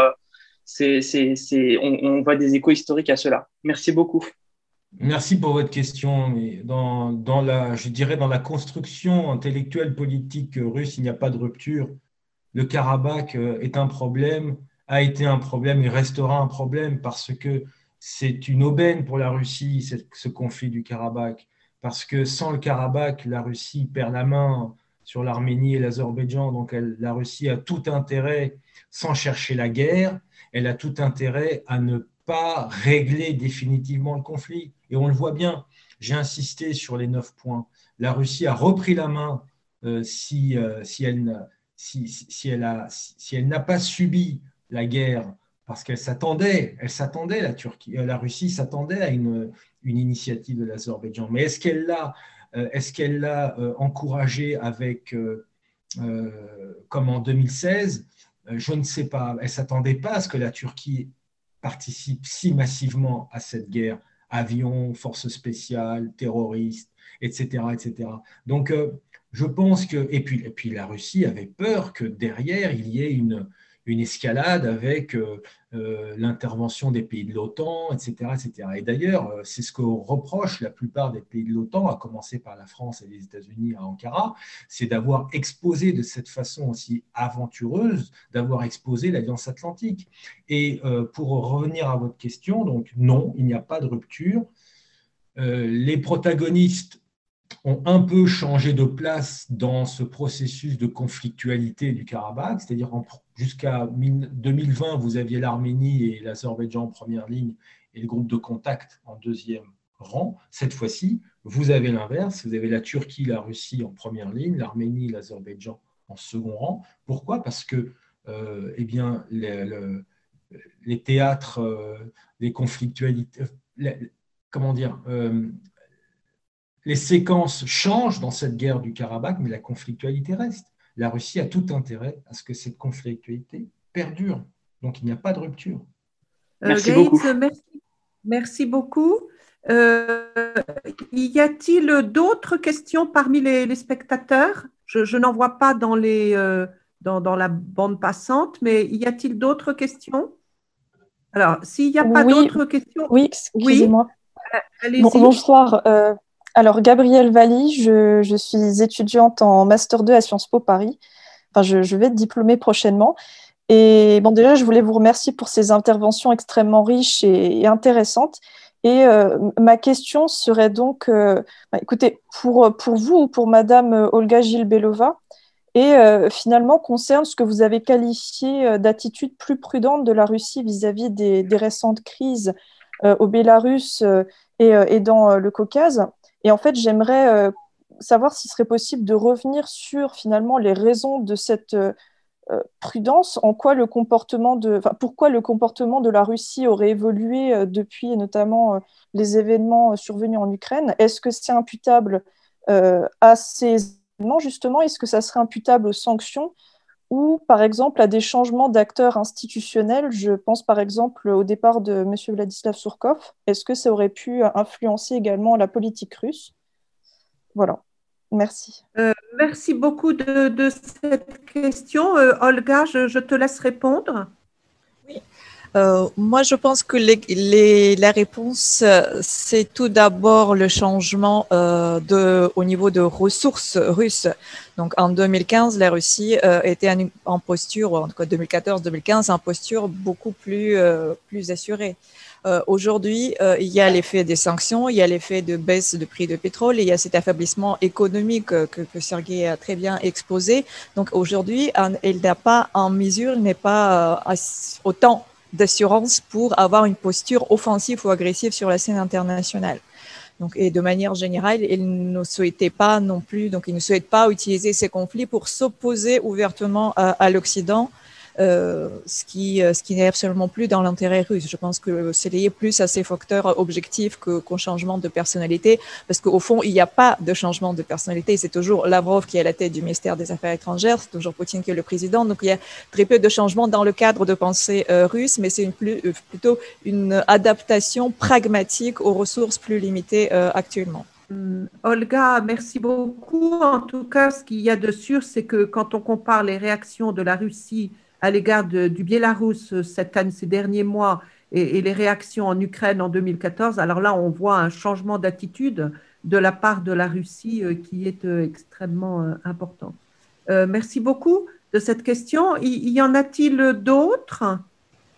Speaker 6: on, voit des échos historiques à cela? Merci beaucoup.
Speaker 4: Merci pour votre question. Dans, la, je dirais dans la construction intellectuelle politique russe, il n'y a pas de rupture. Le Karabakh est un problème, a été un problème et restera un problème parce que c'est une aubaine pour la Russie, ce conflit du Karabakh parce que sans le Karabakh, la Russie perd la main sur l'Arménie et l'Azerbaïdjan. Donc la Russie a tout intérêt, sans chercher la guerre, elle a tout intérêt à ne pas régler définitivement le conflit. Et on le voit bien, j'ai insisté sur les neuf points. La Russie a repris la main euh, si, euh, si, elle, si, si, elle a, si elle n'a pas subi la guerre parce qu'elle s'attendait, elle s'attendait, la Turquie, euh, la Russie s'attendait à une, une initiative de l'Azerbaïdjan. Mais est-ce qu'elle l'a, euh, est-ce qu'elle l'a euh, encouragée avec, comme en 2016 Je ne sais pas. Elle s'attendait pas à ce que la Turquie participe si massivement à cette guerre, avions, forces spéciales, terroristes, etc., etc. Donc, je pense que et puis et puis la Russie avait peur que derrière il y ait une une escalade avec euh, euh, l'intervention des pays de l'OTAN, etc., etc. Et d'ailleurs, euh, c'est ce que reproche la plupart des pays de l'OTAN, à commencer par la France et les États-Unis à Ankara, c'est d'avoir exposé de cette façon aussi aventureuse, d'avoir exposé l'Alliance Atlantique. Et pour revenir à votre question, donc non, il n'y a pas de rupture. les protagonistes ont un peu changé de place dans ce processus de conflictualité du Karabakh, c'est-à-dire jusqu'à 2020, vous aviez l'Arménie et l'Azerbaïdjan en première ligne et le groupe de contact en deuxième rang. Cette fois-ci, vous avez l'inverse, vous avez la Turquie, la Russie en première ligne, l'Arménie, l'Azerbaïdjan en second rang. Pourquoi? Parce que euh, eh bien, les, théâtres, euh, les conflictualités, comment dire, euh, les séquences changent dans cette guerre du Karabakh, mais la conflictualité reste. La Russie a tout intérêt à ce que cette conflictualité perdure. Donc il n'y a pas de rupture.
Speaker 1: Euh, merci, beaucoup. merci, beaucoup. y a-t-il d'autres questions parmi les, spectateurs? Je, n'en vois pas dans, les, euh, dans, dans, la bande passante, mais y a-t-il d'autres questions? Alors, s'il n'y a pas d'autres questions.
Speaker 7: Oui, excusez-moi. Oui. bonsoir. Euh, alors, Gabrielle Valli, je, suis étudiante en Master 2 à Sciences Po Paris. Enfin, je, vais être diplômée prochainement. Et bon, déjà, je voulais vous remercier pour ces interventions extrêmement riches et, intéressantes. Et euh, ma question serait donc, euh, bah, écoutez, pour, vous ou pour Madame Olga Gilbelova, et euh, finalement concerne ce que vous avez qualifié d'attitude plus prudente de la Russie vis-à-vis des, récentes crises au Bélarus et, dans le Caucase. Et en fait, j'aimerais euh, savoir s'il serait possible de revenir sur finalement les raisons de cette euh, euh, prudence, en quoi le comportement de, pourquoi le comportement de la Russie aurait évolué depuis notamment les événements survenus en Ukraine. Est-ce que c'est imputable à ces événements justement? Est-ce que ça serait imputable aux sanctions? Ou par exemple à des changements d'acteurs institutionnels. Je pense par exemple au départ de M. Vladislav Surkov. Est-ce que ça aurait pu influencer également la politique russe? Voilà. Merci.
Speaker 1: Euh, merci beaucoup de, cette question. Euh, Olga, je, te laisse répondre.
Speaker 3: Euh, moi, je pense que la réponse, c'est tout d'abord le changement euh, de, au niveau de ressources russes. Donc, en 2015, la Russie euh, était en, posture, en tout cas 2014-2015, en posture beaucoup plus, plus assurée. Aujourd'hui, il y a l'effet des sanctions, il y a l'effet de baisse de prix de pétrole, il y a cet affaiblissement économique que, que Sergei a très bien exposé. Donc, aujourd'hui, elle n'a pas en mesure, n'est pas autant d'assurance pour avoir une posture offensive ou agressive sur la scène internationale. Donc, et de manière générale, il ne souhaitait pas non plus, donc il ne souhaite pas utiliser ces conflits pour s'opposer ouvertement à l'Occident euh, ce qui, euh, ce qui n'est absolument plus dans l'intérêt russe. Je pense que c'est lié plus à ces facteurs objectifs qu'au changement de personnalité, parce qu'au fond, il n'y a pas de changement de personnalité. C'est toujours Lavrov qui est à la tête du ministère des Affaires étrangères, c'est toujours Poutine qui est le président. Donc il y a très peu de changements dans le cadre de pensée euh, russe, mais c'est plutôt une adaptation pragmatique aux ressources plus limitées actuellement.
Speaker 1: Olga, merci beaucoup. En tout cas, ce qu'il y a de sûr, c'est que quand on compare les réactions de la Russie à l'égard du Biélarus cette année, ces derniers mois et, les réactions en Ukraine en 2014, alors là, on voit un changement d'attitude de la part de la Russie euh, qui est euh, extrêmement euh, important. merci beaucoup de cette question. Y, y en a-t-il d'autres?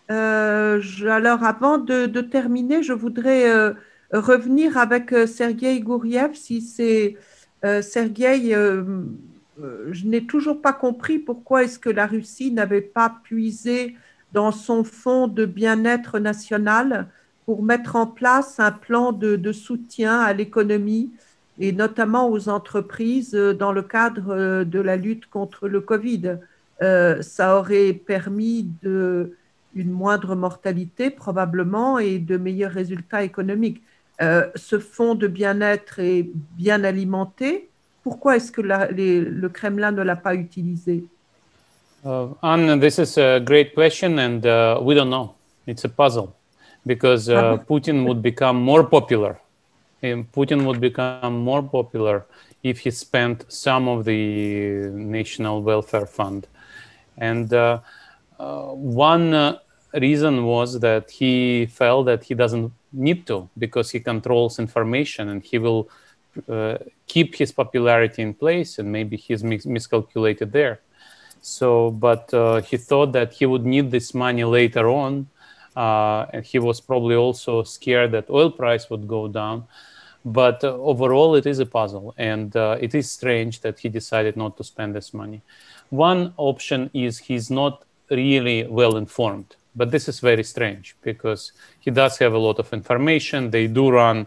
Speaker 1: Alors, avant de, terminer, je voudrais revenir avec Sergei Gouriev, si c'est Sergei euh, je n'ai toujours pas compris pourquoi est-ce que la Russie n'avait pas puisé dans son fonds de bien-être national pour mettre en place un plan de, soutien à l'économie et notamment aux entreprises euh, dans le cadre euh, de la lutte contre le Covid. ça aurait permis de, une moindre mortalité probablement et de meilleurs résultats économiques. ce fonds de bien-être est bien alimenté pourquoi est-ce que la, les, le Kremlin ne l'a pas utilisé
Speaker 2: uh, Anne, this is a great question, and uh, we don't know. It's a puzzle because uh, Putin would become more popular. And Putin would become more popular if he spent some of the national welfare fund. And uh, uh, one uh, reason was that he felt that he doesn't need to because he controls information and he will keep his popularity in place and maybe he's mis- miscalculated there. So but uh, he thought that he would need this money later on uh, and he was probably also scared that oil price would go down. But uh, overall it is a puzzle and uh, it is strange that he decided not to spend this money. One option is he's not really well informed but this is very strange because he does have a lot of information. They do run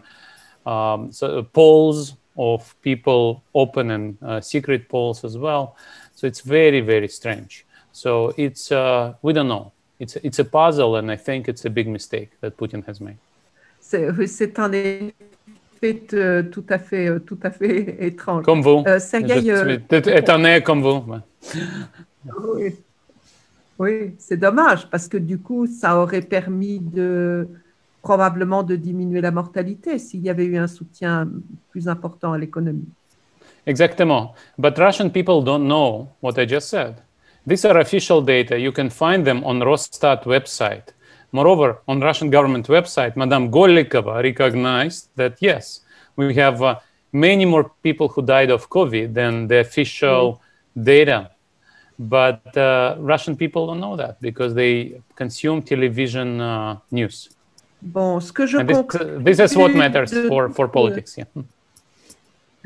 Speaker 2: um, so polls of people, open and uh, secret polls as well. So it's very, very strange. So it's uh, we don't know. It's it's a puzzle, and I think it's a big mistake that Putin has made.
Speaker 1: C'est en effet faits tout à fait, tout à fait étranges.
Speaker 2: Comme vous. Sergei, étonné comme vous.
Speaker 1: oui, oui c'est dommage parce que du coup, ça aurait permis de probablement de diminuer la mortalité s'il y avait eu un soutien plus important à l'économie.
Speaker 2: Exactement. But Russian people don't know what I just said. These are official data. You can find them on Rosstat website. Moreover, on Russian government website, Madame Golikova recognized that yes, we have uh, many more people who died of COVID than the official mm. data. But uh, Russian people don't know that because they consume television uh, news.
Speaker 1: Bon, ce que je
Speaker 2: this, this is what matters for, for politics. Yeah.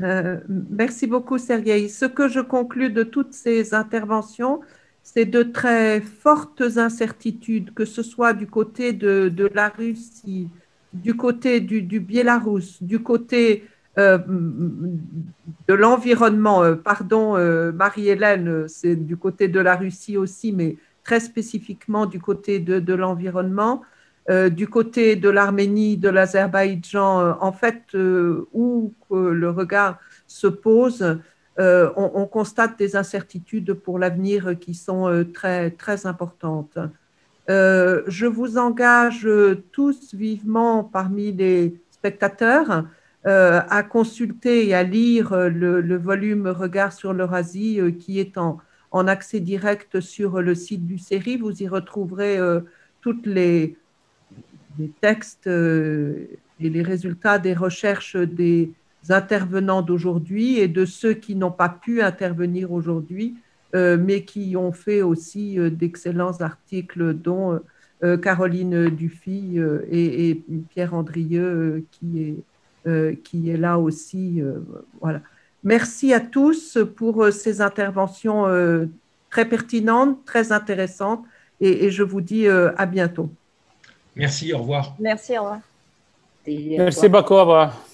Speaker 1: Euh, merci beaucoup, Sergei. Ce que je conclus de toutes ces interventions, c'est de très fortes incertitudes, que ce soit du côté de, de la Russie, du côté du, du Biélarus, du côté euh, de l'environnement. Euh, pardon, Marie-Hélène, c'est du côté de la Russie aussi, mais très spécifiquement du côté de, de l'environnement. Euh, du côté de l'Arménie, de l'Azerbaïdjan, euh, en fait, euh, où le regard se pose, on, constate des incertitudes pour l'avenir qui sont très, très importantes. je vous engage tous vivement parmi les spectateurs à consulter et à lire le, volume Regard sur l'Eurasie qui est en, en, accès direct sur le site du série. Vous y retrouverez toutes les les textes euh, et les résultats des recherches des intervenants d'aujourd'hui et de ceux qui n'ont pas pu intervenir aujourd'hui, euh, mais qui ont fait aussi euh, d'excellents articles, dont Caroline Dufy et, Pierre Andrieux, qui est, là aussi. voilà. Merci à tous pour ces interventions très pertinentes, très intéressantes, et je vous dis à bientôt.
Speaker 4: Merci, au revoir.
Speaker 7: Merci, au revoir.
Speaker 2: Merci beaucoup, au revoir.